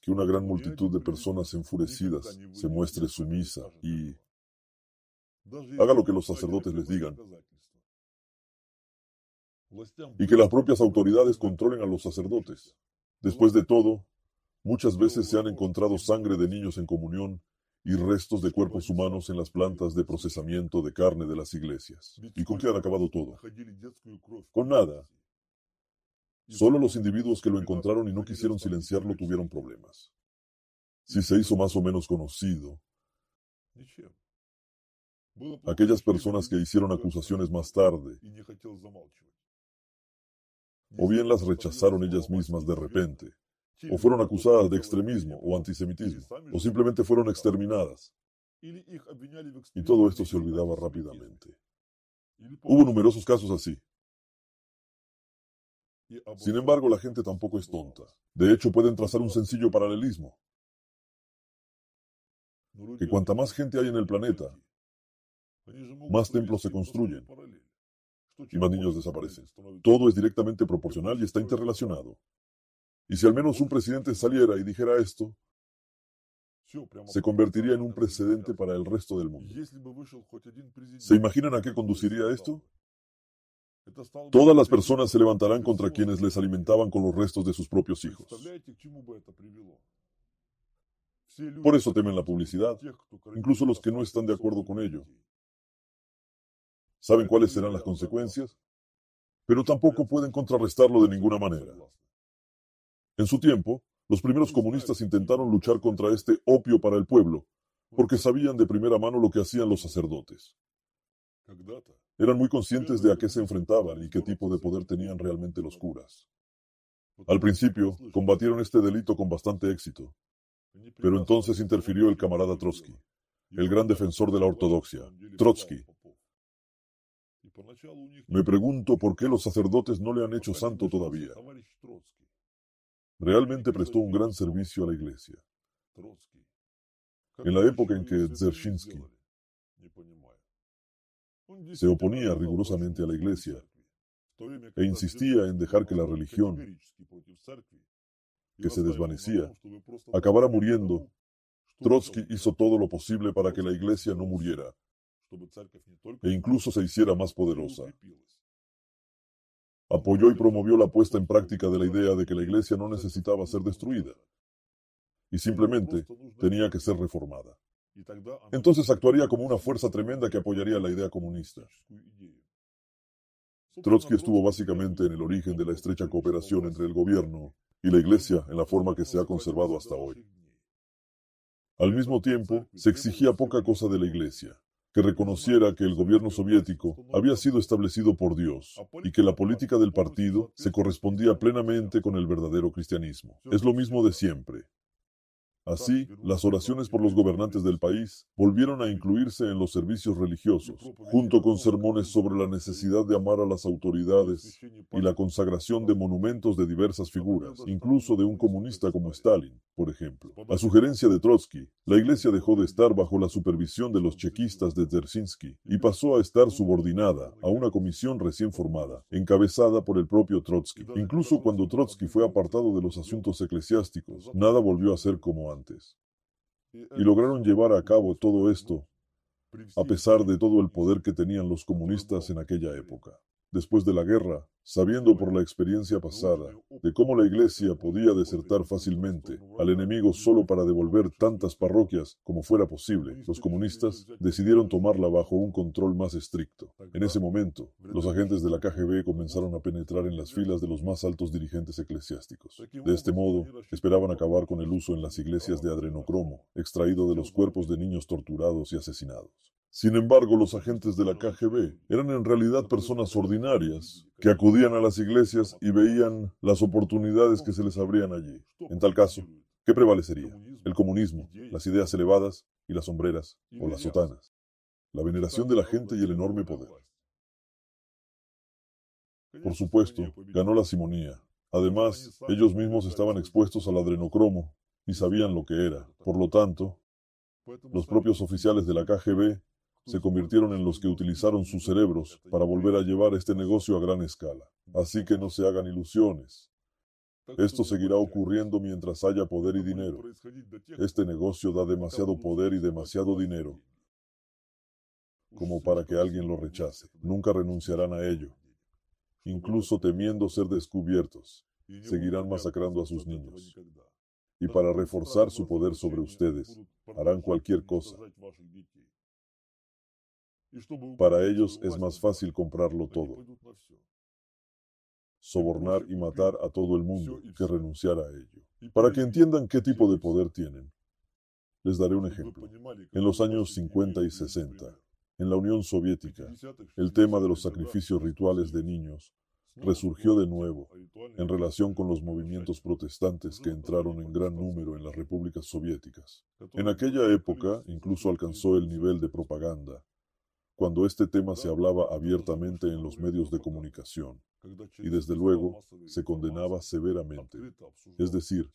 A: que una gran multitud de personas enfurecidas se muestre sumisa y haga lo que los sacerdotes les digan, y que las propias autoridades controlen a los sacerdotes. Después de todo, muchas veces se han encontrado sangre de niños en comunión y restos de cuerpos humanos en las plantas de procesamiento de carne de las iglesias. ¿Y con qué han acabado todo? Con nada. Solo los individuos que lo encontraron y no quisieron silenciarlo tuvieron problemas. Si se hizo más o menos conocido, aquellas personas que hicieron acusaciones más tarde, o bien las rechazaron ellas mismas de repente, o fueron acusadas de extremismo o antisemitismo, o simplemente fueron exterminadas. Y todo esto se olvidaba rápidamente. Hubo numerosos casos así. Sin embargo, la gente tampoco es tonta. De hecho, pueden trazar un sencillo paralelismo. Que cuanta más gente hay en el planeta, más templos se construyen y más niños desaparecen. Todo es directamente proporcional y está interrelacionado. Y si al menos un presidente saliera y dijera esto, se convertiría en un precedente para el resto del mundo. ¿Se imaginan a qué conduciría esto? Todas las personas se levantarán contra quienes les alimentaban con los restos de sus propios hijos. Por eso temen la publicidad, incluso los que no están de acuerdo con ello. Saben cuáles serán las consecuencias, pero tampoco pueden contrarrestarlo de ninguna manera. En su tiempo, los primeros comunistas intentaron luchar contra este opio para el pueblo, porque sabían de primera mano lo que hacían los sacerdotes. Eran muy conscientes de a qué se enfrentaban y qué tipo de poder tenían realmente los curas. Al principio, combatieron este delito con bastante éxito, pero entonces interfirió el camarada Trotsky, el gran defensor de la ortodoxia. Trotsky, me pregunto por qué los sacerdotes no le han hecho santo todavía. Realmente prestó un gran servicio a la iglesia. En la época en que Dzerzhinsky se oponía rigurosamente a la iglesia e insistía en dejar que la religión, que se desvanecía, acabara muriendo, Trotsky hizo todo lo posible para que la iglesia no muriera e incluso se hiciera más poderosa. Apoyó y promovió la puesta en práctica de la idea de que la iglesia no necesitaba ser destruida y simplemente tenía que ser reformada. Entonces actuaría como una fuerza tremenda que apoyaría la idea comunista. Trotsky estuvo básicamente en el origen de la estrecha cooperación entre el gobierno y la iglesia en la forma que se ha conservado hasta hoy. Al mismo tiempo, se exigía poca cosa de la iglesia, que reconociera que el gobierno soviético había sido establecido por Dios y que la política del partido se correspondía plenamente con el verdadero cristianismo. Es lo mismo de siempre. Así, las oraciones por los gobernantes del país volvieron a incluirse en los servicios religiosos, junto con sermones sobre la necesidad de amar a las autoridades y la consagración de monumentos de diversas figuras, incluso de un comunista como Stalin, por ejemplo. A sugerencia de Trotsky, la iglesia dejó de estar bajo la supervisión de los chequistas de Dzerzhinsky y pasó a estar subordinada a una comisión recién formada, encabezada por el propio Trotsky. Incluso cuando Trotsky fue apartado de los asuntos eclesiásticos, nada volvió a ser como antes. Y lograron llevar a cabo todo esto a pesar de todo el poder que tenían los comunistas en aquella época. Después de la guerra, sabiendo por la experiencia pasada de cómo la iglesia podía desertar fácilmente al enemigo solo para devolver tantas parroquias como fuera posible, los comunistas decidieron tomarla bajo un control más estricto. En ese momento, los agentes de la KGB comenzaron a penetrar en las filas de los más altos dirigentes eclesiásticos. De este modo, esperaban acabar con el uso en las iglesias de adrenocromo, extraído de los cuerpos de niños torturados y asesinados. Sin embargo, los agentes de la KGB eran en realidad personas ordinarias que acudían a las iglesias y veían las oportunidades que se les abrían allí. En tal caso, ¿qué prevalecería? El comunismo, las ideas elevadas y las sombreras o las sotanas, la veneración de la gente y el enorme poder. Por supuesto, ganó la simonía. Además, ellos mismos estaban expuestos al adrenocromo y sabían lo que era. Por lo tanto, los propios oficiales de la KGB se convirtieron en los que utilizaron sus cerebros para volver a llevar este negocio a gran escala. Así que no se hagan ilusiones. Esto seguirá ocurriendo mientras haya poder y dinero. Este negocio da demasiado poder y demasiado dinero como para que alguien lo rechace. Nunca renunciarán a ello. Incluso temiendo ser descubiertos, seguirán masacrando a sus niños. Y para reforzar su poder sobre ustedes, harán cualquier cosa. Para ellos es más fácil comprarlo todo, sobornar y matar a todo el mundo que renunciar a ello. Para que entiendan qué tipo de poder tienen, les daré un ejemplo. En los años 50 y 60, en la Unión Soviética, el tema de los sacrificios rituales de niños resurgió de nuevo en relación con los movimientos protestantes que entraron en gran número en las repúblicas soviéticas. En aquella época incluso alcanzó el nivel de propaganda cuando este tema se hablaba abiertamente en los medios de comunicación y desde luego se condenaba severamente. Es decir,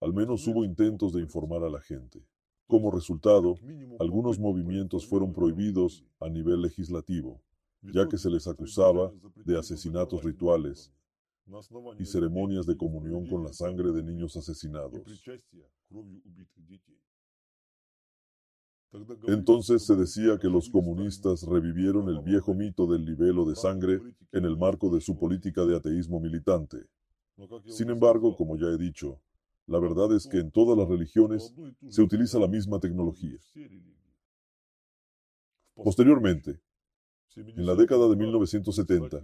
A: al menos hubo intentos de informar a la gente. Como resultado, algunos movimientos fueron prohibidos a nivel legislativo, ya que se les acusaba de asesinatos rituales y ceremonias de comunión con la sangre de niños asesinados. Entonces se decía que los comunistas revivieron el viejo mito del libelo de sangre en el marco de su política de ateísmo militante. Sin embargo, como ya he dicho, la verdad es que en todas las religiones se utiliza la misma tecnología. Posteriormente, en la década de 1970,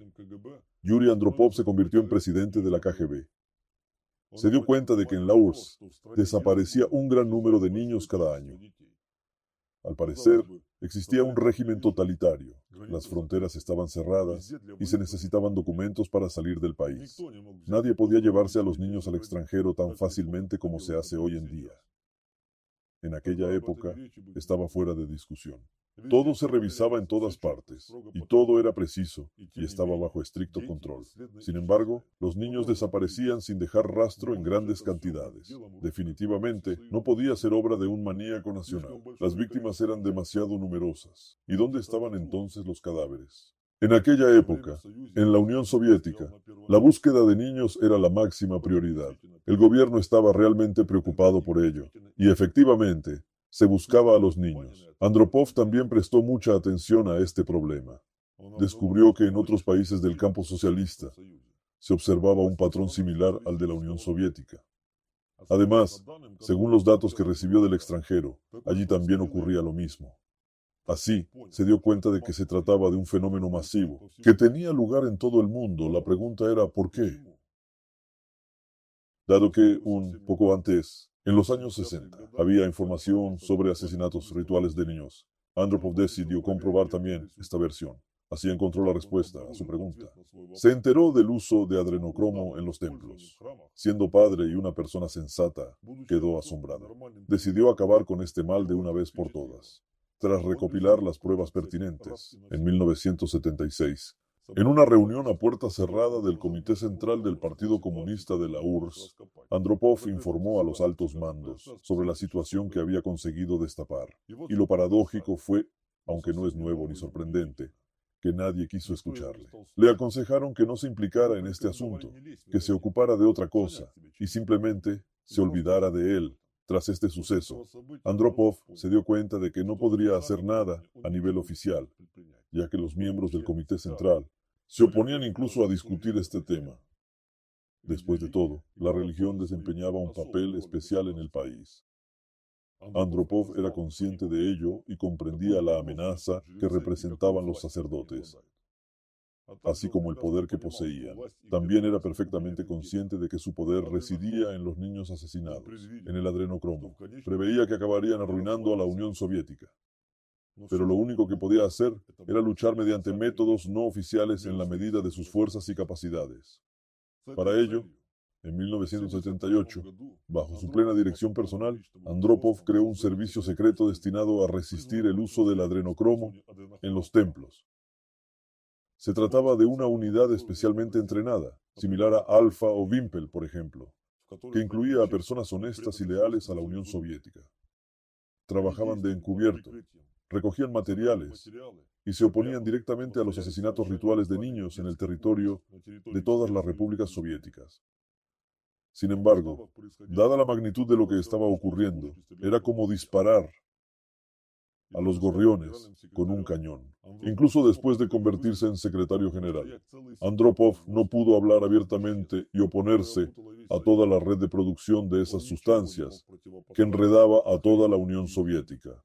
A: Yuri Andropov se convirtió en presidente de la KGB. Se dio cuenta de que en la URSS desaparecía un gran número de niños cada año. Al parecer, existía un régimen totalitario. Las fronteras estaban cerradas y se necesitaban documentos para salir del país. Nadie podía llevarse a los niños al extranjero tan fácilmente como se hace hoy en día. En aquella época estaba fuera de discusión. Todo se revisaba en todas partes, y todo era preciso, y estaba bajo estricto control. Sin embargo, los niños desaparecían sin dejar rastro en grandes cantidades. Definitivamente, no podía ser obra de un maníaco nacional. Las víctimas eran demasiado numerosas. ¿Y dónde estaban entonces los cadáveres? En aquella época, en la Unión Soviética, la búsqueda de niños era la máxima prioridad. El gobierno estaba realmente preocupado por ello, y efectivamente, se buscaba a los niños. Andropov también prestó mucha atención a este problema. Descubrió que en otros países del campo socialista se observaba un patrón similar al de la Unión Soviética. Además, según los datos que recibió del extranjero, allí también ocurría lo mismo. Así, se dio cuenta de que se trataba de un fenómeno masivo, que tenía lugar en todo el mundo. La pregunta era ¿por qué? Dado que un poco antes, en los años 60, había información sobre asesinatos rituales de niños, Andropov decidió comprobar también esta versión. Así encontró la respuesta a su pregunta. Se enteró del uso de adrenocromo en los templos. Siendo padre y una persona sensata, quedó asombrado. Decidió acabar con este mal de una vez por todas. Tras recopilar las pruebas pertinentes, en 1976, en una reunión a puerta cerrada del Comité Central del Partido Comunista de la URSS, Andropov informó a los altos mandos sobre la situación que había conseguido destapar. Y lo paradójico fue, aunque no es nuevo ni sorprendente, que nadie quiso escucharle. Le aconsejaron que no se implicara en este asunto, que se ocupara de otra cosa y simplemente se olvidara de él. Tras este suceso, Andropov se dio cuenta de que no podría hacer nada a nivel oficial, ya que los miembros del Comité Central se oponían incluso a discutir este tema. Después de todo, la religión desempeñaba un papel especial en el país. Andropov era consciente de ello y comprendía la amenaza que representaban los sacerdotes, así como el poder que poseían. También era perfectamente consciente de que su poder residía en los niños asesinados, en el adrenocromo. Preveía que acabarían arruinando a la Unión Soviética. Pero lo único que podía hacer era luchar mediante métodos no oficiales en la medida de sus fuerzas y capacidades. Para ello, en 1978, bajo su plena dirección personal, Andropov creó un servicio secreto destinado a resistir el uso del adrenocromo en los templos. Se trataba de una unidad especialmente entrenada, similar a Alfa o Wimpel, por ejemplo, que incluía a personas honestas y leales a la Unión Soviética. Trabajaban de encubierto, recogían materiales y se oponían directamente a los asesinatos rituales de niños en el territorio de todas las repúblicas soviéticas. Sin embargo, dada la magnitud de lo que estaba ocurriendo, era como disparar a los gorriones con un cañón. Incluso después de convertirse en secretario general, Andropov no pudo hablar abiertamente y oponerse a toda la red de producción de esas sustancias que enredaba a toda la Unión Soviética.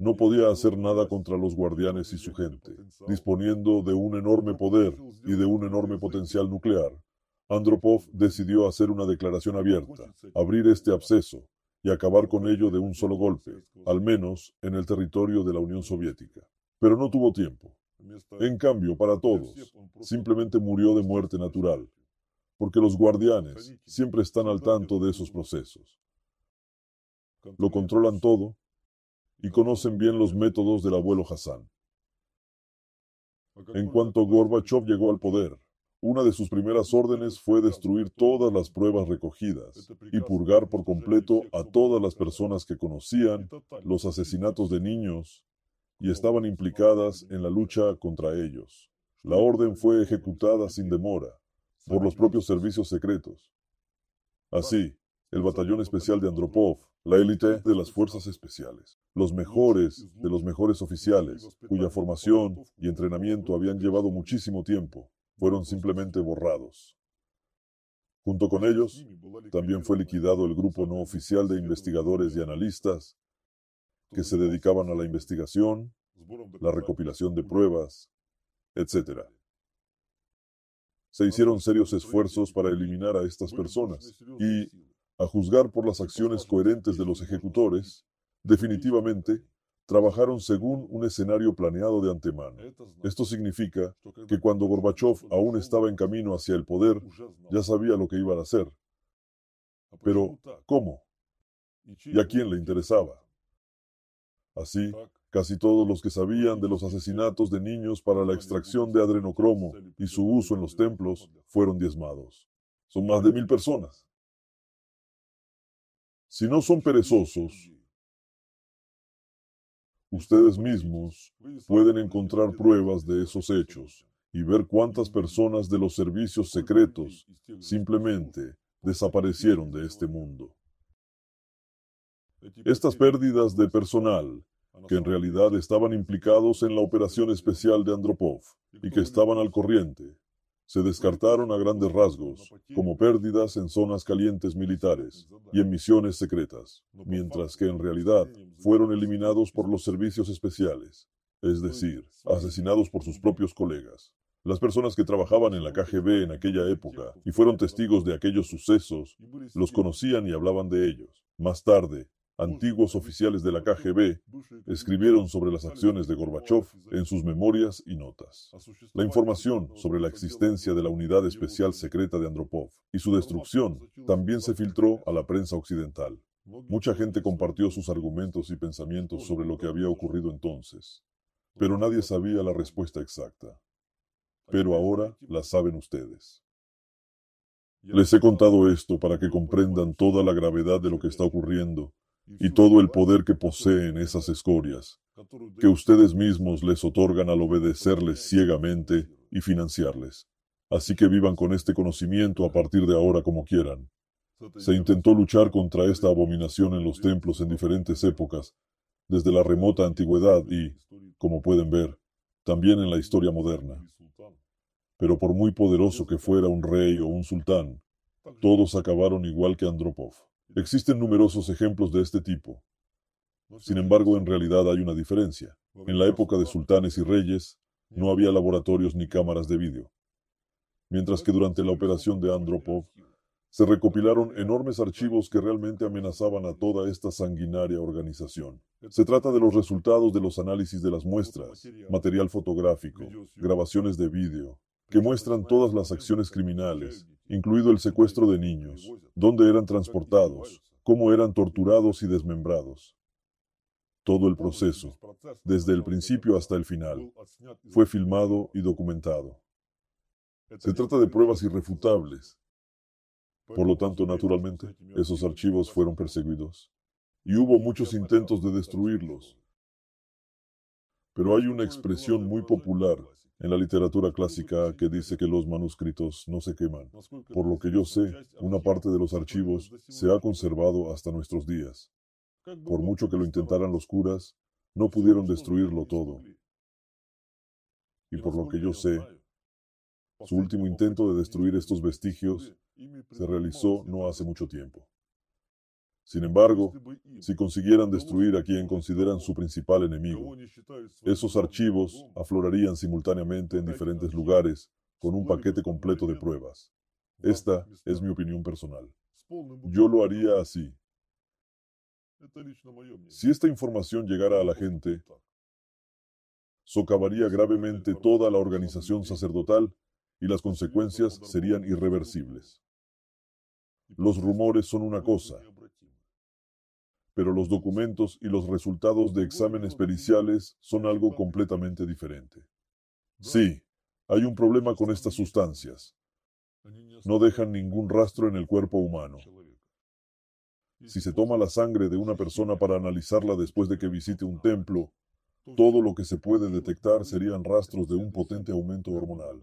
A: No podía hacer nada contra los guardianes y su gente, disponiendo de un enorme poder y de un enorme potencial nuclear. Andropov decidió hacer una declaración abierta, abrir este absceso y acabar con ello de un solo golpe, al menos en el territorio de la Unión Soviética. Pero no tuvo tiempo. En cambio, para todos, simplemente murió de muerte natural, porque los guardianes siempre están al tanto de esos procesos. Lo controlan todo y conocen bien los métodos del abuelo Hassan. En cuanto Gorbachev llegó al poder, una de sus primeras órdenes fue destruir todas las pruebas recogidas y purgar por completo a todas las personas que conocían los asesinatos de niños y estaban implicadas en la lucha contra ellos. La orden fue ejecutada sin demora por los propios servicios secretos. Así, el batallón especial de Andropov, la élite de las fuerzas especiales, los mejores de los mejores oficiales, cuya formación y entrenamiento habían llevado muchísimo tiempo, fueron simplemente borrados. Junto con ellos, también fue liquidado el grupo no oficial de investigadores y analistas que se dedicaban a la investigación, la recopilación de pruebas, etc. Se hicieron serios esfuerzos para eliminar a estas personas y, a juzgar por las acciones coherentes de los ejecutores, definitivamente trabajaron según un escenario planeado de antemano. Esto significa que cuando Gorbachev aún estaba en camino hacia el poder, ya sabía lo que iba a hacer. Pero, ¿cómo? ¿Y a quién le interesaba? Así, casi todos los que sabían de los asesinatos de niños para la extracción de adrenocromo y su uso en los templos fueron diezmados. Son más de mil personas. Si no son perezosos, Ustedes mismos pueden encontrar pruebas de esos hechos y ver cuántas personas de los servicios secretos simplemente desaparecieron de este mundo. Estas pérdidas de personal, que en realidad estaban implicados en la operación especial de Andropov y que estaban al corriente, se descartaron a grandes rasgos como pérdidas en zonas calientes militares y en misiones secretas, mientras que en realidad fueron eliminados por los servicios especiales, es decir, asesinados por sus propios colegas. Las personas que trabajaban en la KGB en aquella época y fueron testigos de aquellos sucesos, los conocían y hablaban de ellos. Más tarde, antiguos oficiales de la KGB escribieron sobre las acciones de Gorbachev en sus memorias y notas. La información sobre la existencia de la unidad especial secreta de Andropov y su destrucción también se filtró a la prensa occidental. Mucha gente compartió sus argumentos y pensamientos sobre lo que había ocurrido entonces, pero nadie sabía la respuesta exacta pero ahora la saben ustedes. Les he contado esto para que comprendan toda la gravedad de lo que está ocurriendo y todo el poder que poseen esas escorias, que ustedes mismos les otorgan al obedecerles ciegamente y financiarles. Así que vivan con este conocimiento a partir de ahora como quieran. Se intentó luchar contra esta abominación en los templos en diferentes épocas, desde la remota antigüedad y, como pueden ver, también en la historia moderna. Pero por muy poderoso que fuera un rey o un sultán, todos acabaron igual que Andropov. Existen numerosos ejemplos de este tipo. Sin embargo, en realidad hay una diferencia. En la época de sultanes y reyes, no había laboratorios ni cámaras de vídeo. Mientras que durante la operación de Andropov, se recopilaron enormes archivos que realmente amenazaban a toda esta sanguinaria organización. Se trata de los resultados de los análisis de las muestras, material fotográfico, grabaciones de vídeo, que muestran todas las acciones criminales, incluido el secuestro de niños, dónde eran transportados, cómo eran torturados y desmembrados. Todo el proceso, desde el principio hasta el final, fue filmado y documentado. Se trata de pruebas irrefutables. Por lo tanto, naturalmente, esos archivos fueron perseguidos. Y hubo muchos intentos de destruirlos. Pero hay una expresión muy popular en la literatura clásica que dice que los manuscritos no se queman. Por lo que yo sé, una parte de los archivos se ha conservado hasta nuestros días. Por mucho que lo intentaran los curas, no pudieron destruirlo todo. Y por lo que yo sé, su último intento de destruir estos vestigios se realizó no hace mucho tiempo. Sin embargo, si consiguieran destruir a quien consideran su principal enemigo, esos archivos aflorarían simultáneamente en diferentes lugares con un paquete completo de pruebas. Esta es mi opinión personal. Yo lo haría así. Si esta información llegara a la gente, socavaría gravemente toda la organización sacerdotal y las consecuencias serían irreversibles. Los rumores son una cosa, pero los documentos y los resultados de exámenes periciales son algo completamente diferente. Sí, hay un problema con estas sustancias. No dejan ningún rastro en el cuerpo humano. Si se toma la sangre de una persona para analizarla después de que visite un templo, todo lo que se puede detectar serían rastros de un potente aumento hormonal.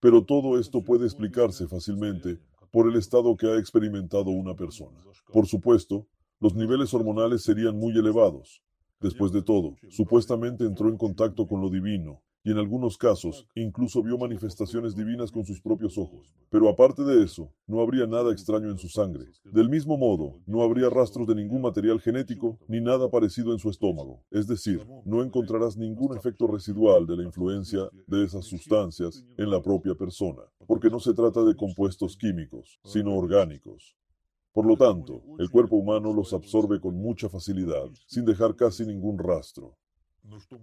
A: Pero todo esto puede explicarse fácilmente por el estado que ha experimentado una persona. Por supuesto, los niveles hormonales serían muy elevados. Después de todo, supuestamente entró en contacto con lo divino, y en algunos casos incluso vio manifestaciones divinas con sus propios ojos. Pero aparte de eso, no habría nada extraño en su sangre. Del mismo modo, no habría rastros de ningún material genético ni nada parecido en su estómago. Es decir, no encontrarás ningún efecto residual de la influencia de esas sustancias en la propia persona, porque no se trata de compuestos químicos, sino orgánicos. Por lo tanto, el cuerpo humano los absorbe con mucha facilidad, sin dejar casi ningún rastro.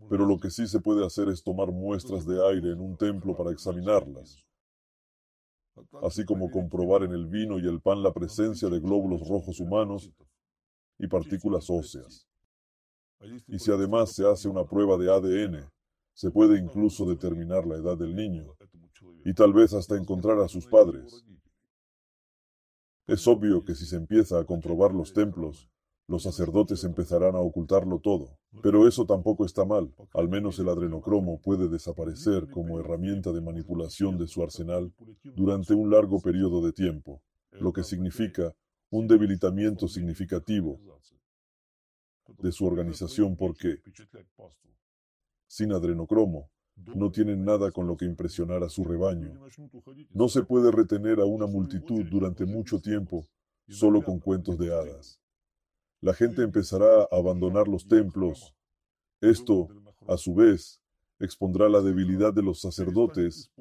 A: Pero lo que sí se puede hacer es tomar muestras de aire en un templo para examinarlas, así como comprobar en el vino y el pan la presencia de glóbulos rojos humanos y partículas óseas. Y si además se hace una prueba de ADN, se puede incluso determinar la edad del niño y tal vez hasta encontrar a sus padres. Es obvio que si se empieza a comprobar los templos, los sacerdotes empezarán a ocultarlo todo. Pero eso tampoco está mal. Al menos el adrenocromo puede desaparecer como herramienta de manipulación de su arsenal durante un largo periodo de tiempo, lo que significa un debilitamiento significativo de su organización porque, sin adrenocromo, no tienen nada con lo que impresionar a su rebaño. No se puede retener a una multitud durante mucho tiempo solo con cuentos de hadas. La gente empezará a abandonar los templos. Esto, a su vez, expondrá la debilidad de los sacerdotes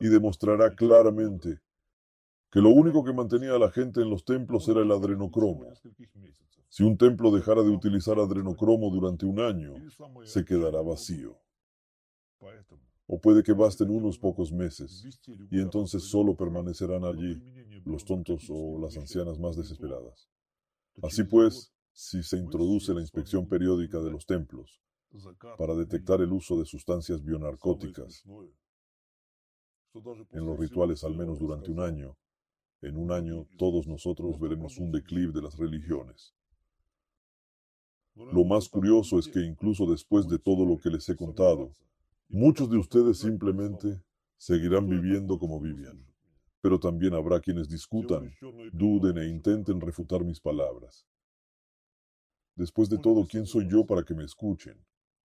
A: y demostrará claramente que lo único que mantenía a la gente en los templos era el adrenocromo. Si un templo dejara de utilizar adrenocromo durante un año, se quedará vacío. O puede que basten unos pocos meses, y entonces solo permanecerán allí los tontos o las ancianas más desesperadas. Así pues, si se introduce la inspección periódica de los templos para detectar el uso de sustancias bionarcóticas en los rituales al menos durante un año, en un año todos nosotros veremos un declive de las religiones. Lo más curioso es que incluso después de todo lo que les he contado, muchos de ustedes simplemente seguirán viviendo como vivían. Pero también habrá quienes discutan, duden e intenten refutar mis palabras. Después de todo, ¿quién soy yo para que me escuchen?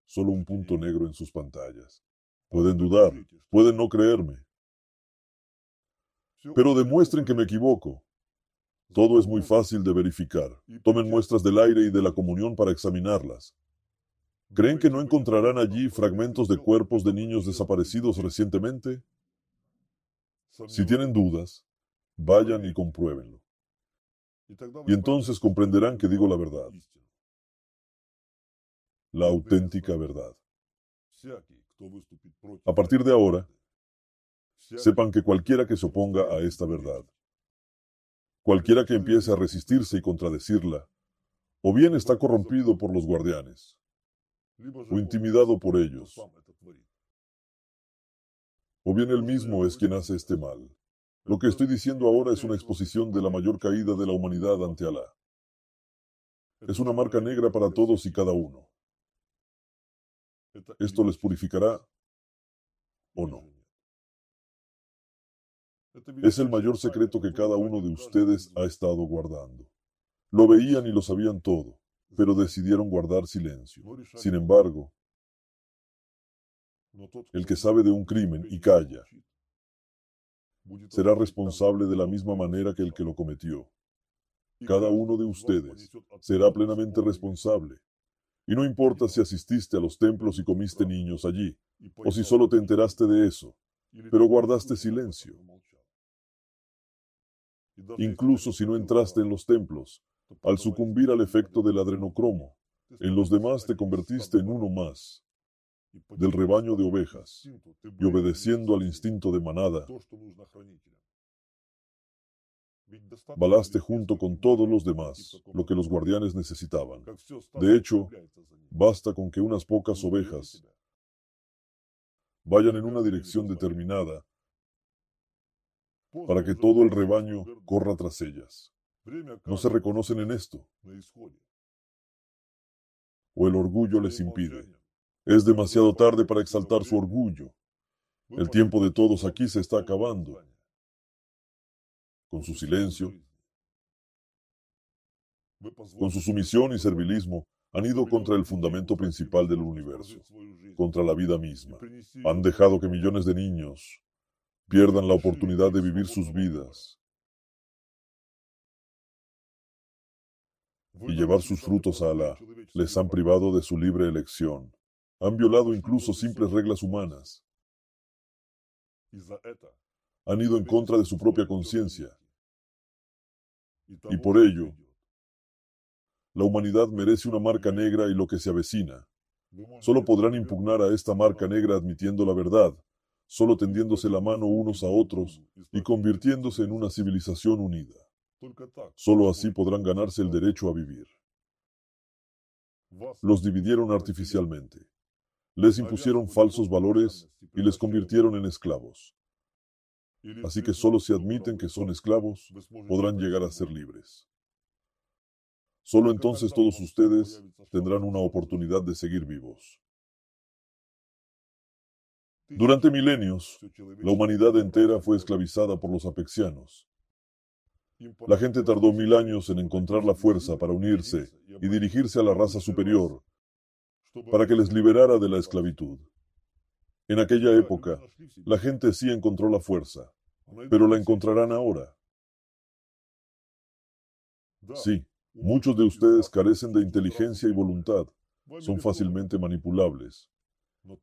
A: Solo un punto negro en sus pantallas. Pueden dudar, pueden no creerme. Pero demuestren que me equivoco. Todo es muy fácil de verificar. Tomen muestras del aire y de la comunión para examinarlas. ¿Creen que no encontrarán allí fragmentos de cuerpos de niños desaparecidos recientemente? Si tienen dudas, vayan y compruébenlo. Y entonces comprenderán que digo la verdad, la auténtica verdad. A partir de ahora, sepan que cualquiera que se oponga a esta verdad Cualquiera que empiece a resistirse y contradecirla, o bien está corrompido por los guardianes, o intimidado por ellos, o bien él mismo es quien hace este mal. Lo que estoy diciendo ahora es una exposición de la mayor caída de la humanidad ante Alá. Es una marca negra para todos y cada uno. ¿Esto les purificará o no? Es el mayor secreto que cada uno de ustedes ha estado guardando. Lo veían y lo sabían todo, pero decidieron guardar silencio. Sin embargo, el que sabe de un crimen y calla será responsable de la misma manera que el que lo cometió. Cada uno de ustedes será plenamente responsable. Y no importa si asististe a los templos y comiste niños allí, o si solo te enteraste de eso, pero guardaste silencio. Incluso si no entraste en los templos, al sucumbir al efecto del adrenocromo. En los demás te convertiste en uno más del rebaño de ovejas y obedeciendo al instinto de manada, balaste junto con todos los demás lo que los guardianes necesitaban. De hecho, basta con que unas pocas ovejas vayan en una dirección determinada para que todo el rebaño corra tras ellas. No se reconocen en esto. O el orgullo les impide. Es demasiado tarde para exaltar su orgullo. El tiempo de todos aquí se está acabando. Con su silencio, con su sumisión y servilismo, han ido contra el fundamento principal del universo, contra la vida misma. Han dejado que millones de niños, pierdan la oportunidad de vivir sus vidas y llevar sus frutos a Alá. Les han privado de su libre elección. Han violado incluso simples reglas humanas. Han ido en contra de su propia conciencia. Y por ello, la humanidad merece una marca negra y lo que se avecina. Solo podrán impugnar a esta marca negra admitiendo la verdad, solo tendiéndose la mano unos a otros y convirtiéndose en una civilización unida. Solo así podrán ganarse el derecho a vivir. Los dividieron artificialmente. Les impusieron falsos valores y les convirtieron en esclavos. Así que solo si admiten que son esclavos, podrán llegar a ser libres. Solo entonces todos ustedes tendrán una oportunidad de seguir vivos. Durante milenios, la humanidad entera fue esclavizada por los apexianos. La gente tardó mil años en encontrar la fuerza para unirse y dirigirse a la raza superior para que les liberara de la esclavitud. En aquella época, la gente sí encontró la fuerza, pero la encontrarán ahora. Sí, muchos de ustedes carecen de inteligencia y voluntad, son fácilmente manipulables.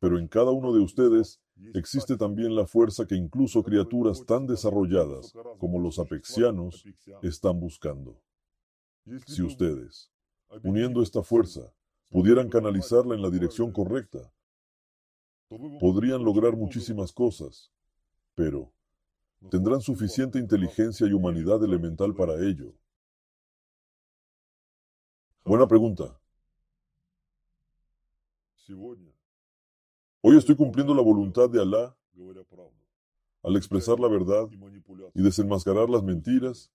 A: Pero en cada uno de ustedes existe también la fuerza que incluso criaturas tan desarrolladas como los apexianos están buscando. Si ustedes, uniendo esta fuerza, pudieran canalizarla en la dirección correcta, podrían lograr muchísimas cosas, pero tendrán suficiente inteligencia y humanidad elemental para ello. Buena pregunta. Hoy estoy cumpliendo la voluntad de Alá al expresar la verdad y desenmascarar las mentiras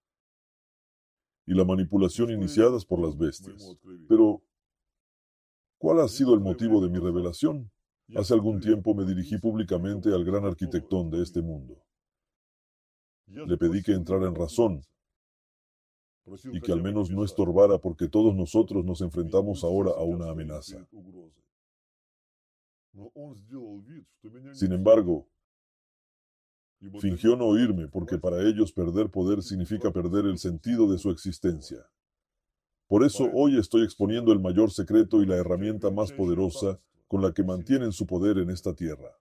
A: y la manipulación iniciadas por las bestias. Pero, ¿cuál ha sido el motivo de mi revelación? Hace algún tiempo me dirigí públicamente al gran arquitectón de este mundo. Le pedí que entrara en razón y que al menos no estorbara porque todos nosotros nos enfrentamos ahora a una amenaza. Sin embargo, fingió no oírme porque para ellos perder poder significa perder el sentido de su existencia. Por eso hoy estoy exponiendo el mayor secreto y la herramienta más poderosa con la que mantienen su poder en esta tierra.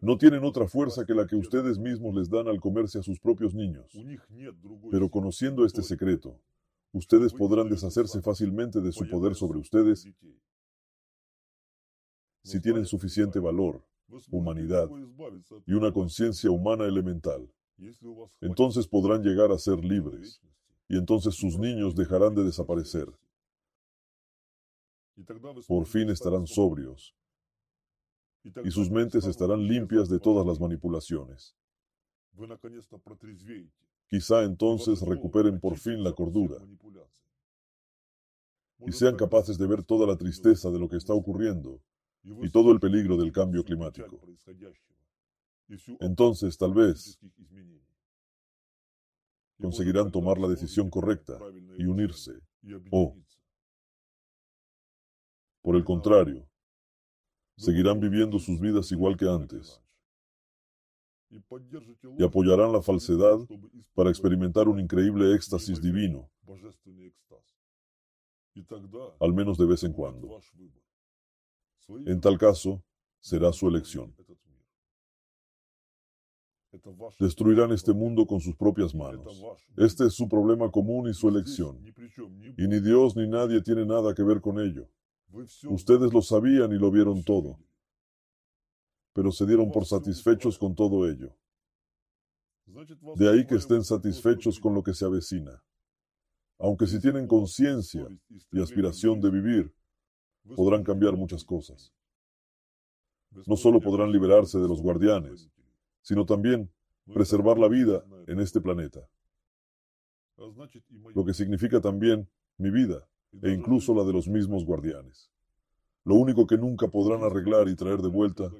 A: No tienen otra fuerza que la que ustedes mismos les dan al comerse a sus propios niños. Pero conociendo este secreto, ustedes podrán deshacerse fácilmente de su poder sobre ustedes si tienen suficiente valor, humanidad y una conciencia humana elemental. Entonces podrán llegar a ser libres y entonces sus niños dejarán de desaparecer. Por fin estarán sobrios y sus mentes estarán limpias de todas las manipulaciones. Quizá entonces recuperen por fin la cordura y sean capaces de ver toda la tristeza de lo que está ocurriendo y todo el peligro del cambio climático. Entonces, tal vez, conseguirán tomar la decisión correcta y unirse. O, por el contrario, seguirán viviendo sus vidas igual que antes. y apoyarán la falsedad para experimentar un increíble éxtasis divino, al menos de vez en cuando. En tal caso, será su elección. Destruirán este mundo con sus propias manos. Este es su problema común y su elección. Y ni Dios ni nadie tiene nada que ver con ello. Ustedes lo sabían y lo vieron todo. Pero se dieron por satisfechos con todo ello. De ahí que estén satisfechos con lo que se avecina. Aunque si tienen conciencia y aspiración de vivir, podrán cambiar muchas cosas. No solo podrán liberarse de los guardianes, sino también preservar la vida en este planeta. Lo que significa también mi vida e incluso la de los mismos guardianes. Lo único que nunca podrán arreglar y traer de vuelta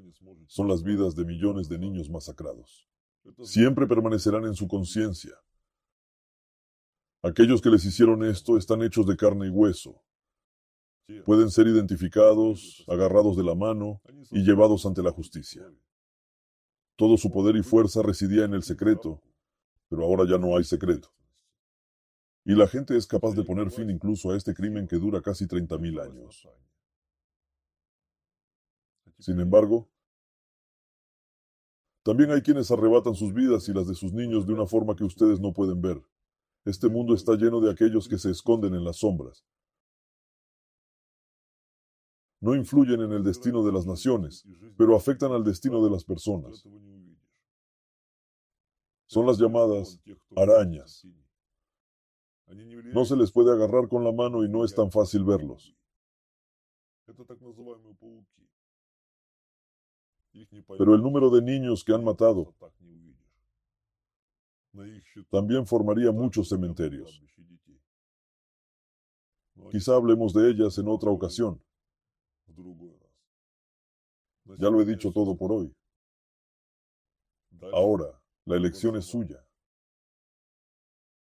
A: son las vidas de millones de niños masacrados. Siempre permanecerán en su conciencia. Aquellos que les hicieron esto están hechos de carne y hueso, pueden ser identificados, agarrados de la mano y llevados ante la justicia. Todo su poder y fuerza residía en el secreto, pero ahora ya no hay secreto. Y la gente es capaz de poner fin incluso a este crimen que dura casi 30.000 años. Sin embargo, también hay quienes arrebatan sus vidas y las de sus niños de una forma que ustedes no pueden ver. Este mundo está lleno de aquellos que se esconden en las sombras, no influyen en el destino de las naciones, pero afectan al destino de las personas. Son las llamadas arañas. No se les puede agarrar con la mano y no es tan fácil verlos. Pero el número de niños que han matado también formaría muchos cementerios. Quizá hablemos de ellas en otra ocasión. Ya lo he dicho todo por hoy. Ahora, la elección es suya.